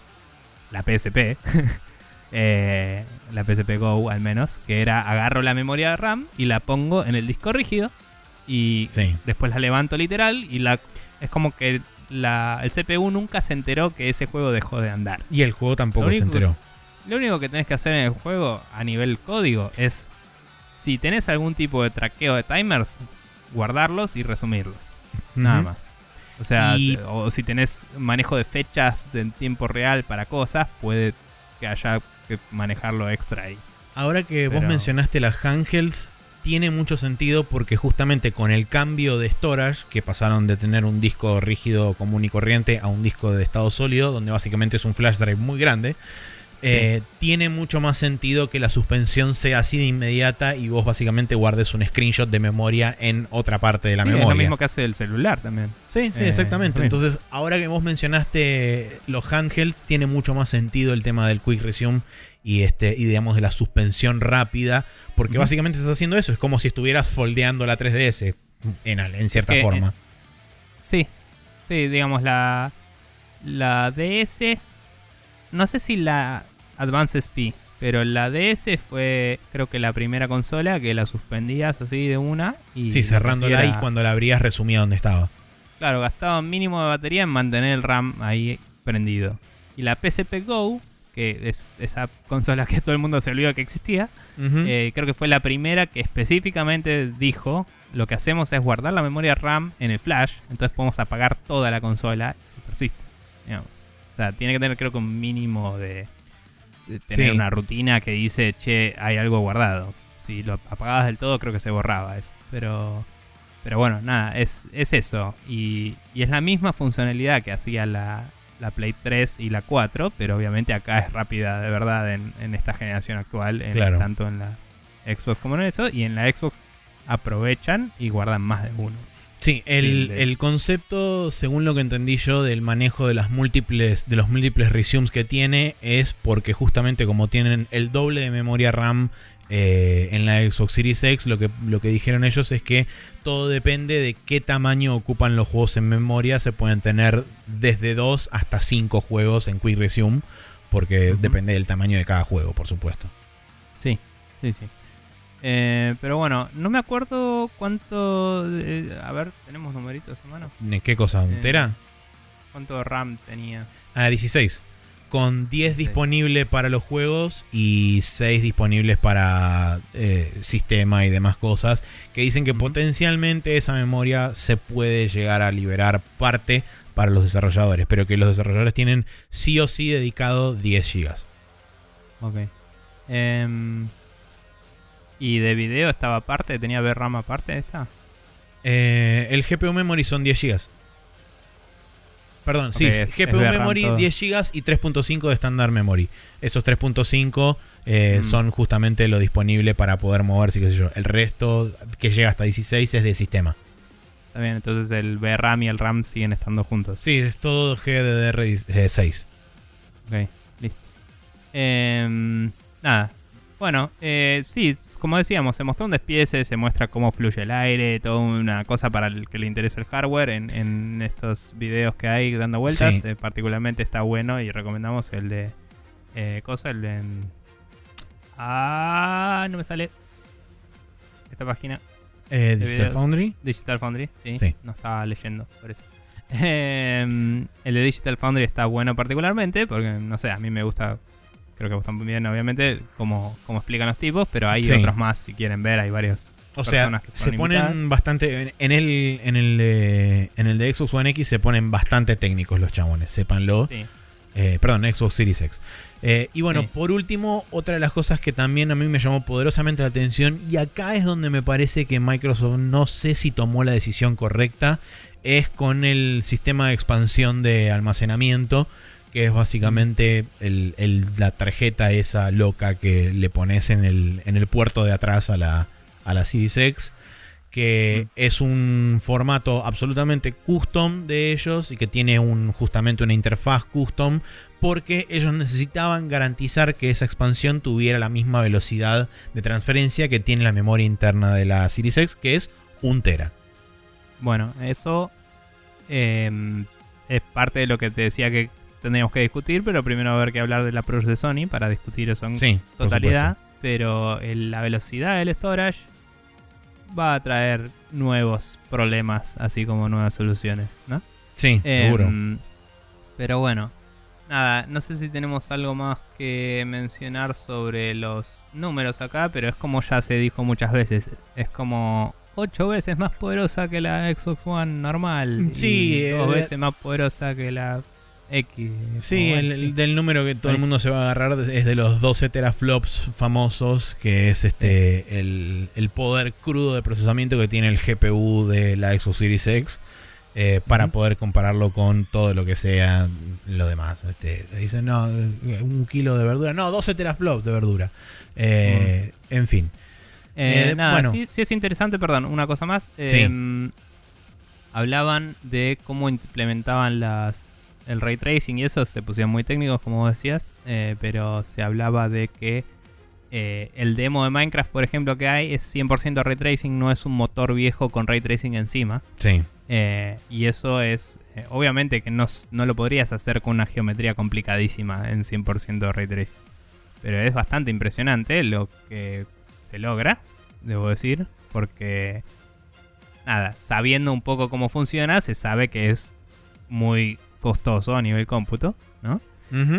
B: la PSP. [laughs] eh, la PSP Go al menos. Que era agarro la memoria de RAM y la pongo en el disco rígido. Y
A: Sí.
B: después la levanto literal. Y la es como que la, el CPU nunca se enteró que ese juego dejó de andar.
A: Y el juego tampoco se enteró.
B: Lo único que tenés que hacer en el juego a nivel código es, si tenés algún tipo de traqueo de timers, guardarlos y resumirlos. Nada más. O sea,
A: Y-
B: o si tenés manejo de fechas en tiempo real para cosas, puede que haya que manejarlo extra ahí.
A: Ahora que vos mencionaste las handhelds, tiene mucho sentido porque justamente con el cambio de storage, que pasaron de tener un disco rígido común y corriente a un disco de estado sólido, donde básicamente es un flash drive muy grande, eh, tiene mucho más sentido que la suspensión sea así de inmediata y vos básicamente guardes un screenshot de memoria en otra parte de la
B: Sí, es
A: memoria.
B: lo mismo que hace el celular también.
A: Sí, sí,
B: Eh,
A: exactamente. Entonces, ahora que vos mencionaste los handhelds, tiene mucho más sentido el tema del Quick Resume y este y digamos de la suspensión rápida, porque básicamente estás haciendo eso, es como si estuvieras foldeando la 3DS en, en cierta
B: que, eh,
A: forma.
B: Sí, sí, digamos la, la DS, no sé si la Advance SP, pero la DS fue creo que la primera consola que la suspendías así de una y
A: sí, cerrándola y cuando la abrías resumía donde estaba.
B: Claro, gastaba mínimo de batería en mantener el RAM ahí prendido. Y la PSP Go que es esa consola que todo el mundo se olvidó que existía. Eh, creo que fue la primera que específicamente dijo lo que hacemos es guardar la memoria RAM en el flash, entonces podemos apagar toda la consola y se persiste. digamos. O sea, tiene que tener creo que un mínimo de, de tener
A: Sí.
B: una rutina que dice, che, hay algo guardado. Si lo apagabas del todo creo que se borraba eso. Pero, pero bueno, nada, es, es eso. Y, y es la misma funcionalidad que hacía la, la Play 3 y la 4, pero obviamente acá es rápida de verdad en, en esta generación actual, en-
A: Claro.
B: tanto en la Xbox como en eso. Y en la Xbox aprovechan y guardan más de uno.
A: Sí, el,
B: de-
A: el concepto, según lo que entendí yo, del manejo de las múltiples, de los múltiples resumes que tiene, es porque justamente como tienen el doble de memoria RAM eh, en la Xbox Series X, lo que, lo que dijeron ellos es que todo depende de qué tamaño ocupan los juegos en memoria. Se pueden tener desde 2 hasta 5 juegos en Quick Resume, porque depende del tamaño de cada juego, por supuesto.
B: Sí, sí, sí. Eh, pero bueno, no me acuerdo cuánto... eh, a ver, ¿tenemos numeritos a mano?
A: ¿Qué cosa? ¿Un
B: Eh,
A: tera?
B: ¿Cuánto RAM tenía?
A: Ah, 16. Con 10
B: 16.
A: disponible para los juegos y 6 disponibles para eh, sistema y demás cosas. Que dicen que potencialmente esa memoria se puede llegar a liberar parte para los desarrolladores. Pero que los desarrolladores tienen sí o sí dedicado 10 GB.
B: Ok. Em, ¿Y de video estaba aparte? ¿Tenía VRAM aparte de esta?
A: Eh, el GPU Memory son 10 GB. Perdón, sí, GPU Memory
B: todo.
A: 10 GB y 3.5 de Standard Memory. Esos 3.5 eh,
B: Mm.
A: son justamente lo disponible para poder moverse, qué sé yo. El resto que llega hasta 16 es de sistema.
B: Está bien, entonces el VRAM y el RAM siguen estando juntos.
A: Sí, es todo GDDR6.
B: Ok, listo. Em, nada. Bueno, eh, sí, como decíamos, se mostró un despiece, se muestra cómo fluye el aire, toda una cosa para el que le interesa el hardware en, en estos videos que hay dando vueltas.
A: Sí.
B: Eh, particularmente está bueno y recomendamos el de... Eh, cosa, el de... Ah, no me sale. Esta página.
A: Eh,
B: De
A: Digital. Foundry.
B: Digital Foundry, sí.
A: Sí.
B: No estaba leyendo, por eso. [laughs] Em, el de Digital Foundry está bueno particularmente, porque, no sé, a mí me gusta, creo que muy bien, obviamente, como, como explican los tipos, pero hay
A: Sí.
B: otros más, si quieren ver, hay varios.
A: O sea,
B: personas que
A: se ponen
B: invitadas.
A: bastante. En, en el, en, el de, en el de Xbox One X se ponen bastante técnicos los chabones, sépanlo.
B: Sí.
A: Eh, perdón, Xbox Series X. Eh, y bueno,
B: Sí.
A: por último, otra de las cosas que también a mí me llamó poderosamente la atención, y acá es donde me parece que Microsoft no sé si tomó la decisión correcta, es con el sistema de expansión de almacenamiento, que es básicamente el- el- la tarjeta esa loca que le pones en el, en el puerto de atrás a la, a la que es un formato absolutamente custom de ellos y que tiene un, justamente una interfaz custom porque ellos necesitaban garantizar que esa expansión tuviera la misma velocidad de transferencia que tiene la memoria interna de la Series X, que es un tera.
B: Bueno, eso em, es parte de lo que te decía que tendríamos que discutir, pero primero va a haber que hablar de la Pro de Sony para discutir eso en
A: Sí,
B: totalidad, pero el- la velocidad del storage va a traer nuevos problemas, así como nuevas soluciones, ¿no?
A: Sí, seguro.
B: Em, pero bueno, nada, no sé si tenemos algo más que mencionar sobre los números acá, pero es como ya se dijo muchas veces, es como ocho veces más poderosa que la Xbox One normal,
A: Sí,
B: y dos
A: eh,
B: veces más poderosa que la X.
A: Sí, el, del número que todo el mundo se va a agarrar es de los 12 teraflops famosos, que es este el, el poder crudo de procesamiento que tiene el GPU de la Xbox Series X. eh, para poder compararlo con todo lo que sea lo demás. Este, dicen, no, un kilo de verdura. No, 12 teraflops de verdura. Eh, En fin.
B: Eh, nada,
A: bueno.
B: sí, sí es interesante, perdón, una cosa más. Eh, Hablaban de cómo implementaban las el ray tracing y eso, se pusieron muy técnicos, como decías, eh, pero se hablaba de que eh, el demo de Minecraft, por ejemplo, que hay es 100% ray tracing, no es un motor viejo con ray tracing encima.
A: Sí.
B: Eh, y eso es, obviamente que no, no lo podrías hacer con una geometría complicadísima en 100% ray tracing. Pero es bastante impresionante lo que se logra, debo decir, porque, nada, sabiendo un poco cómo funciona, se sabe que es muy costoso a nivel cómputo, ¿no?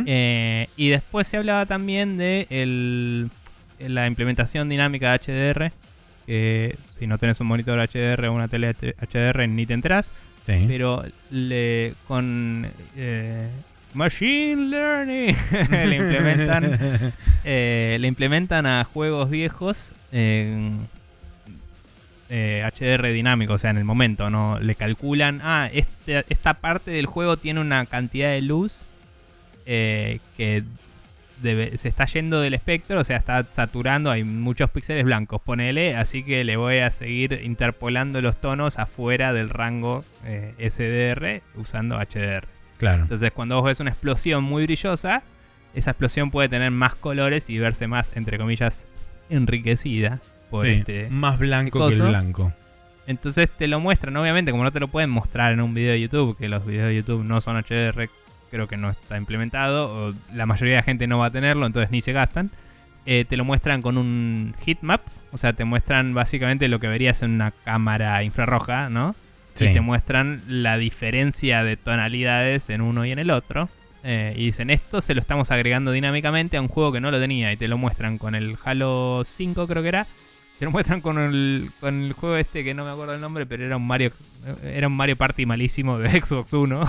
B: Eh, y después se hablaba también de el- la implementación dinámica de HDR. Que si no tenés un monitor HDR o una tele HDR ni te enterás.
A: Sí.
B: Pero le, con eh, Machine Learning [laughs] le, implementan, [laughs] eh, le implementan a juegos viejos en eh, HDR dinámico, o sea, en el momento, ¿no? Le calculan, ah, este- esta parte del juego tiene una cantidad de luz eh, que debe- se está yendo del espectro, o sea, está saturando, hay muchos píxeles blancos, ponele, así que le voy a seguir interpolando los tonos afuera del rango eh, SDR usando HDR.
A: Claro.
B: Entonces, cuando vos ves una explosión muy brillosa, esa explosión puede tener más colores y verse más, entre comillas, enriquecida por
A: Sí,
B: este.
A: Más blanco que el blanco.
B: Entonces te lo muestran, obviamente, como no te lo pueden mostrar en un video de YouTube, que los videos de YouTube no son HDR, creo que no está implementado, o la mayoría de la gente no va a tenerlo, entonces ni se gastan. eh, te lo muestran con un heatmap, o sea, te muestran básicamente lo que verías en una cámara infrarroja, ¿no?
A: Sí.
B: y te muestran la diferencia de tonalidades en uno y en el otro. Eh, y dicen, esto se lo estamos agregando dinámicamente a un juego que no lo tenía. Y te lo muestran con el Halo 5, creo que era. Te lo muestran con el, con el juego este que no me acuerdo el nombre, pero era un Mario era un Mario Party malísimo de [laughs] Xbox 1.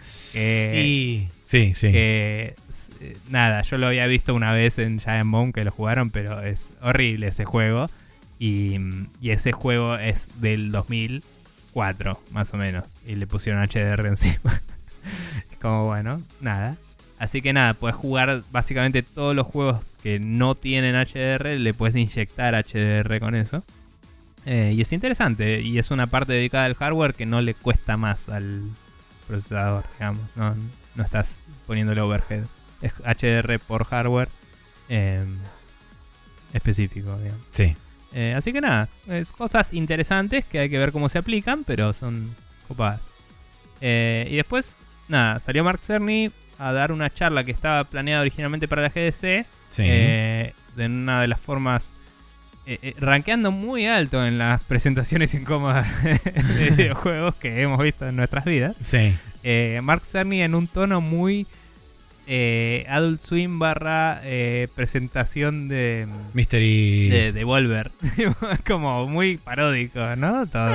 A: Sí. Sí, sí.
B: que eh, nada, yo lo había visto una vez en Giant Bomb que lo jugaron, pero es horrible ese juego. Y, y ese juego es del 2004, más o menos. Y le pusieron HDR encima. [laughs] Es Como bueno, nada. Así que nada, puedes jugar básicamente todos los juegos que no tienen HDR, le puedes inyectar HDR con eso. Eh, y es interesante, y es una parte dedicada al hardware que no le cuesta más al procesador, digamos. No, no estás poniéndole overhead. Es HDR por hardware eh, específico, digamos.
A: Sí.
B: Eh, así que nada, es cosas interesantes que hay que ver cómo se aplican, pero son copadas. Eh, y después, nada, salió Mark Cerny a dar una charla que estaba planeada originalmente para la GDC.
A: Sí.
B: eh, de una de las formas. eh, eh, rankeando muy alto en las presentaciones [laughs] incómodas de videojuegos que hemos visto en nuestras vidas.
A: sí.
B: Eh, Mark Cerny en un tono muy eh, Adult Swim barra eh, presentación de,
A: Mystery.
B: de, de Volver. [laughs] Como muy paródico, ¿no? Todo.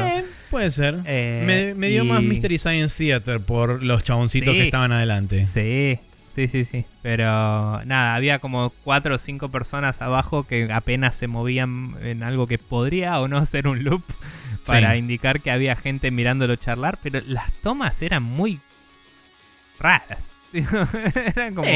A: Puede ser. Me, dio más Mystery Science Theater por los chaboncitos
B: Sí.
A: que estaban adelante.
B: Sí, sí, sí, sí. Pero nada, había como cuatro o cinco personas abajo que apenas se movían en algo que podría o no ser un loop para
A: Sí.
B: indicar que había gente mirándolo charlar, pero las tomas eran muy raras. [laughs] eran como...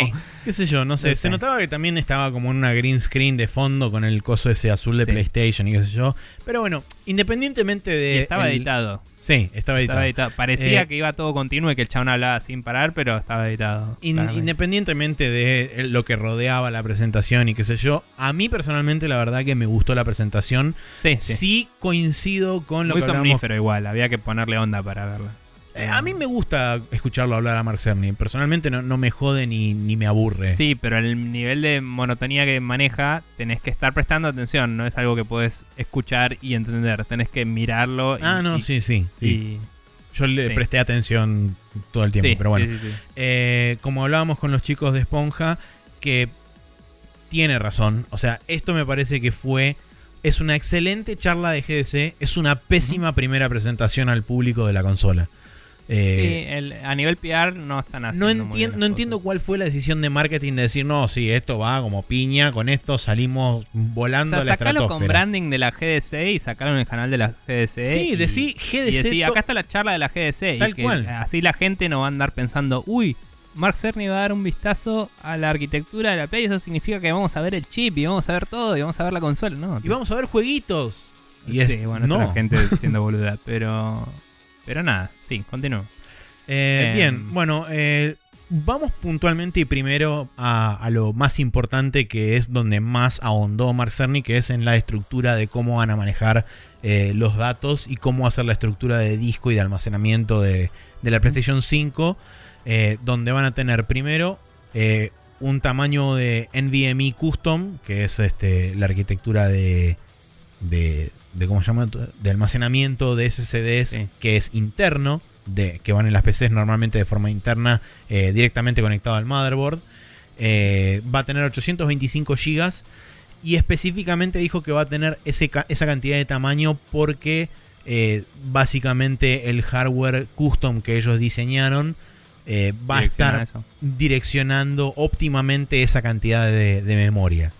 A: Qué sé yo, no sé.
B: No
A: Se notaba que también estaba como en una green screen de fondo con el coso ese azul de
B: Sí.
A: PlayStation y qué sé yo. Pero bueno, independientemente de.
B: y estaba
A: el-
B: editado.
A: Sí, estaba editado.
B: Estaba editado. Parecía
A: Eh,
B: que iba todo continuo y que el chabón hablaba sin parar, pero estaba editado.
A: In- independientemente de el- lo que rodeaba la presentación y qué sé yo, a mí personalmente la verdad que me gustó la presentación.
B: sí, sí.
A: Sí, coincido con lo
B: Muy
A: que hablamos.
B: igual, había que ponerle onda para verla.
A: Eh, a mí me gusta escucharlo hablar a Mark Cerny. Personalmente no, no me jode ni, ni me aburre.
B: Sí, pero el nivel de monotonía que maneja, tenés que estar prestando atención, no es algo que puedes escuchar y entender, tenés que mirarlo. y-
A: Ah, no,
B: y-
A: sí, sí. Yo le
B: sí.
A: presté atención todo el tiempo,
B: sí,
A: pero bueno. Eh, como hablábamos con los chicos de Esponja, que tiene razón. O sea, esto me parece que fue. Es una excelente charla de GDC. Es una pésima primera presentación al público de la consola. Eh,
B: Sí, el- a nivel PR no están haciendo
A: no, no entiendo cuál fue la decisión de marketing de decir, no, sí, esto va como piña, con esto salimos
B: O
A: volando
B: sea,
A: a la
B: sacalo con branding de la GDC y sacalo en el canal de la GDC.
A: Sí,
B: y-
A: decí
B: Y
A: GDC.
B: decí,
A: to-
B: acá está la charla de la GDC. y
A: Tal
B: que
A: cual.
B: Así la gente no va a andar pensando, uy, Mark Cerny va a dar un vistazo a la arquitectura de la Play. Eso significa que vamos a ver el chip y vamos a ver todo y vamos a ver la consola. No,
A: Y vamos a ver jueguitos. Y es,
B: sí, bueno,
A: no.
B: es la gente siendo [laughs] boluda. Pero, pero nada, sí, continúo.
A: Eh,
B: Em.
A: bien, bueno, eh, vamos puntualmente y primero a, a lo más importante que es donde más ahondó Mark Cerny, que es en la estructura de cómo van a manejar eh, los datos y cómo hacer la estructura de disco y de almacenamiento de, de la PlayStation 5, eh, donde van a tener primero un tamaño de NVMe Custom, que es este, la arquitectura de, de, de, ¿cómo se llama? de almacenamiento de SSDs
B: Sí.
A: que es interno de, que van en las PCs normalmente de forma interna eh, directamente conectado al motherboard. Eh, va a tener 825 GB y específicamente dijo que va a tener ese esa cantidad de tamaño porque eh, básicamente el hardware custom que ellos diseñaron eh, va a estar
B: eso.
A: direccionando óptimamente esa cantidad de, de memoria.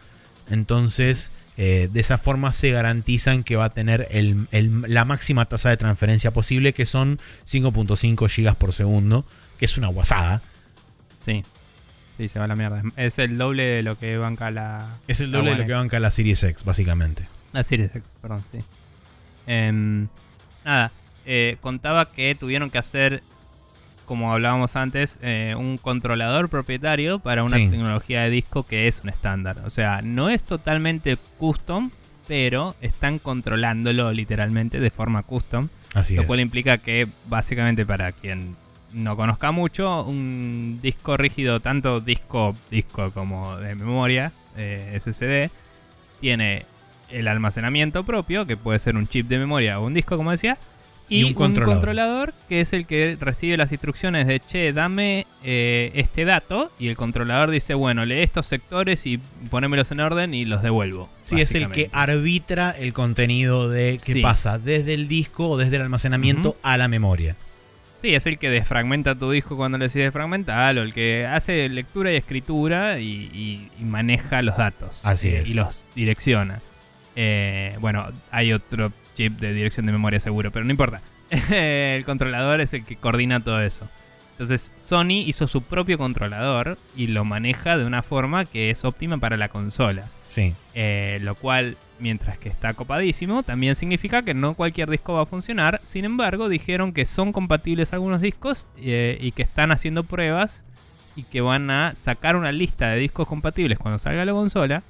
A: Entonces, eh, de esa forma se garantizan que va a tener el- el- la máxima tasa de transferencia posible, que son 5.5 GB por segundo, que es una guasada.
B: Sí. Sí, se va a la mierda. Es el doble de lo que banca la.
A: Es el doble de lo que banca la Series X, básicamente.
B: La Series X, perdón, sí. Em, nada, eh, contaba que tuvieron que hacer, como hablábamos antes, eh, un controlador propietario para una
A: Sí.
B: tecnología de disco que es un estándar. O sea, no es totalmente custom, pero están controlándolo literalmente de forma custom.
A: Así
B: Lo
A: es.
B: cual implica que básicamente para quien no conozca mucho, un disco rígido, tanto disco, disco como de memoria, eh, SSD, tiene el almacenamiento propio, que puede ser un chip de memoria o un disco, como decía, y,
A: Y un
B: un,
A: controlador.
B: que es el que recibe las instrucciones de, che, dame eh, este dato, y el controlador dice, bueno, lee estos sectores y ponémelos en orden y los devuelvo.
A: Sí, es el que arbitra el contenido de qué
B: Sí.
A: pasa desde el disco o desde el almacenamiento a la memoria.
B: Sí, es el que desfragmenta tu disco cuando le decides fragmentarlo, el que hace lectura y escritura y, y- y maneja los datos.
A: Así
B: eh,
A: es.
B: Y los direcciona. Eh, bueno, hay otro chip de dirección de memoria seguro, pero no importa. [laughs] el controlador es el que coordina todo eso. Entonces, Sony hizo su propio controlador y lo maneja de una forma que es óptima para la consola.
A: Sí.
B: Eh, lo cual, mientras que está copadísimo, también significa que no cualquier disco va a funcionar. Sin embargo, dijeron que son compatibles algunos discos eh, y que están haciendo pruebas y que van a sacar una lista de discos compatibles cuando salga la consola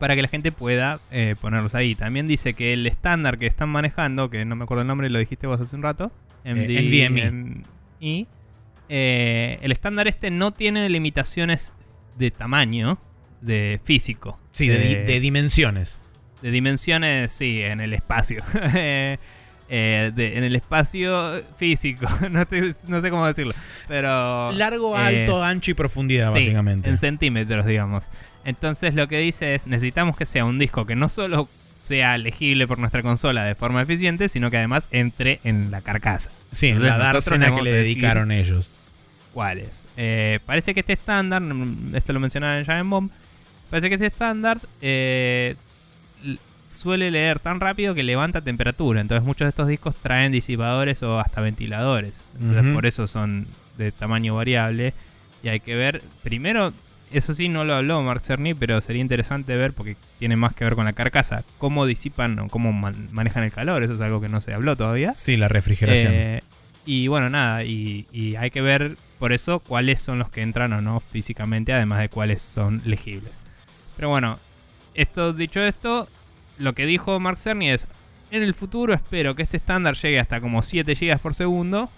B: para que la gente pueda eh, ponerlos ahí. También dice que el estándar que están manejando, que no me acuerdo el nombre, lo dijiste vos hace un rato,
A: NVMe.
B: y eh, el estándar este no tiene limitaciones de tamaño, de físico.
A: Sí, de, di- de dimensiones.
B: de dimensiones, sí, en el espacio. [laughs] Eh, de- en el espacio físico, [laughs] no, te- no sé cómo decirlo. Pero.
A: Largo,
B: eh,
A: alto, ancho y profundidad,
B: sí,
A: básicamente.
B: En centímetros, digamos. Entonces lo que dice es, necesitamos que sea un disco que no solo sea legible por nuestra consola de forma eficiente, sino que además entre en la carcasa.
A: Sí, en la dársena que le
B: decir-
A: dedicaron ellos.
B: ¿Cuáles? Eh, parece que este estándar, mm, esto lo mencionaban en Giant Bomb, parece que este estándar eh, suele leer tan rápido que levanta temperatura. Entonces muchos de estos discos traen disipadores o hasta ventiladores. Entonces por eso son de tamaño variable. Y hay que ver, primero, eso sí no lo habló Mark Cerny, pero sería interesante ver, porque tiene más que ver con la carcasa, cómo disipan o cómo man- manejan el calor. Eso es algo que no se habló todavía.
A: Sí, la refrigeración.
B: Eh, y bueno, nada, y, y hay que ver por eso cuáles son los que entran o no físicamente, además de cuáles son legibles. Pero bueno, esto dicho esto, lo que dijo Mark Cerny es, en el futuro espero que este estándar llegue hasta como 7 GB por segundo.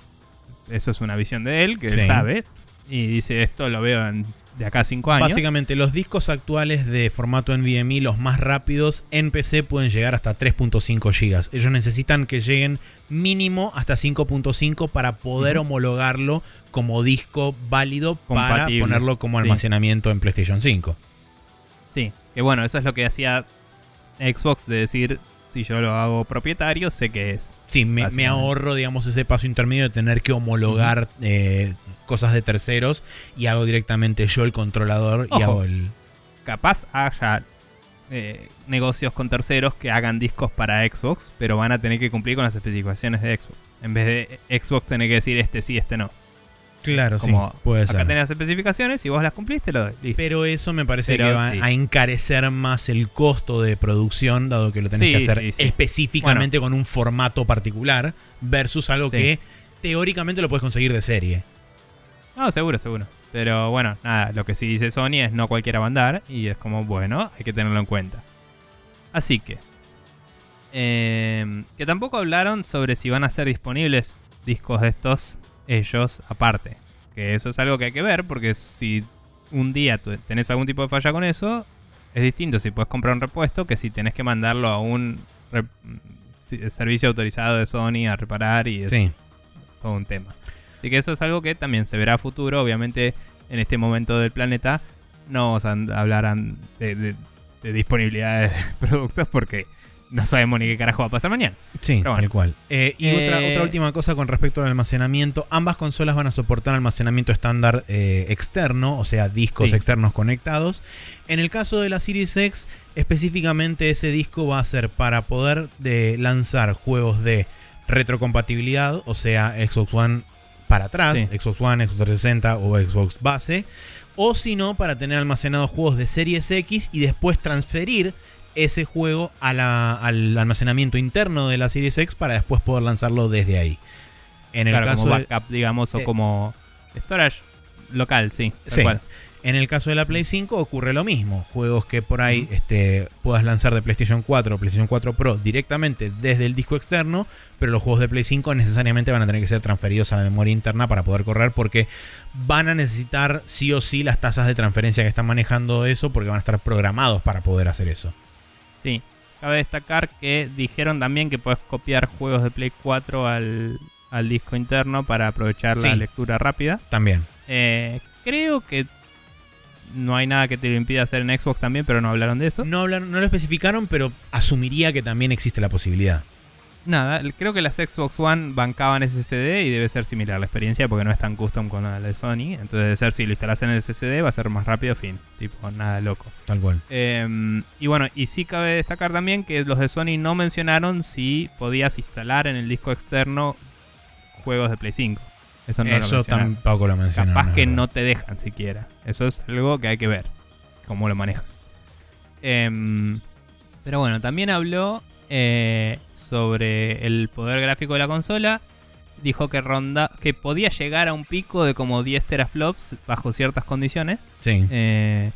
B: Eso es una visión de él, que
A: Sí.
B: él sabe. Y dice, esto lo veo en- de acá a 5 años.
A: Básicamente, los discos actuales de formato NVMe, los más rápidos, en PC pueden llegar hasta 3.5 GB. Ellos necesitan que lleguen mínimo hasta 5.5 para poder homologarlo como disco válido para ponerlo como
B: Sí.
A: almacenamiento en PlayStation 5.
B: Sí, que bueno, eso es lo que hacía Xbox de decir, si yo lo hago propietario, sé que es.
A: Sí, me, ahorro, digamos, ese paso intermedio de tener que homologar eh, cosas de terceros y hago directamente yo el controlador y hago el...
B: capaz haya eh, negocios con terceros que hagan discos para Xbox, pero van a tener que cumplir con las especificaciones de Xbox. En vez de Xbox tener que decir este sí, este no.
A: Claro,
B: Como
A: sí, puede
B: acá
A: ser.
B: tenés las especificaciones y vos las cumpliste, lo doy. Listo.
A: Pero eso me parece
B: Pero
A: que va
B: sí.
A: a encarecer más el costo de producción, dado que lo tenés
B: Sí,
A: que hacer
B: sí,
A: específicamente con un formato particular, versus algo que teóricamente lo puedes conseguir de serie.
B: No, seguro, seguro. Pero bueno, nada, lo que sí dice Sony es no cualquiera va a andar y es como, bueno, hay que tenerlo en cuenta. Así que... eh, que tampoco hablaron sobre si van a ser disponibles discos de estos ellos aparte. Que eso es algo que hay que ver porque si un día tú tenés algún tipo de falla con eso, es distinto si puedes comprar un repuesto que si tenés que mandarlo a un servicio autorizado de Sony a reparar y es
A: Sí.
B: todo un tema. Así que eso es algo que también se verá a futuro. Obviamente, en este momento del planeta, no vamos a hablar de, de disponibilidad de [laughs] productos porque no sabemos ni qué carajo va a pasar mañana.
A: Sí, tal cual. Eh, y otra, otra eh, última cosa con respecto al almacenamiento. Ambas consolas van a soportar almacenamiento estándar eh, externo, o sea, discos externos conectados. En el caso de la Series X, específicamente ese disco va a ser para poder de lanzar juegos de retrocompatibilidad, o sea, Xbox One para atrás, Xbox One, Xbox 360 o Xbox base. O si no, para tener almacenados juegos de Series X y después transferir ese juego al almacenamiento interno de la Series X para después poder lanzarlo desde ahí.
B: En el caso como backup, digamos, o eh, como storage local, sí.
A: En el caso de la Play 5 ocurre lo mismo. Juegos que por ahí este, puedas lanzar de PlayStation 4 o PlayStation 4 Pro directamente desde el disco externo, pero los juegos de Play 5 necesariamente van a tener que ser transferidos a la memoria interna para poder correr porque van a necesitar sí o sí las tasas de transferencia que están manejando eso porque van a estar programados para poder hacer eso.
B: Sí, cabe destacar que dijeron también que puedes copiar juegos de Play 4 al, disco interno para aprovechar la lectura rápida.
A: También.
B: Eh, creo que no hay nada que te lo impida hacer en Xbox también, pero no hablaron de eso.
A: No, hablaron, no lo especificaron, pero asumiría que también existe la posibilidad.
B: Nada, creo que las Xbox One bancaban SSD y debe ser similar la experiencia porque no es tan custom con la de Sony. Entonces debe ser si lo instalas en el SSD va a ser más rápido, fin. Tipo, nada loco.
A: Tal cual.
B: Em, y bueno, y sí cabe destacar también que los de Sony no mencionaron si podías instalar en el disco externo juegos de Play 5.
A: Eso, no Eso tampoco lo mencionaron.
B: Capaz que no te dejan siquiera. Eso es algo que hay que ver. Cómo lo manejan. Em, pero bueno, también habló eh, sobre el poder gráfico de la consola. Dijo que ronda que podía llegar a un pico de como 10 teraflops bajo ciertas condiciones.
A: Sí.
B: Eh,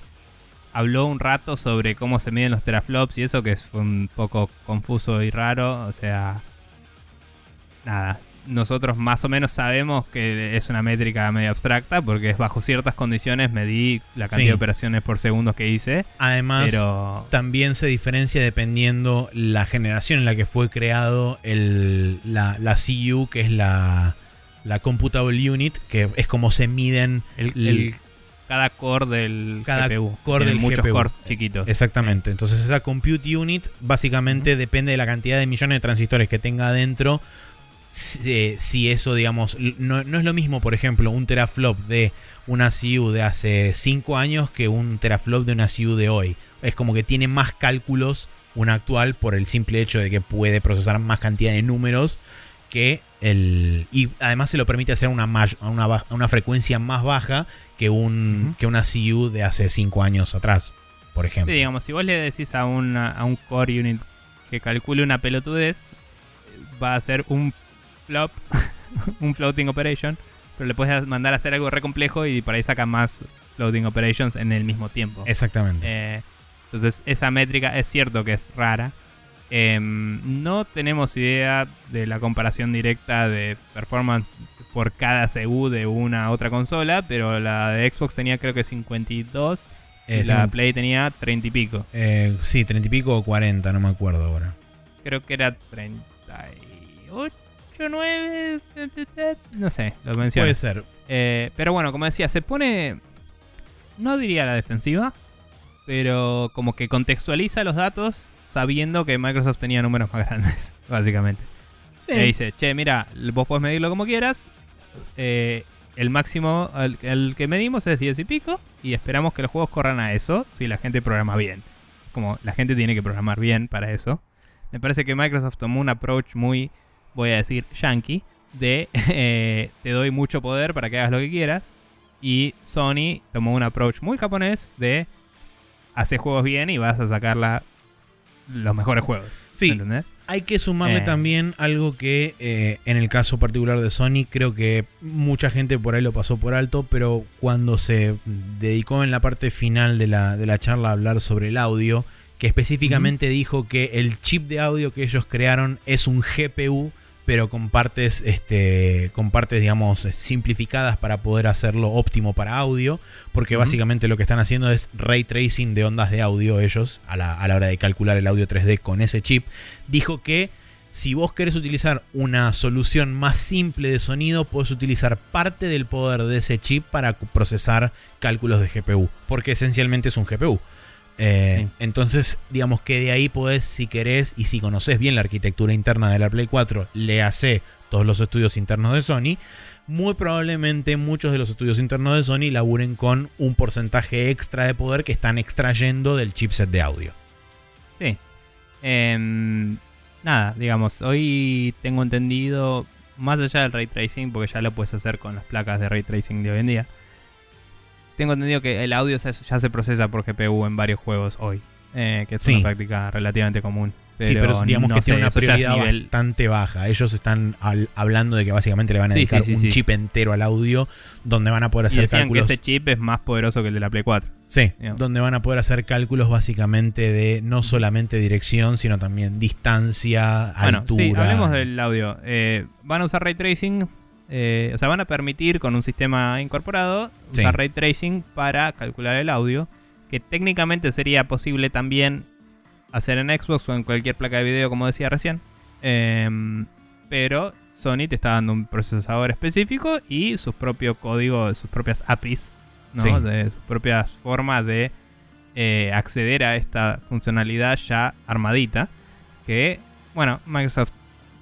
B: habló un rato sobre cómo se miden los teraflops y eso que fue un poco confuso y raro. O sea, nada, nosotros más o menos sabemos que es una métrica medio abstracta porque es bajo ciertas condiciones medí la cantidad de operaciones por segundo que hice.
A: Además, también se diferencia dependiendo la generación en la que fue creado el, la, la CU, que es la, la Computable Unit, que es como se miden
B: el, cada core del
A: cada Core del
B: muchos cores chiquitos.
A: Exactamente. Entonces esa Compute Unit básicamente depende de la cantidad de millones de transistores que tenga adentro si, eso, digamos, no, es lo mismo, por ejemplo, un teraflop de una CU de hace 5 años que un teraflop de una CU de hoy. Es como que tiene más cálculos una actual por el simple hecho de que puede procesar más cantidad de números que el... Y además se lo permite hacer una, una, una frecuencia más baja que, un, que una CU de hace 5 años atrás, por ejemplo.
B: Sí, digamos, si vos le decís a, a un core unit que calcule una pelotudez, va a ser un flop, [laughs] un floating operation, pero le puedes mandar a hacer algo re complejo y por ahí saca más floating operations en el mismo tiempo.
A: Exactamente.
B: Eh, entonces, esa métrica es cierto que es rara. Em, no tenemos idea de la comparación directa de performance por cada CPU de una a otra consola, pero la de Xbox tenía creo que 52 y la Play tenía 30 y pico.
A: Eh, sí, 30 y pico o 40, no me acuerdo ahora.
B: Creo que era 38 9, no sé, lo menciono.
A: Puede ser.
B: Eh, pero bueno, como decía, se pone, no diría la defensiva, pero como que contextualiza los datos sabiendo que Microsoft tenía números más grandes, [laughs] básicamente. Sí. Le dice, che, mira, vos podés medirlo como quieras. Eh, el máximo el, que medimos es 10 y pico. Y esperamos que los juegos corran a eso si la gente programa bien. Como la gente tiene que programar bien para eso. Me parece que Microsoft tomó un approach muy voy a decir yankee, de [laughs] eh, te doy mucho poder para que hagas lo que quieras. Y Sony tomó un approach muy japonés de hacer juegos bien y vas a sacar los mejores juegos.
A: Sí. ¿entendés? Hay que sumarle eh. también algo que eh, en el caso particular de Sony creo que mucha gente por ahí lo pasó por alto, pero cuando se dedicó en la parte final de la, de la charla a hablar sobre el audio, que específicamente dijo que el chip de audio que ellos crearon es un GPU pero con partes, este, con partes, digamos, simplificadas para poder hacerlo óptimo para audio, porque básicamente lo que están haciendo es ray tracing de ondas de audio ellos a la, hora de calcular el audio 3D con ese chip. Dijo que Si vos querés utilizar una solución más simple de sonido, puedes utilizar parte del poder de ese chip para procesar cálculos de GPU, porque esencialmente es un GPU. Eh,
B: Sí.
A: Entonces, digamos que de ahí podés, si querés y si conoces bien la arquitectura interna de la Play 4, le hace todos los estudios internos de Sony. Muy probablemente muchos de los estudios internos de Sony laburen con un porcentaje extra de poder que están extrayendo del chipset de audio.
B: Sí. Em, nada, digamos, hoy tengo entendido, más allá del ray tracing, porque ya lo puedes hacer con las placas de ray tracing de hoy en día, tengo entendido que el audio se- ya se procesa por GPU en varios juegos hoy, eh, que es
A: Sí.
B: una práctica relativamente común.
A: sí, pero digamos
B: no
A: que
B: sé,
A: tiene una prioridad
B: nivel-
A: bastante baja. Ellos están al- hablando de que básicamente le van a
B: Sí,
A: dedicar
B: sí,
A: un chip entero al audio donde van a poder
B: Y
A: hacer
B: decían
A: cálculos.
B: que ese chip es más poderoso que el de la Play 4.
A: Sí,
B: Digamos.
A: donde van a poder hacer cálculos básicamente de no solamente dirección, sino también distancia,
B: Bueno,
A: altura.
B: sí, hablemos del audio. Eh, van a usar ray tracing, eh, o sea, van a permitir con un sistema incorporado
A: Sí.
B: usar ray tracing para calcular el audio, que técnicamente sería posible también hacer en Xbox o en cualquier placa de video, como decía recién. Em, pero Sony te está dando un procesador específico y su propio código, sus propias APIs, ¿no?
A: Sí.
B: de sus propias formas de eh, acceder a esta funcionalidad ya armadita. Que, bueno, Microsoft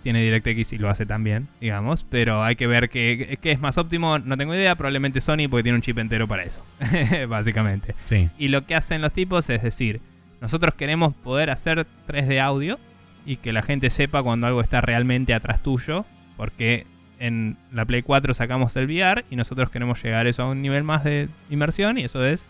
B: tiene DirectX y lo hace también, digamos. Pero hay que ver qué qué es más óptimo. No tengo idea. Probablemente Sony porque tiene un chip entero para eso. [laughs] básicamente.
A: Sí,
B: Y lo que hacen los tipos es decir, nosotros queremos poder hacer 3D audio y que la gente sepa cuando algo está realmente atrás tuyo, porque en la Play 4 sacamos el VR y nosotros queremos llegar eso a un nivel más de inmersión y eso es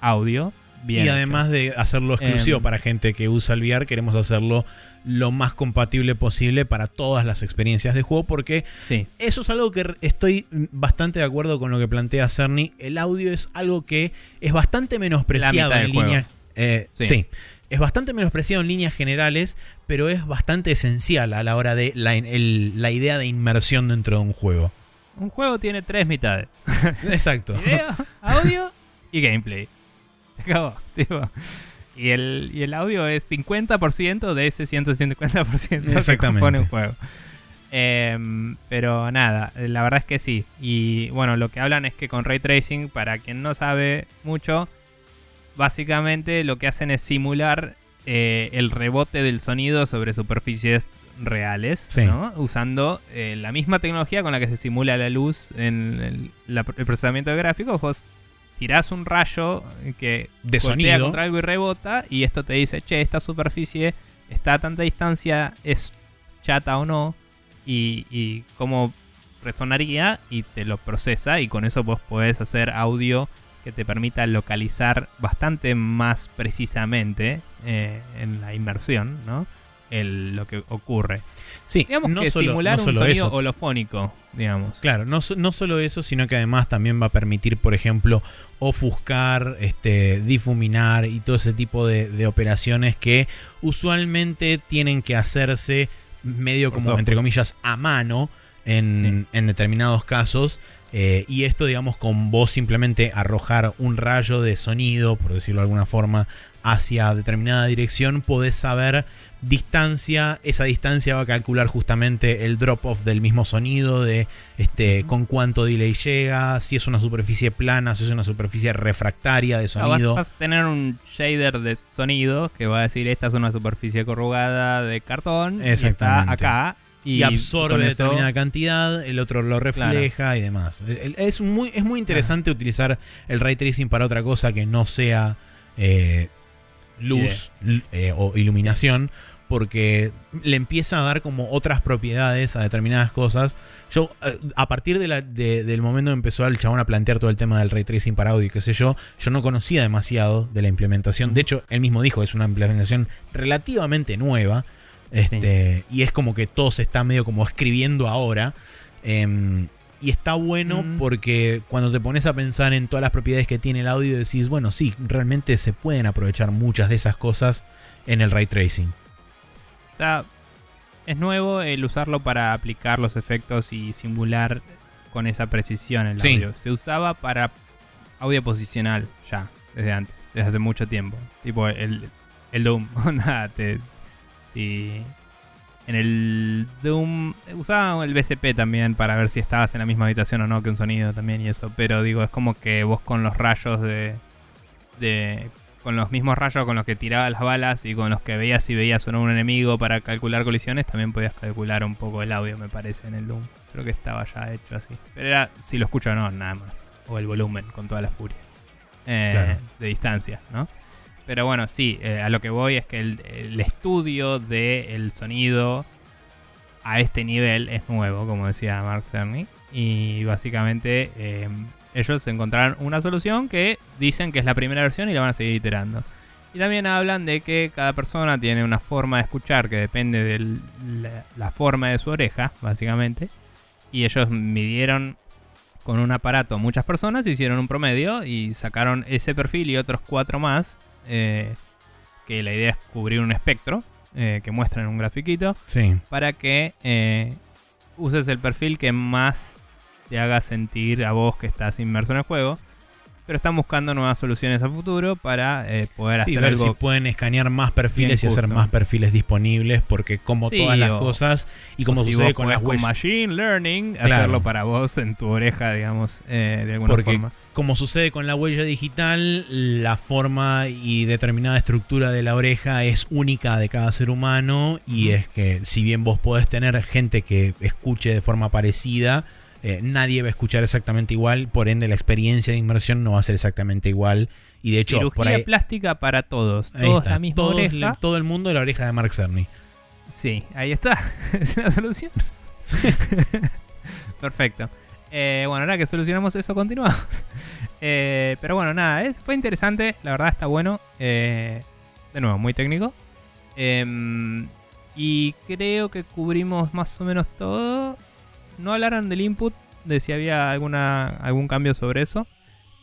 B: audio. Bien
A: y
B: hecho.
A: además de hacerlo exclusivo
B: Em,
A: para gente que usa el VR, queremos hacerlo lo más compatible posible para todas las experiencias de juego, porque
B: Sí,
A: eso es algo que estoy bastante de acuerdo con lo que plantea Cerny. El audio es algo que es bastante menospreciado en líneas. eh,
B: Sí.
A: sí. Es bastante menospreciado en líneas generales, pero es bastante esencial a la hora de la, el- la idea de inmersión dentro de un juego.
B: un juego tiene tres mitades. [laughs]
A: Exacto.
B: Video, audio y gameplay. Se acabó. tipo. Y el, y el audio es 50% de ese 150% que compone un juego. Em, pero nada, la verdad es que sí. Y bueno, lo que hablan es que con ray tracing, para quien no sabe mucho, básicamente lo que hacen es simular eh, el rebote del sonido sobre superficies reales,
A: Sí.
B: ¿no? usando eh, la misma tecnología con la que se simula la luz en el, la- el procesamiento de gráficos. Vos tirás un rayo que
A: De sonido.
B: contra algo y rebota y esto te dice, che, esta superficie está a tanta distancia, es chata o no, y, y cómo resonaría y te lo procesa y con eso vos podés hacer audio que te permita localizar bastante más precisamente eh, en la inmersión, ¿no? El, lo que ocurre.
A: Sí,
B: Digamos
A: no
B: que
A: solo,
B: simular
A: no
B: un
A: solo
B: sonido
A: eso.
B: holofónico, digamos.
A: Claro, no, no solo eso, sino que además también va a permitir, por ejemplo, ofuscar, este, difuminar y todo ese tipo de, de operaciones que usualmente tienen que hacerse medio
B: Por
A: como,
B: software.
A: entre comillas, a mano en, en determinados casos. Eh, y esto, digamos, con vos simplemente arrojar un rayo de sonido, por decirlo de alguna forma, hacia determinada dirección, podés saber distancia. Esa distancia va a calcular justamente el drop-off del mismo sonido, de este, con cuánto delay llega, si es una superficie plana, si es una superficie refractaria de
B: Ah, vas,
A: sonido.
B: vas a tener un shader de sonido que va a decir esta es una superficie corrugada de cartón y está
A: Exactamente.
B: acá y,
A: y absorbe
B: eso-
A: determinada cantidad, el otro lo refleja y demás. El- Es muy, es muy interesante utilizar el ray tracing para otra cosa que no sea eh, luz eh, o iluminación, porque le empieza a dar como otras propiedades a determinadas cosas. Yo, eh, a partir de la- de- del momento que empezó el chabón a plantear todo el tema del ray tracing para audio y qué sé yo, yo no conocía demasiado de la implementación. De hecho, él mismo dijo, es una implementación relativamente nueva. Este, Y es como que todo se está medio como escribiendo ahora. Em, y está bueno
B: Mm.
A: porque cuando te pones a pensar en todas las propiedades que tiene el audio, decís, bueno, sí, realmente se pueden aprovechar muchas de esas cosas en el ray tracing.
B: O sea, es nuevo el usarlo para aplicar los efectos y simular con esa precisión el
A: Sí.
B: audio. Se usaba para audio posicional ya, desde antes, desde hace mucho tiempo. Tipo el, el Doom. [laughs] Onda, te- si, En el Doom usaba el BCP también para ver si estabas en la misma habitación o no que un sonido también y eso. Pero digo, es como que vos con los rayos de. de con los mismos rayos con los que tirabas las balas y con los que veías si veías o no un enemigo para calcular colisiones, también podías calcular un poco el audio, me parece, en el Doom. Creo que estaba ya hecho así. Pero era si lo escucho o no, nada más. O el volumen con toda la furia. Eh,
A: Claro.
B: De distancia, ¿no? Pero bueno, sí, eh, a lo que voy es que el, estudio del sonido a este nivel es nuevo, como decía Mark Cerny. Y básicamente eh, ellos encontraron una solución que dicen que es la primera versión y la van a seguir iterando. Y también hablan de que cada persona tiene una forma de escuchar que depende de la, la forma de su oreja, básicamente. Y ellos midieron con un aparato muchas personas, hicieron un promedio y sacaron ese perfil y otros cuatro más. Eh, que la idea es cubrir un espectro eh, que muestran en un grafiquito
A: Sí.
B: para que eh, uses el perfil que más te haga sentir a vos que estás inmerso en el juego. Pero están buscando nuevas soluciones a futuro para eh, poder
A: Sí,
B: hacer
A: ver
B: algo.
A: si pueden escanear más perfiles y hacer más perfiles disponibles, porque como
B: Sí,
A: todas las
B: o-
A: cosas, y como
B: si
A: sucede con las huellas,
B: Machine Learning,
A: Claro.
B: hacerlo para vos en tu oreja, digamos, eh, de alguna
A: porque
B: forma.
A: como sucede con la huella digital, la forma y determinada estructura de la oreja es única de cada ser humano, y es que si bien vos podés tener gente que escuche de forma parecida, eh, nadie va a escuchar exactamente igual, por ende la experiencia de inmersión no va a ser exactamente igual, y de hecho, por
B: Cirugía
A: ahí,
B: plástica para todos. Todos
A: está,
B: la misma
A: todos-
B: oreja.
A: todo el mundo la oreja de Mark Cerny.
B: Sí, ahí está. [laughs] es una solución. [laughs] Perfecto. Eh, bueno, ahora que solucionamos eso, continuamos. [laughs] Eh, pero bueno, nada, es, fue interesante. La verdad está bueno. De nuevo, muy técnico. Em, y creo que cubrimos más o menos todo. No hablaron del input, de si había alguna, algún cambio sobre eso.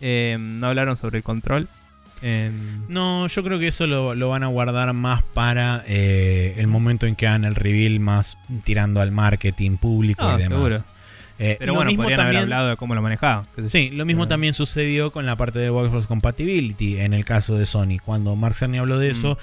B: Em, no hablaron sobre el control. Em,
A: No, yo creo que eso lo, lo van a guardar más para eh, el momento en que hagan el reveal, más tirando al marketing público
B: no,
A: y demás.
B: seguro.
A: Eh,
B: Pero
A: lo
B: bueno,
A: mismo
B: podrían haber
A: también-
B: hablado de cómo lo manejaba.
A: Sí, lo mismo también sucedió con la parte de Xbox Compatibility en el caso de Sony. Cuando Mark Cerny habló de
B: Mm.
A: eso,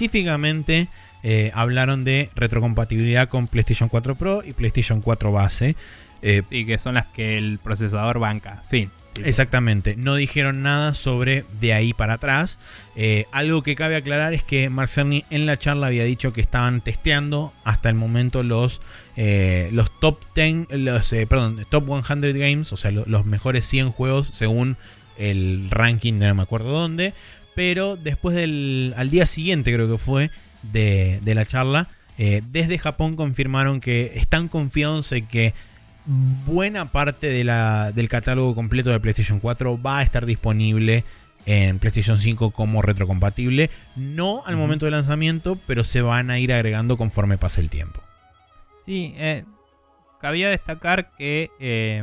A: específicamente eh, hablaron de retrocompatibilidad con PlayStation 4 Pro y PlayStation 4 base. Eh,
B: Sí, que son las que el procesador banca. Fin. Tipo,
A: Exactamente, no dijeron nada sobre de ahí para atrás. Eh, algo que cabe aclarar es que Mark Cerny en la charla había dicho que estaban testeando hasta el momento los, eh, los top 10, los, eh, perdón, top 100 games, o sea, lo- los mejores 100 juegos según el ranking de no me acuerdo dónde. Pero después del al día siguiente creo que fue de, de la charla, eh, desde Japón confirmaron que están confiados en que buena parte de la- del catálogo completo de PlayStation 4 va a estar disponible en PlayStation 5 como retrocompatible. No al momento del lanzamiento, pero se van a ir agregando conforme pase el tiempo.
B: Sí, eh, cabía destacar que eh,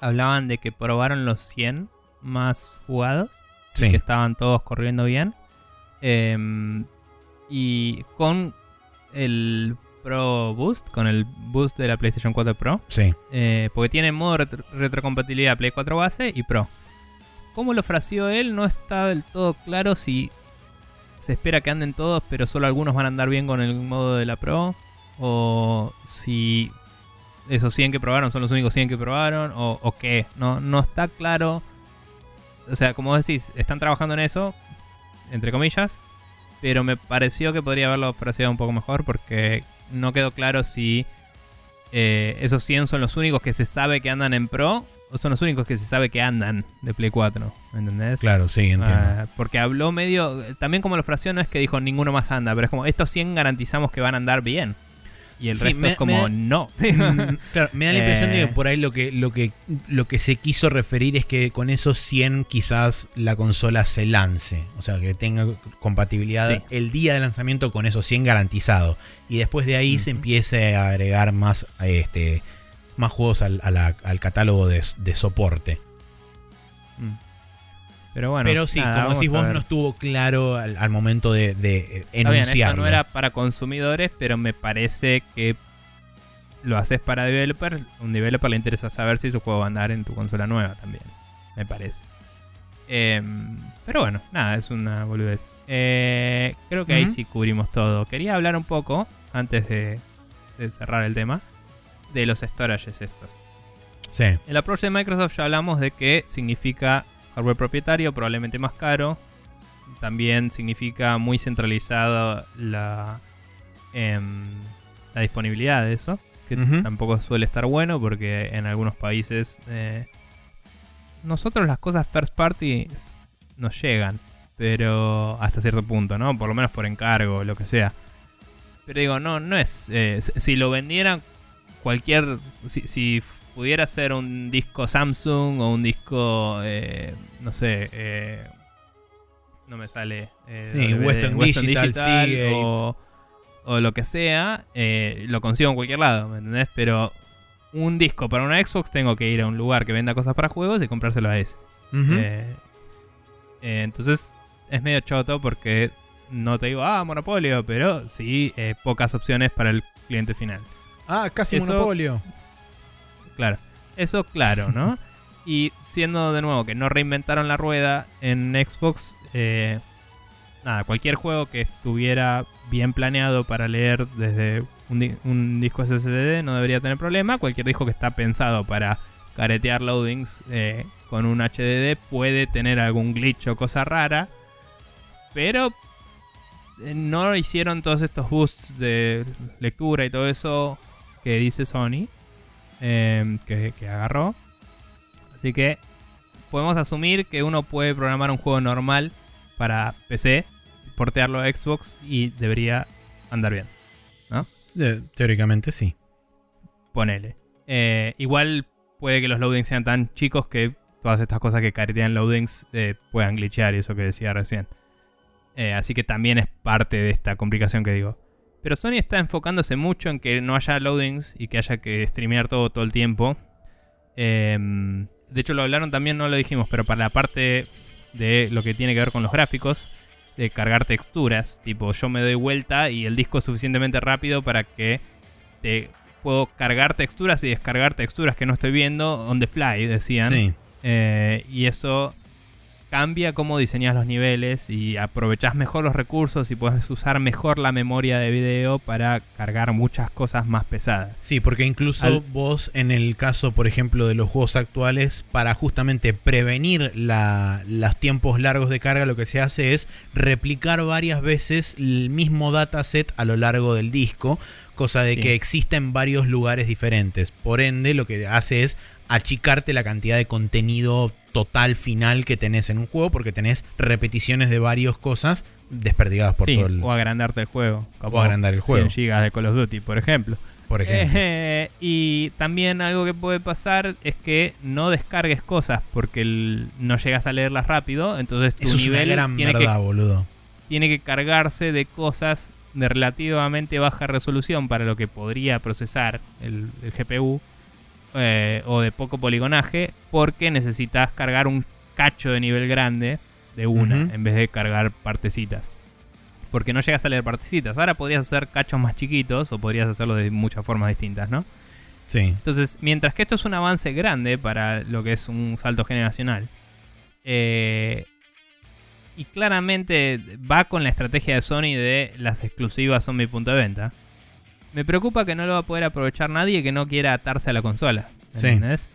B: hablaban de que probaron los 100 más jugados. y
A: Sí,
B: Que estaban todos corriendo bien. Eh, y con el Pro Boost, con el boost de la PlayStation 4 Pro.
A: sí.
B: Eh, porque tiene modo retro- retrocompatibilidad Play 4 base y Pro. Como lo fraseó él, no está del todo claro si se espera que anden todos, pero solo algunos van a andar bien con el modo de la Pro. O si esos 100 que probaron son los únicos 100 que probaron. O, o qué. No, no está claro. O sea, como decís, están trabajando en eso. Entre comillas. Pero me pareció que podría haberlo fraseado un poco mejor. Porque no quedó claro si eh, esos 100 son los únicos que se sabe que andan en Pro o son los únicos que se sabe que andan de Play 4. ¿Me entendés?
A: Claro, sí, entiendo.
B: Ah, porque habló medio. También como lo fraseó, no es que dijo ninguno más anda, pero es como estos 100 garantizamos que van a andar bien. Y el
A: Sí,
B: resto
A: me-
B: es como
A: me-
B: no. [laughs]
A: Claro, me da la impresión de
B: Eh.
A: que por ahí lo que, lo, que, lo que se quiso referir es que con esos 100 quizás la consola se lance. O sea, que tenga compatibilidad
B: Sí.
A: el día de lanzamiento con esos 100 garantizado. Y después de ahí se empiece a agregar más, este, más juegos al, a la- al catálogo de, de soporte.
B: Mm. Pero bueno.
A: Pero sí,
B: nada,
A: como decís vos, no estuvo claro al, al momento de, de eh,
B: bien, esto no era para consumidores, pero me parece que lo haces para developer. Un developer le interesa saber si su juego va a andar en tu consola nueva también. Me parece. Em, pero bueno, nada, es una boludez. Eh, creo que ahí sí cubrimos todo. Quería hablar un poco, antes de, de cerrar el tema, de los storages estos.
A: Sí.
B: El approach de Microsoft ya hablamos de que significa hardware propietario, probablemente más caro. También significa muy centralizada la, em, la disponibilidad de eso. Que tampoco suele estar bueno porque en algunos países eh, nosotros las cosas first party nos llegan. Pero hasta cierto punto, ¿no? Por lo menos por encargo lo que sea. Pero digo, no, no es... eh, si- si lo vendieran cualquier... Si, si pudiera ser un disco Samsung o un disco... eh, no sé... eh, no me sale... eh,
A: Sí,
B: DVD,
A: Western Digital, Seagate.
B: o, o lo que sea, lo consigo en cualquier lado, ¿me entendés? Pero un disco para una Xbox tengo que ir a un lugar que venda cosas para juegos y comprárselo a ese. Entonces es medio choto porque no te digo, ah, monopolio, pero sí pocas opciones para el cliente final.
A: ah, casi
B: eso-
A: monopolio.
B: Claro, eso claro, ¿no? [laughs] y siendo de nuevo que no reinventaron la rueda en Xbox, eh, nada, cualquier juego que estuviera bien planeado para leer desde un, di- un disco SSD no debería tener problema. Cualquier disco que está pensado para caretear loadings eh, con un HDD puede tener algún glitch o cosa rara. Pero eh, no hicieron todos estos boosts de lectura y todo eso que dice Sony. Eh, que, que agarró. Así que podemos asumir que uno puede programar un juego normal para PC, portearlo a Xbox y debería andar bien.
A: De- teóricamente sí.
B: Ponele. Eh, igual puede que los loadings sean tan chicos que todas estas cosas que caretean loadings eh, puedan glitchear y eso que decía recién. Eh, así que también es parte de esta complicación que digo. Pero Sony está enfocándose mucho en que no haya loadings y que haya que streamear todo todo el tiempo. Em, de hecho lo hablaron también, no lo dijimos, pero para la parte de lo que tiene que ver con los gráficos, de cargar texturas, tipo yo me doy vuelta y el disco es suficientemente rápido para que te puedo cargar texturas y descargar texturas que no estoy viendo on the fly, decían.
A: Sí.
B: Eh, y eso cambia cómo diseñas los niveles y aprovechas mejor los recursos y puedes usar mejor la memoria de video para cargar muchas cosas más pesadas.
A: Sí, porque incluso
B: Al-
A: vos en el caso, por ejemplo, de los juegos actuales, para justamente prevenir la- los tiempos largos de carga, lo que se hace es replicar varias veces el mismo dataset a lo largo del disco, cosa de
B: Sí.
A: que exista en varios lugares diferentes. Por ende, lo que hace es achicarte la cantidad de contenido total final que tenés en un juego, porque tenés repeticiones de varias cosas desperdigadas por
B: Sí,
A: todo el...
B: o agrandarte el juego.
A: O agrandar el juego.
B: 100 GB de Call of Duty, por ejemplo.
A: Por ejemplo.
B: Eh, y también algo que puede pasar es que no descargues cosas porque el- no llegas a leerlas rápido. Entonces tu
A: Eso es una
B: nivel
A: gran
B: tiene,
A: verdad,
B: que,
A: boludo.
B: tiene que cargarse de cosas de relativamente baja resolución para lo que podría procesar el, el GPU eh, o de poco poligonaje porque necesitas cargar un cacho de nivel grande de una en vez de cargar partecitas. Porque no llegas a leer partecitas. Ahora podrías hacer cachos más chiquitos o podrías hacerlo de muchas formas distintas, ¿no?
A: Sí.
B: Entonces, mientras que esto es un avance grande para lo que es un salto generacional, eh, y claramente va con la estrategia de Sony de las exclusivas son mi punto de venta, me preocupa que no lo va a poder aprovechar nadie que no quiera atarse a la consola.
A: Sí.
B: ¿Entendés?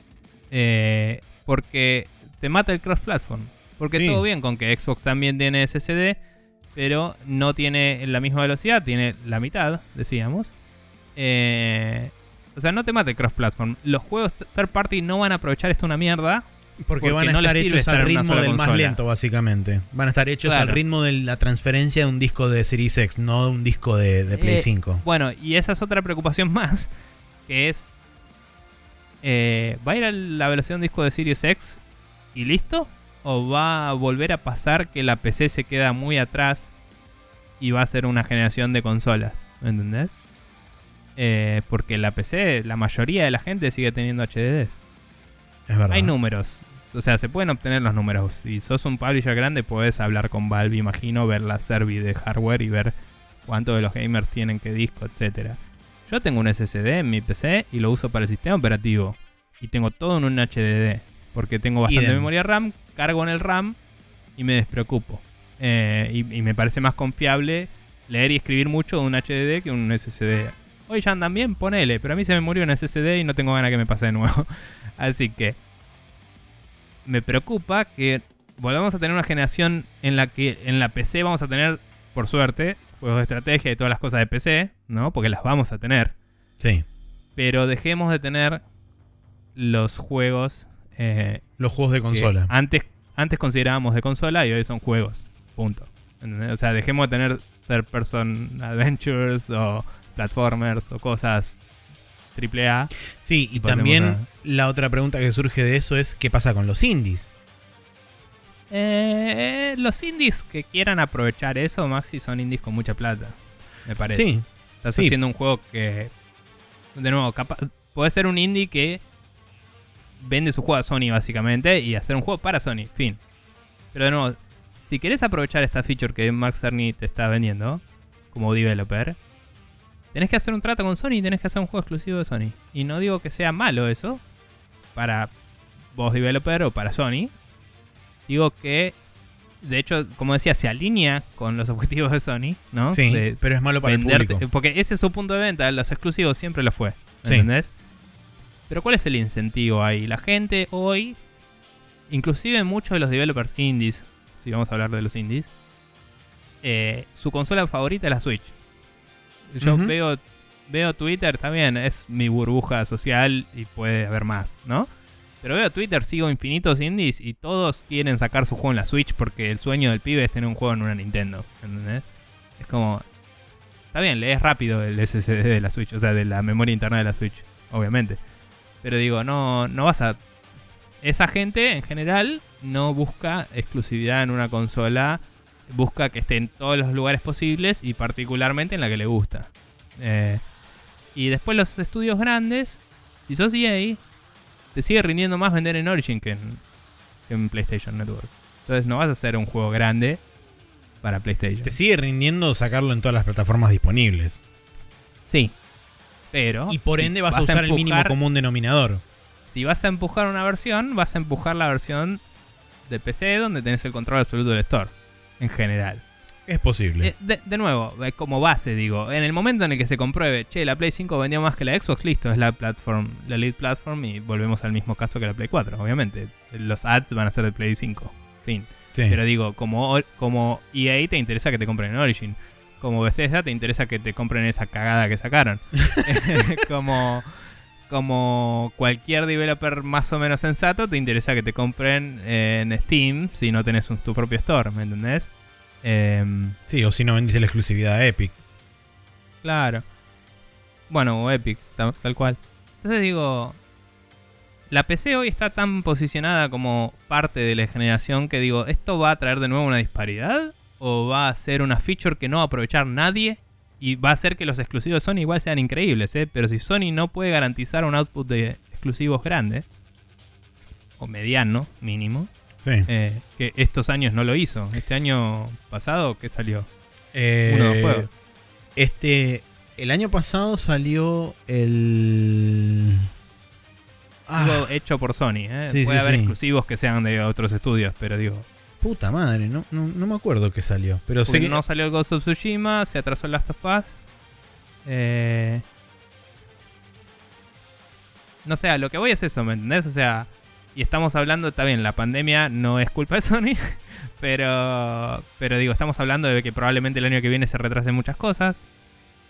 B: Eh, porque te mata el cross-platform. Porque
A: Sí.
B: todo bien con que Xbox también tiene SSD, pero no tiene la misma velocidad, tiene la mitad, decíamos. Eh, o sea, no te mate el cross-platform. Los juegos third party no van a aprovechar esto una mierda.
A: Porque,
B: Porque
A: van a
B: no
A: estar hechos al ritmo del más lento, básicamente. Van a estar hechos al ritmo de la transferencia de un disco de Series X, no de un disco de, de Play
B: Eh,
A: 5.
B: Bueno, y esa es otra preocupación [laughs] más, que es... eh, ¿Va a ir a la velocidad de un disco de Series X y listo? ¿O va a volver a pasar que la PC se queda muy atrás y va a ser una generación de consolas? ¿Me entendés? Eh, porque la PC, la mayoría de la gente sigue teniendo HDD.
A: Es verdad.
B: Hay números. O sea, se pueden obtener los números. Si sos un publisher grande, puedes hablar con Valve, imagino, ver la servi de hardware y ver cuánto de los gamers tienen qué disco, etcétera. Yo tengo un SSD en mi PC y lo uso para el sistema operativo. Y tengo todo en un HDD. Porque tengo bastante
A: Idem.
B: memoria RAM, cargo en el RAM y me despreocupo. Eh, y, y me parece más confiable leer y escribir mucho de un HDD que un SSD. Hoy ya andan bien, ponele, pero a mí se me murió un SSD y no tengo ganas que me pase de nuevo. [laughs] Así que me preocupa que volvamos a tener una generación en la que en la PC vamos a tener, por suerte, juegos de estrategia y todas las cosas de PC, ¿no? Porque las vamos a tener.
A: Sí.
B: Pero dejemos de tener los juegos eh,
A: Los juegos de consola.
B: antes, antes considerábamos de consola y hoy son juegos. Punto. ¿Entendés? O sea, dejemos de tener third person adventures o platformers o cosas AAA.
A: Sí, y también
B: a-
A: la otra pregunta que surge de eso es ¿qué pasa con los indies?
B: Eh, los indies que quieran aprovechar eso, Maxi, son indies con mucha plata. Me parece.
A: Sí,
B: Estás
A: sí.
B: haciendo un juego que. De nuevo, capaz. Puede ser un indie que vende su juego a Sony, básicamente, y hacer un juego para Sony. Fin. Pero de nuevo, si querés aprovechar esta feature que Mark Cerny te está vendiendo, como developer, tenés que hacer un trato con Sony y tenés que hacer un juego exclusivo de Sony. Y no digo que sea malo eso, para vos, developer, o para Sony. Digo que. De hecho, como decía, se alinea con los [laughs] objetivos de Sony, ¿no?
A: sí,
B: De-
A: pero es malo para el
B: venderte-
A: público.
B: Porque ese es su punto de venta, los exclusivos siempre lo fue.
A: Sí.
B: ¿Entendés? Pero ¿cuál es el incentivo ahí? La gente hoy, inclusive muchos de los developers indies, si vamos a hablar de los indies, eh, su consola favorita es la Switch. Yo veo, veo Twitter también, es mi burbuja social y puede haber más, ¿no? Pero veo Twitter, sigo infinitos indies y todos quieren sacar su juego en la Switch porque el sueño del pibe es tener un juego en una Nintendo. ¿Entendés? Es como. Está bien, lees rápido el SSD de la Switch, o sea, de la memoria interna de la Switch, obviamente. Pero digo, no, no vas a. Esa gente en general no busca exclusividad en una consola, busca que esté en todos los lugares posibles y particularmente en la que le gusta. Eh, y después los estudios grandes, si sos EA, te sigue rindiendo más vender en Origin que en, que en PlayStation Network. Entonces no vas a hacer un juego grande para PlayStation.
A: Te sigue rindiendo sacarlo en todas las plataformas disponibles.
B: Sí. Pero.
A: Y por
B: si
A: ende vas, a usar el mínimo común denominador.
B: Si vas a empujar una versión, vas a empujar la versión de PC donde tenés el control absoluto del store. En general.
A: Es posible.
B: Eh, de, de nuevo, eh, como base, digo, en el momento en el que se compruebe, che, la Play 5 vendió más que la Xbox, listo, es la platform, la lead platform y volvemos al mismo caso que la Play 4, obviamente. Los ads van a ser de Play 5. Fin.
A: Sí.
B: Pero digo, como, como EA te interesa que te compren en Origin. Como Bethesda te interesa que te compren esa cagada que sacaron. [laughs] [laughs] como, como cualquier developer más o menos sensato, te interesa que te compren en Steam si no tenés un- tu propio store, ¿me entendés? Em,
A: Sí, o si no vendiste la exclusividad de Epic.
B: Claro. Bueno, o Epic, tal, tal cual. Entonces digo, la PC hoy está tan posicionada como parte de la generación que digo, ¿esto va a traer de nuevo una disparidad? ¿O va a ser una feature que no va a aprovechar nadie? Y va a hacer que los exclusivos de Sony igual sean increíbles, ¿eh? Pero si Sony no puede garantizar un output de exclusivos grande, o mediano mínimo,
A: Sí.
B: eh, que estos años no lo hizo. Este año pasado, ¿qué salió?
A: Eh,
B: uno dos juegos.
A: Este. El año pasado salió el. Ah,
B: Digo, hecho por Sony, ¿eh?
A: Sí,
B: Puede
A: sí,
B: haber
A: sí.
B: exclusivos que sean de otros estudios, pero digo,
A: puta madre, no, no, no me acuerdo que salió. Pero sé
B: porque
A: que.
B: no salió el Ghost of Tsushima, se atrasó el Last of Us. Eh... No sé, a lo que voy es eso, ¿me entendés? O sea, y estamos hablando, está bien, la pandemia no es culpa de Sony, [laughs] pero, pero digo, estamos hablando de que probablemente el año que viene se retrasen muchas cosas,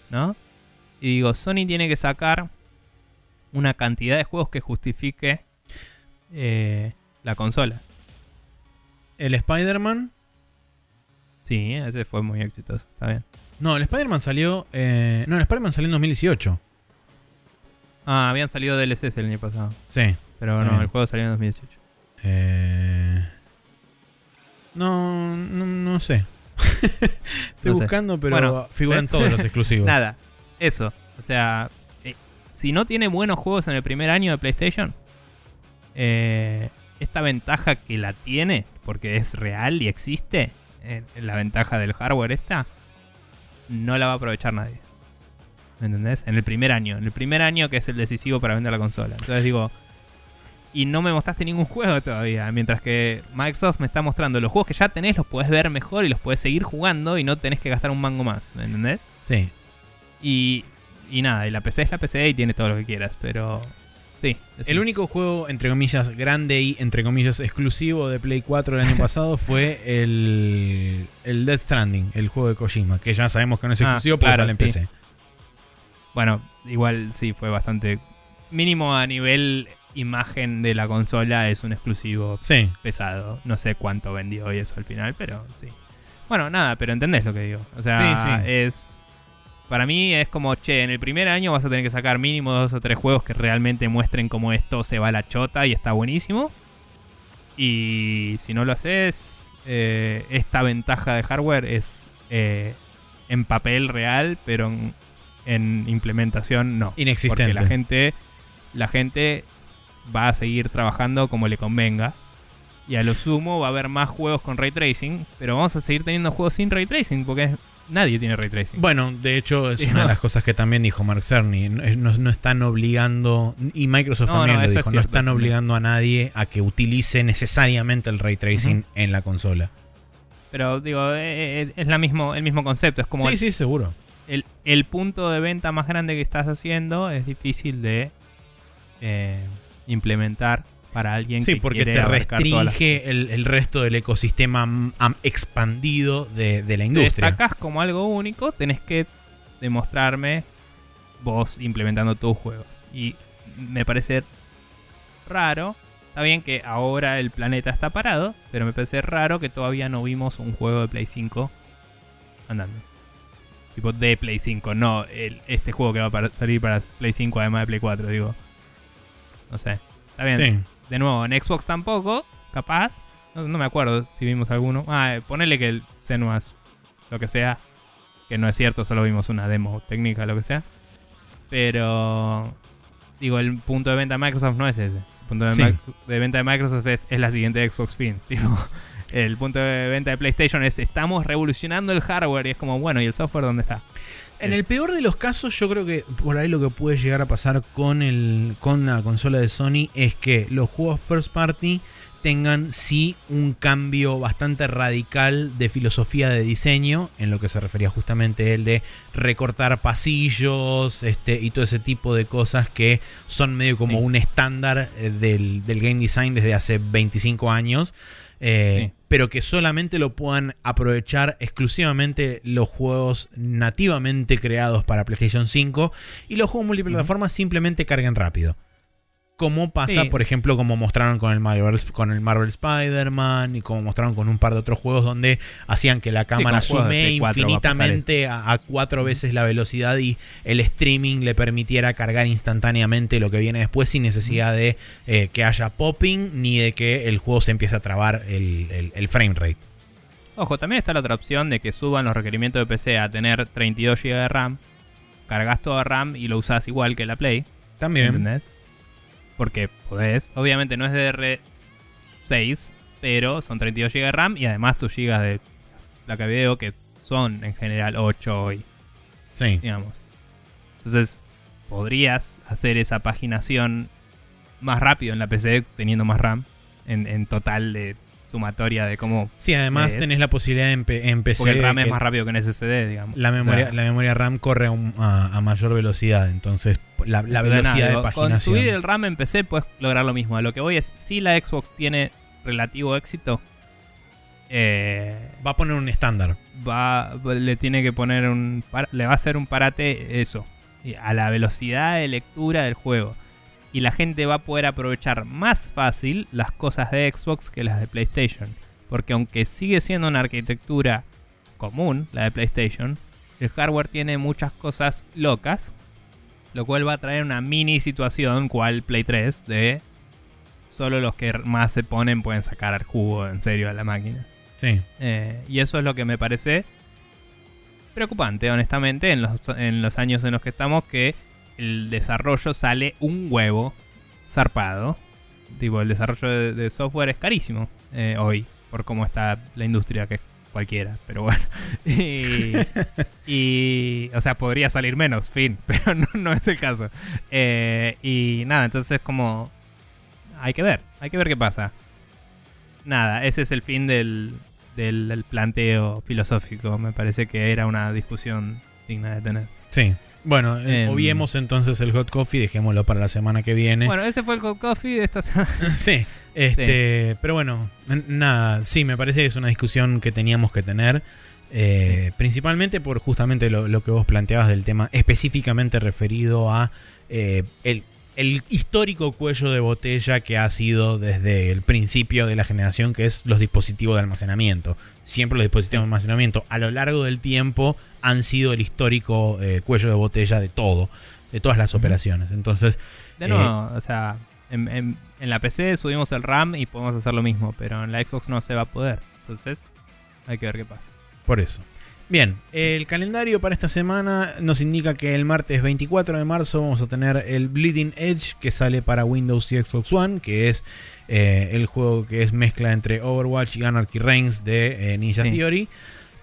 B: ¿no? Y digo, Sony tiene que sacar una cantidad de juegos que justifique eh, la consola.
A: El Spider-Man.
B: Sí, ese fue muy exitoso, está bien.
A: No, el Spider-Man salió. eh, no, el Spider-Man salió en 2018.
B: Ah, habían salido DLCs el año pasado.
A: Sí.
B: Pero no,
A: bien.
B: el juego salió en 2018.
A: Eh, no, no, no sé. [laughs] Estoy
B: No sé.
A: buscando, pero
B: Bueno,
A: figuran todos los [laughs] exclusivos.
B: Nada, eso. O sea, eh, si no tiene buenos juegos en el primer año de PlayStation, eh, esta ventaja que la tiene, porque es real y existe, eh, la ventaja del hardware esta, no la va a aprovechar nadie. ¿Me entendés? En el primer año. En el primer año que es el decisivo para vender la consola. Entonces digo, y no me mostraste ningún juego todavía. Mientras que Microsoft me está mostrando los juegos que ya tenés, los podés ver mejor y los podés seguir jugando y no tenés que gastar un mango más, ¿me entendés?
A: Sí.
B: Y, y nada, y la PC es la PC y tiene todo lo que quieras, pero sí.
A: El único juego, entre comillas, grande y, entre comillas, exclusivo de Play 4 el año [laughs] pasado fue el, el Death Stranding, el juego de Kojima, que ya sabemos que no es
B: Ah,
A: exclusivo porque
B: claro,
A: sale en
B: sí.
A: PC.
B: Bueno, igual sí, fue bastante... Mínimo a nivel imagen de la consola es un exclusivo
A: Sí.
B: pesado. No sé cuánto vendió y eso al final, pero sí. Bueno, nada, pero entendés lo que digo. O sea,
A: sí.
B: es. Para mí es como, che, en el primer año vas a tener que sacar mínimo dos o tres juegos que realmente muestren cómo esto se va a la chota y está buenísimo. Y si no lo haces, eh, esta ventaja de hardware es eh, en papel real, pero en, en implementación no.
A: Inexistente.
B: Porque la gente, la gente va a seguir trabajando como le convenga. Y a lo sumo va a haber más juegos con ray tracing, pero vamos a seguir teniendo juegos sin ray tracing porque nadie tiene ray tracing.
A: Bueno, de hecho es
B: Sí,
A: una de las cosas que también dijo Mark Cerny. No, no- no están obligando, y Microsoft
B: No,
A: también lo dijo,
B: es
A: no están obligando a nadie a que utilice necesariamente el ray tracing en la consola.
B: Pero digo, eh, eh, es la mismo, el mismo concepto. Es como
A: sí, sí, seguro.
B: el, el punto de venta más grande que estás haciendo es difícil de eh, implementar para alguien
A: Sí,
B: que
A: porque
B: quiere
A: te
B: todas las-
A: restringe el, el resto del ecosistema expandido de, de la
B: Te
A: industria.
B: destacás como algo único, tenés que demostrarme vos implementando tus juegos. Y me parece raro. Está bien que ahora el planeta está parado, pero me parece raro que todavía no vimos un juego de Play 5 andando. Tipo de Play 5, no el- este juego que va a salir para Play 5 además de Play 4, digo. No sé. Está bien.
A: Sí.
B: De nuevo, en Xbox tampoco, capaz. No, no me acuerdo si vimos alguno. Ah, eh, ponele que el Senua's, lo que sea. Que no es cierto, solo vimos una demo técnica, lo que sea. Pero. Digo, el punto de venta de Microsoft no es ese. El punto de,
A: Sí.
B: Mac- de venta de Microsoft es, es la siguiente Xbox Fin. [laughs] Tipo, el punto de venta de PlayStation es estamos revolucionando el hardware. Y es como, bueno, ¿y el software dónde está?
A: En el peor de los casos, yo creo que por ahí lo que puede llegar a pasar con, el, con la consola de Sony es que los juegos first party tengan sí un cambio bastante radical de filosofía de diseño, en lo que se refería justamente el de recortar pasillos este, y todo ese tipo de cosas que son medio como
B: Sí.
A: un estándar eh, del, del game design desde hace 25 años. Eh,
B: Sí.
A: pero que solamente lo puedan aprovechar exclusivamente los juegos nativamente creados para PlayStation 5 y los juegos multiplataformas simplemente carguen rápido. Como pasa,
B: Sí.
A: por ejemplo, como mostraron con el Marvel, con el Marvel Spider-Man y como mostraron con un par de otros juegos donde hacían que la cámara
B: de
A: sume
B: Play 4 va a pasar
A: infinitamente a, a cuatro veces la velocidad y el streaming le permitiera cargar instantáneamente lo que viene después sin necesidad de eh, que haya popping ni de que el juego se empiece a trabar el, el- el frame rate.
B: Ojo, también está la otra opción de que suban los requerimientos de PC a tener 32 GB de RAM. Cargas todo RAM y lo usás igual que la Play.
A: También.
B: ¿Entendés? Porque podés. Obviamente no es DDR6, pero son 32 GB de RAM y además tus GB de placa de video que son en general 8 hoy,
A: Sí.
B: digamos. Entonces, podrías hacer esa paginación más rápido en la PC teniendo más RAM en, en total de sumatoria de cómo...
A: Sí, además
B: Es.
A: tenés la posibilidad en, en PC.
B: Porque el RAM es más rápido que en SSD, digamos.
A: la,
B: O sea,
A: memoria, la memoria RAM corre a, un- a- a mayor velocidad, entonces la, velocidad
B: nada,
A: de paginación.
B: Con subir el RAM en PC puedes lograr lo mismo. A lo que voy es, si la Xbox tiene relativo éxito, eh,
A: Va a poner un estándar.
B: va, le tiene que poner un... le va a hacer un parate eso. A la velocidad de lectura del juego. Y la gente va a poder aprovechar más fácil las cosas de Xbox que las de PlayStation. Porque aunque sigue siendo una arquitectura común, la de PlayStation, el hardware tiene muchas cosas locas. Lo cual va a traer una mini situación, cual Play 3, de solo los que más se ponen pueden sacar al jugo en serio a la máquina.
A: Sí.
B: Eh, y eso es lo que me parece preocupante, honestamente, en los, en los años en los que estamos, que el desarrollo sale un huevo zarpado. Tipo, el desarrollo de, de software es carísimo eh, hoy, por cómo está la industria, que es cualquiera, pero bueno. [laughs] Y, [laughs] y, o sea, podría salir menos, fin, [laughs] pero no, no es el caso. Eh, y nada, entonces como hay que ver, hay que ver qué pasa. Nada, ese es el fin del, del, del planteo filosófico. Me parece que era una discusión digna de tener.
A: Sí. Bueno, eh,
B: Em.
A: obviemos entonces el hot coffee, dejémoslo para la semana que viene.
B: Bueno, ese fue el Cold Coffee de esta semana. [laughs]
A: sí, este, pero bueno, nada, sí, me parece que es una discusión que teníamos que tener. eh, Principalmente por justamente lo, lo que vos planteabas del tema específicamente referido a eh, el, el histórico cuello de botella que ha sido desde el principio de la generación, que es los dispositivos de almacenamiento. Siempre los dispositivos de almacenamiento a lo largo del tiempo han sido el histórico eh, cuello de botella de todo, de todas las operaciones. Entonces,
B: De
A: Eh,
B: nuevo, o sea, en, en- en la PC subimos el RAM y podemos hacer lo mismo, pero en la Xbox no se va a poder. Entonces, hay que ver qué pasa.
A: Por eso. Bien, el calendario para esta semana nos indica que el martes 24 de marzo vamos a tener el Bleeding Edge que sale para Windows y Xbox One, que es eh, el juego que es mezcla entre Overwatch y Anarchy Reigns de eh, Ninja
B: Sí.
A: Theory.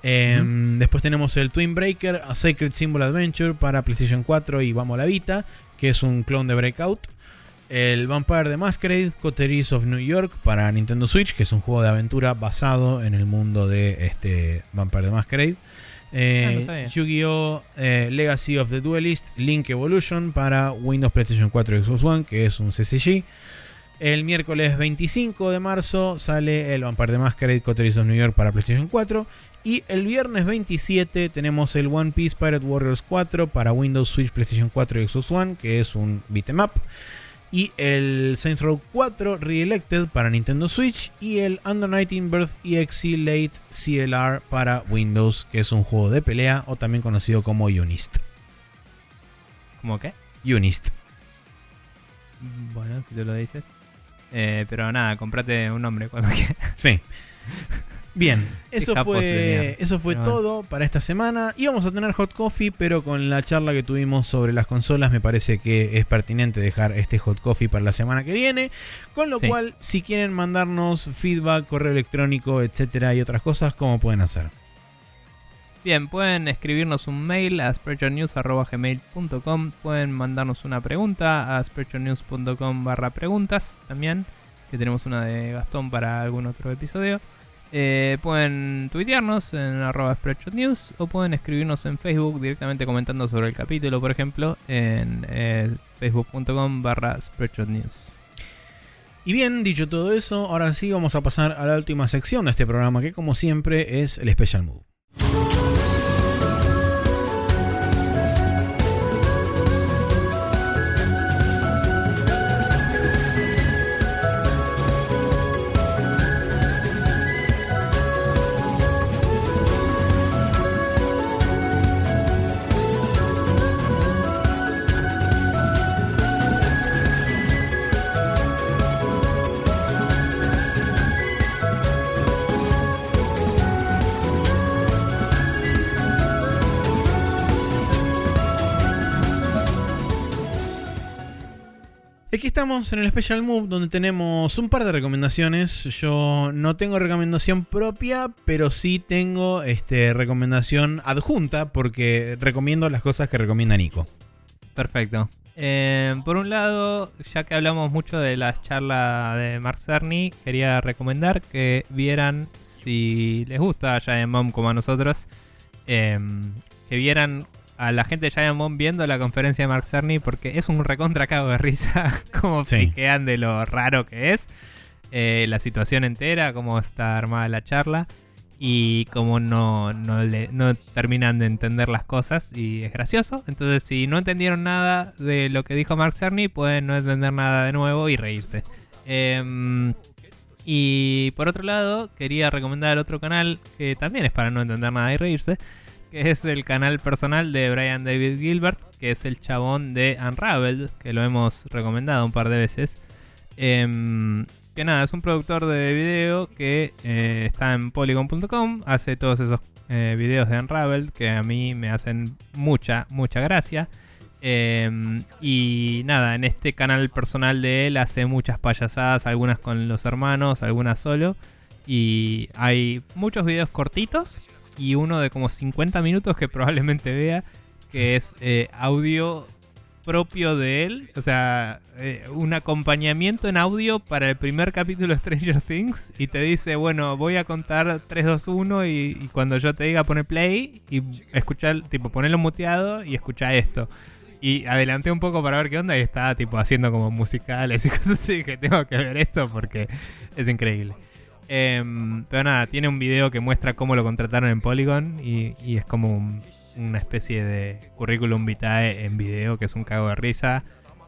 A: Eh, Después tenemos el Twin Breaker, a Sacred Symbol Adventure para PlayStation 4 y Vamos a la Vita, que es un clon de Breakout. El Vampire the Masquerade, Coteries of New York para Nintendo Switch, que es un juego de aventura basado en el mundo de este Vampire the Masquerade. Eh,
B: Ah, no.
A: Yu-Gi-Oh! eh, Legacy of the Duelist, Link Evolution para Windows, PlayStation 4 y Xbox One, que es un CCG. El miércoles 25 de marzo sale el Vampire the Masquerade Coteries of New York para PlayStation 4. Y el viernes 27 tenemos el One Piece Pirate Warriors 4 para Windows, Switch, PlayStation 4 y Xbox One, que es un beat'em up. Y el Saints Row 4 Reelected para Nintendo Switch. Y el Under Night in Birth EXE Late CLR para Windows, que es un juego de pelea o también conocido como Unist.
B: ¿Cómo qué?
A: Unist.
B: Bueno, si tú lo dices. Eh, pero nada, comprate un nombre cuando [laughs] quieras.
A: Sí. Bien, eso fue, eso fue
B: bueno.
A: todo para esta semana. Íbamos a tener hot coffee, pero con la charla que tuvimos sobre las consolas, me parece que es pertinente dejar este hot coffee para la semana que viene. Con lo
B: Sí.
A: cual, si quieren mandarnos feedback, correo electrónico, etcétera, y otras cosas, ¿cómo pueden hacer?
B: Bien, pueden escribirnos un mail a sprechernews.gmail.com Pueden mandarnos una pregunta a sprechernews.com barra preguntas también, que tenemos una de Gastón para algún otro episodio. Eh, pueden tuitearnos en arroba News o pueden escribirnos en Facebook directamente comentando sobre el capítulo, por ejemplo, en eh, facebook.com barra News.
A: Y bien, dicho todo eso, ahora sí vamos a pasar a la última sección de este programa, que como siempre es el Special Move. Aquí estamos en el Special Move donde tenemos un par de recomendaciones. Yo no tengo recomendación propia, pero sí tengo este, recomendación adjunta porque recomiendo las cosas que recomienda Nico.
B: Perfecto. Eh, por un lado, ya que hablamos mucho de la charla de Mark Cerny, quería recomendar que vieran, si les gusta Giant Bomb como a nosotros, eh, que vieran a la gente de Giant Bomb viendo la conferencia de Mark Cerny, porque es un recontra cago de risa, [laughs] como
A: Sí.
B: piquean de lo raro que es, eh, la situación entera, cómo está armada la charla. Y cómo no, no, le- no terminan de entender las cosas y es gracioso. Entonces, si no entendieron nada de lo que dijo Mark Cerny, pueden no entender nada de nuevo y reírse. Em, y por otro lado, quería recomendar otro canal que también es para no entender nada y reírse, que es el canal personal de Brian David Gilbert, que es el chabón de Unraveled, que lo hemos recomendado un par de veces. Em, que nada, es un productor de video que eh, está en polygon.com, hace todos esos eh, videos de Unraveled que a mí me hacen mucha, mucha gracia. Em, y nada, en este canal personal de él hace muchas payasadas, algunas con los hermanos, algunas solo. Y hay muchos videos cortitos y uno de como 50 minutos que probablemente vea, que es eh, audio propio de él, o sea, eh, un acompañamiento en audio para el primer capítulo de Stranger Things y te dice, bueno, voy a contar 3, 2, 1 y, y cuando yo te diga pone play y escuchar, tipo, ponerlo muteado y escucha esto. Y adelanté un poco para ver qué onda y estaba tipo haciendo como musicales y [laughs] cosas así. Que tengo que ver esto porque es increíble. Em, pero nada, tiene un video que muestra cómo lo contrataron en Polygon y, es como un- una especie de currículum vitae en video que es un cago de risa.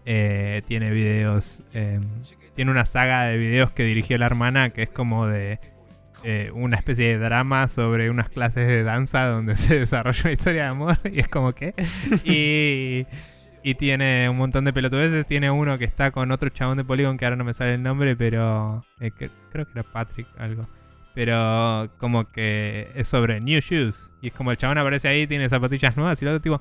B: Eh, tiene videos, em, tiene una saga de videos que dirigió la hermana que es como de eh, una especie de drama sobre unas clases de danza donde [laughs] se desarrolla una historia de amor y es como que y, y tiene un montón de pelotudeces. Tiene uno que está con otro chabón de Polygon que ahora no me sale el nombre pero eh, que- creo que era Patrick algo. Pero como que es sobre new shoes. Y es como el chabón aparece ahí tiene zapatillas nuevas y el otro tipo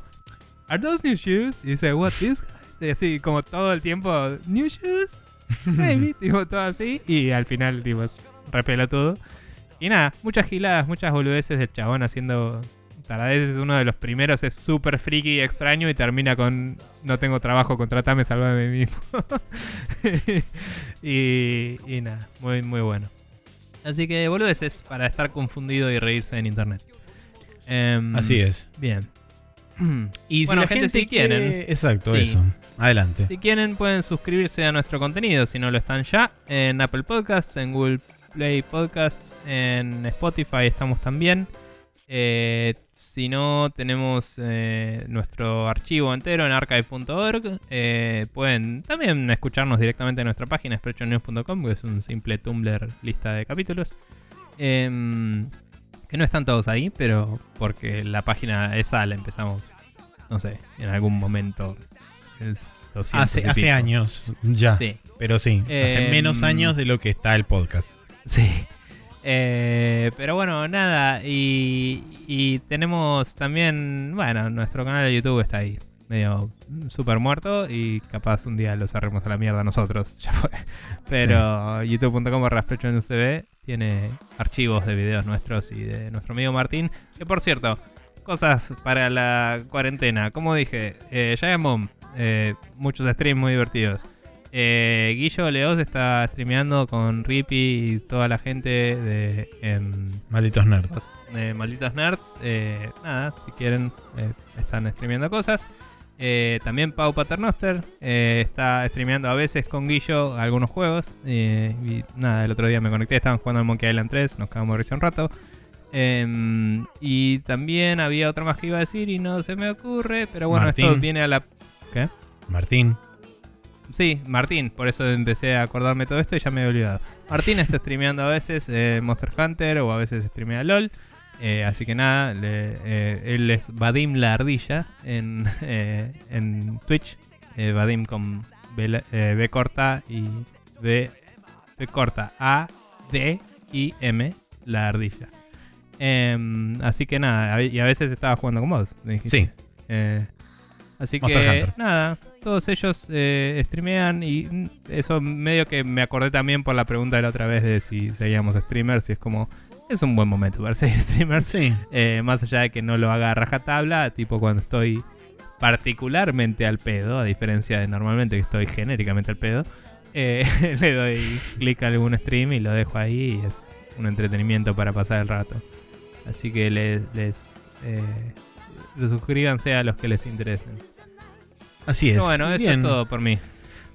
B: are those new shoes y dice what is y así como todo el tiempo new shoes [laughs] maybe tipo todo así. Y al final tipo repela todo y nada, muchas giladas, muchas boludeces del chabón haciendo taradeces. Uno de los primeros es súper friki y extraño y termina con no tengo trabajo, contratame, salvame mismo. [laughs] y, y nada, muy, muy bueno. Así que boludeces para estar confundido y reírse en internet. Em,
A: Así es.
B: Bien. [clears throat]
A: Y
B: Bueno,
A: si la
B: gente,
A: gente
B: si
A: quiere-
B: quieren.
A: Exacto,
B: Sí.
A: eso. Adelante.
B: Si quieren pueden suscribirse a nuestro contenido si no lo están ya en Apple Podcasts, en Google Play Podcasts, en Spotify estamos también. Eh, si no tenemos eh, nuestro archivo entero en archive.org. Eh, pueden también escucharnos directamente en nuestra página sprechonews.com que es un simple Tumblr lista de capítulos. Em, que no están todos ahí, pero porque la página esa la empezamos, no sé, en algún momento. es 200
A: Hace, hace años ya.
B: Sí,
A: Pero sí, hace
B: Em,
A: menos años de lo que está el podcast.
B: sí. Eh, pero bueno, nada. Y, y tenemos también, bueno, nuestro canal de YouTube está ahí. Medio súper muerto y capaz un día lo cerremos a la mierda nosotros. [laughs] Ya fue. Pero youtube.com barra TV tiene archivos de videos nuestros y de nuestro amigo Martín. Que por cierto, cosas para la cuarentena. Como dije, eh, Giant Bomb, eh, muchos streams muy divertidos. Eh, Guillo Leos está streameando con Rippy y toda la gente de,
A: Malditos nerds.
B: de Malditos Nerds. Eh, nada, si quieren, eh, están streameando cosas. También Pau Paternoster está streameando a veces con Guillo algunos juegos. y nada, el otro día me conecté, estaban jugando al Monkey Island 3, nos quedamos de risa un rato. Em, y también había otro más que iba a decir y no se me ocurre, pero bueno, esto viene a la...
A: Martín.
B: Sí, Martín, por eso empecé a acordarme todo esto y ya me he olvidado. Martín está streameando a veces eh, Monster Hunter o a veces streamea LOL. eh, así que nada, le- eh, él es Vadim la ardilla en, [laughs] en Twitch. Vadim con B, corta y B, B corta A, D, I, M, la ardilla. Em, así que nada, y a veces estaba jugando con vos. dijiste.
A: Sí.
B: Así
A: Monster
B: que
A: Hunter.
B: nada, todos ellos eh, streamean y eso medio que me acordé también por la pregunta de la otra vez de si seguíamos streamers y es como, es un buen momento para seguir [laughs] streamers.
A: Sí.
B: Eh, más allá de que no lo haga a rajatabla, tipo cuando estoy particularmente al pedo, a diferencia de normalmente que estoy genéricamente al pedo, eh, [laughs] le doy clic a algún stream y lo dejo ahí y es un entretenimiento para pasar el rato. Así que les, les eh, suscríbanse a los que les interesen.
A: Así es.
B: Pero bueno, eso
A: Bien.
B: es todo por mí.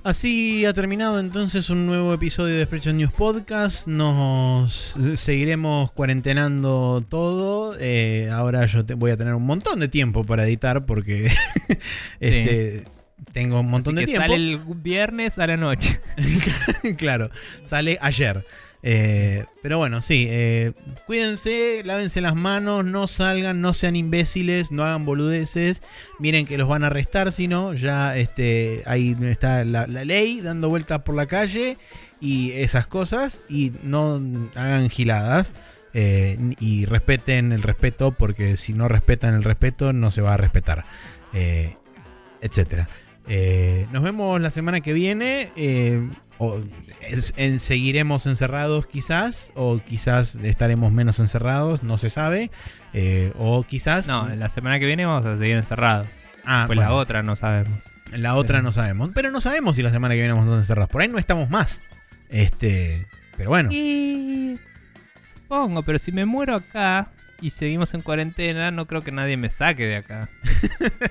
A: Así ha terminado entonces un nuevo episodio de Expression News Podcast. Nos seguiremos cuarentenando todo. Eh, ahora yo te- voy a tener un montón de tiempo para editar porque [laughs] este, tengo un montón
B: Así
A: de
B: que
A: tiempo.
B: sale el viernes a la noche. [laughs]
A: claro, sale ayer. Eh, pero bueno, sí, eh, cuídense, lávense las manos, no salgan, no sean imbéciles, no hagan boludeces. Miren que los van a arrestar, si no, ya este, ahí está la, ley dando vueltas por la calle y esas cosas. Y no hagan giladas. eh, y respeten el respeto, porque si no respetan el respeto, no se va a respetar. Etcétera. Nos vemos la semana que viene o seguiremos encerrados quizás, o quizás estaremos menos encerrados, no se sabe, eh, o quizás...
B: No, la semana que viene vamos a seguir encerrados.
A: Ah,
B: pues la otra no sabemos.
A: La otra no sabemos, pero no sabemos si la semana que viene vamos a estar encerrados. Por ahí no estamos más. Este, pero bueno.
B: Y... Supongo, pero si me muero acá, y seguimos en cuarentena, no creo que nadie me saque de acá.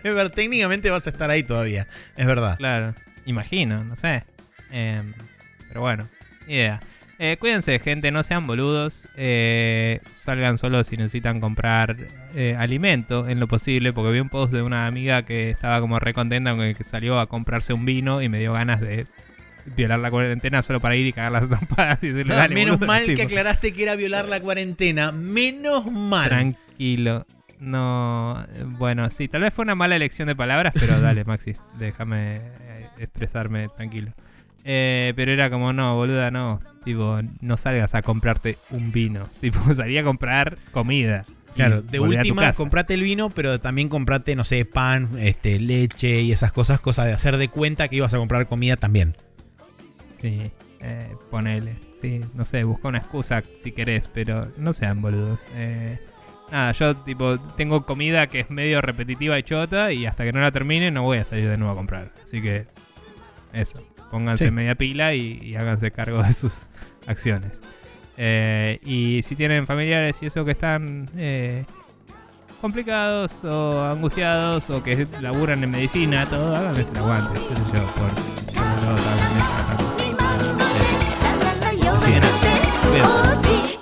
B: [laughs]
A: Técnicamente vas a estar ahí todavía, es verdad.
B: Claro, imagino, no sé. Eh, pero bueno, idea. Eh, cuídense, gente, no sean boludos. Eh, salgan solo si necesitan comprar eh, alimento en lo posible. Porque vi un post de una amiga que estaba como re contenta con el que salió a comprarse un vino y me dio ganas de violar la cuarentena solo para ir y cagar las [laughs] trompadas y decirle,
A: no,
B: Dale,
A: Menos mal que aclaraste que era violar la cuarentena. Menos mal.
B: Tranquilo. No, bueno, sí, tal vez fue una mala elección de palabras, pero dale, [laughs] Maxi, déjame eh, expresarme tranquilo. Eh, pero era como, no, boluda, no. Tipo, no salgas a comprarte un vino. [laughs] Tipo, salí a comprar comida.
A: Claro, de última, comprate el vino, pero también comprate, no sé, pan, este, leche y esas cosas, cosas de hacer de cuenta que ibas a comprar comida también.
B: Sí, eh, ponele. Sí, no sé, busca una excusa si querés, pero no sean boludos. Eh, nada, yo tipo tengo comida que es medio repetitiva y chota y hasta que no la termine no voy a salir de nuevo a comprar. Así que eso. Pónganse
A: sí.
B: media pila y, y, háganse cargo de sus acciones. Eh, y si tienen familiares y eso que están eh, complicados o angustiados o que laburan en medicina, todo, háganles el aguante, sé yo, por, por, por,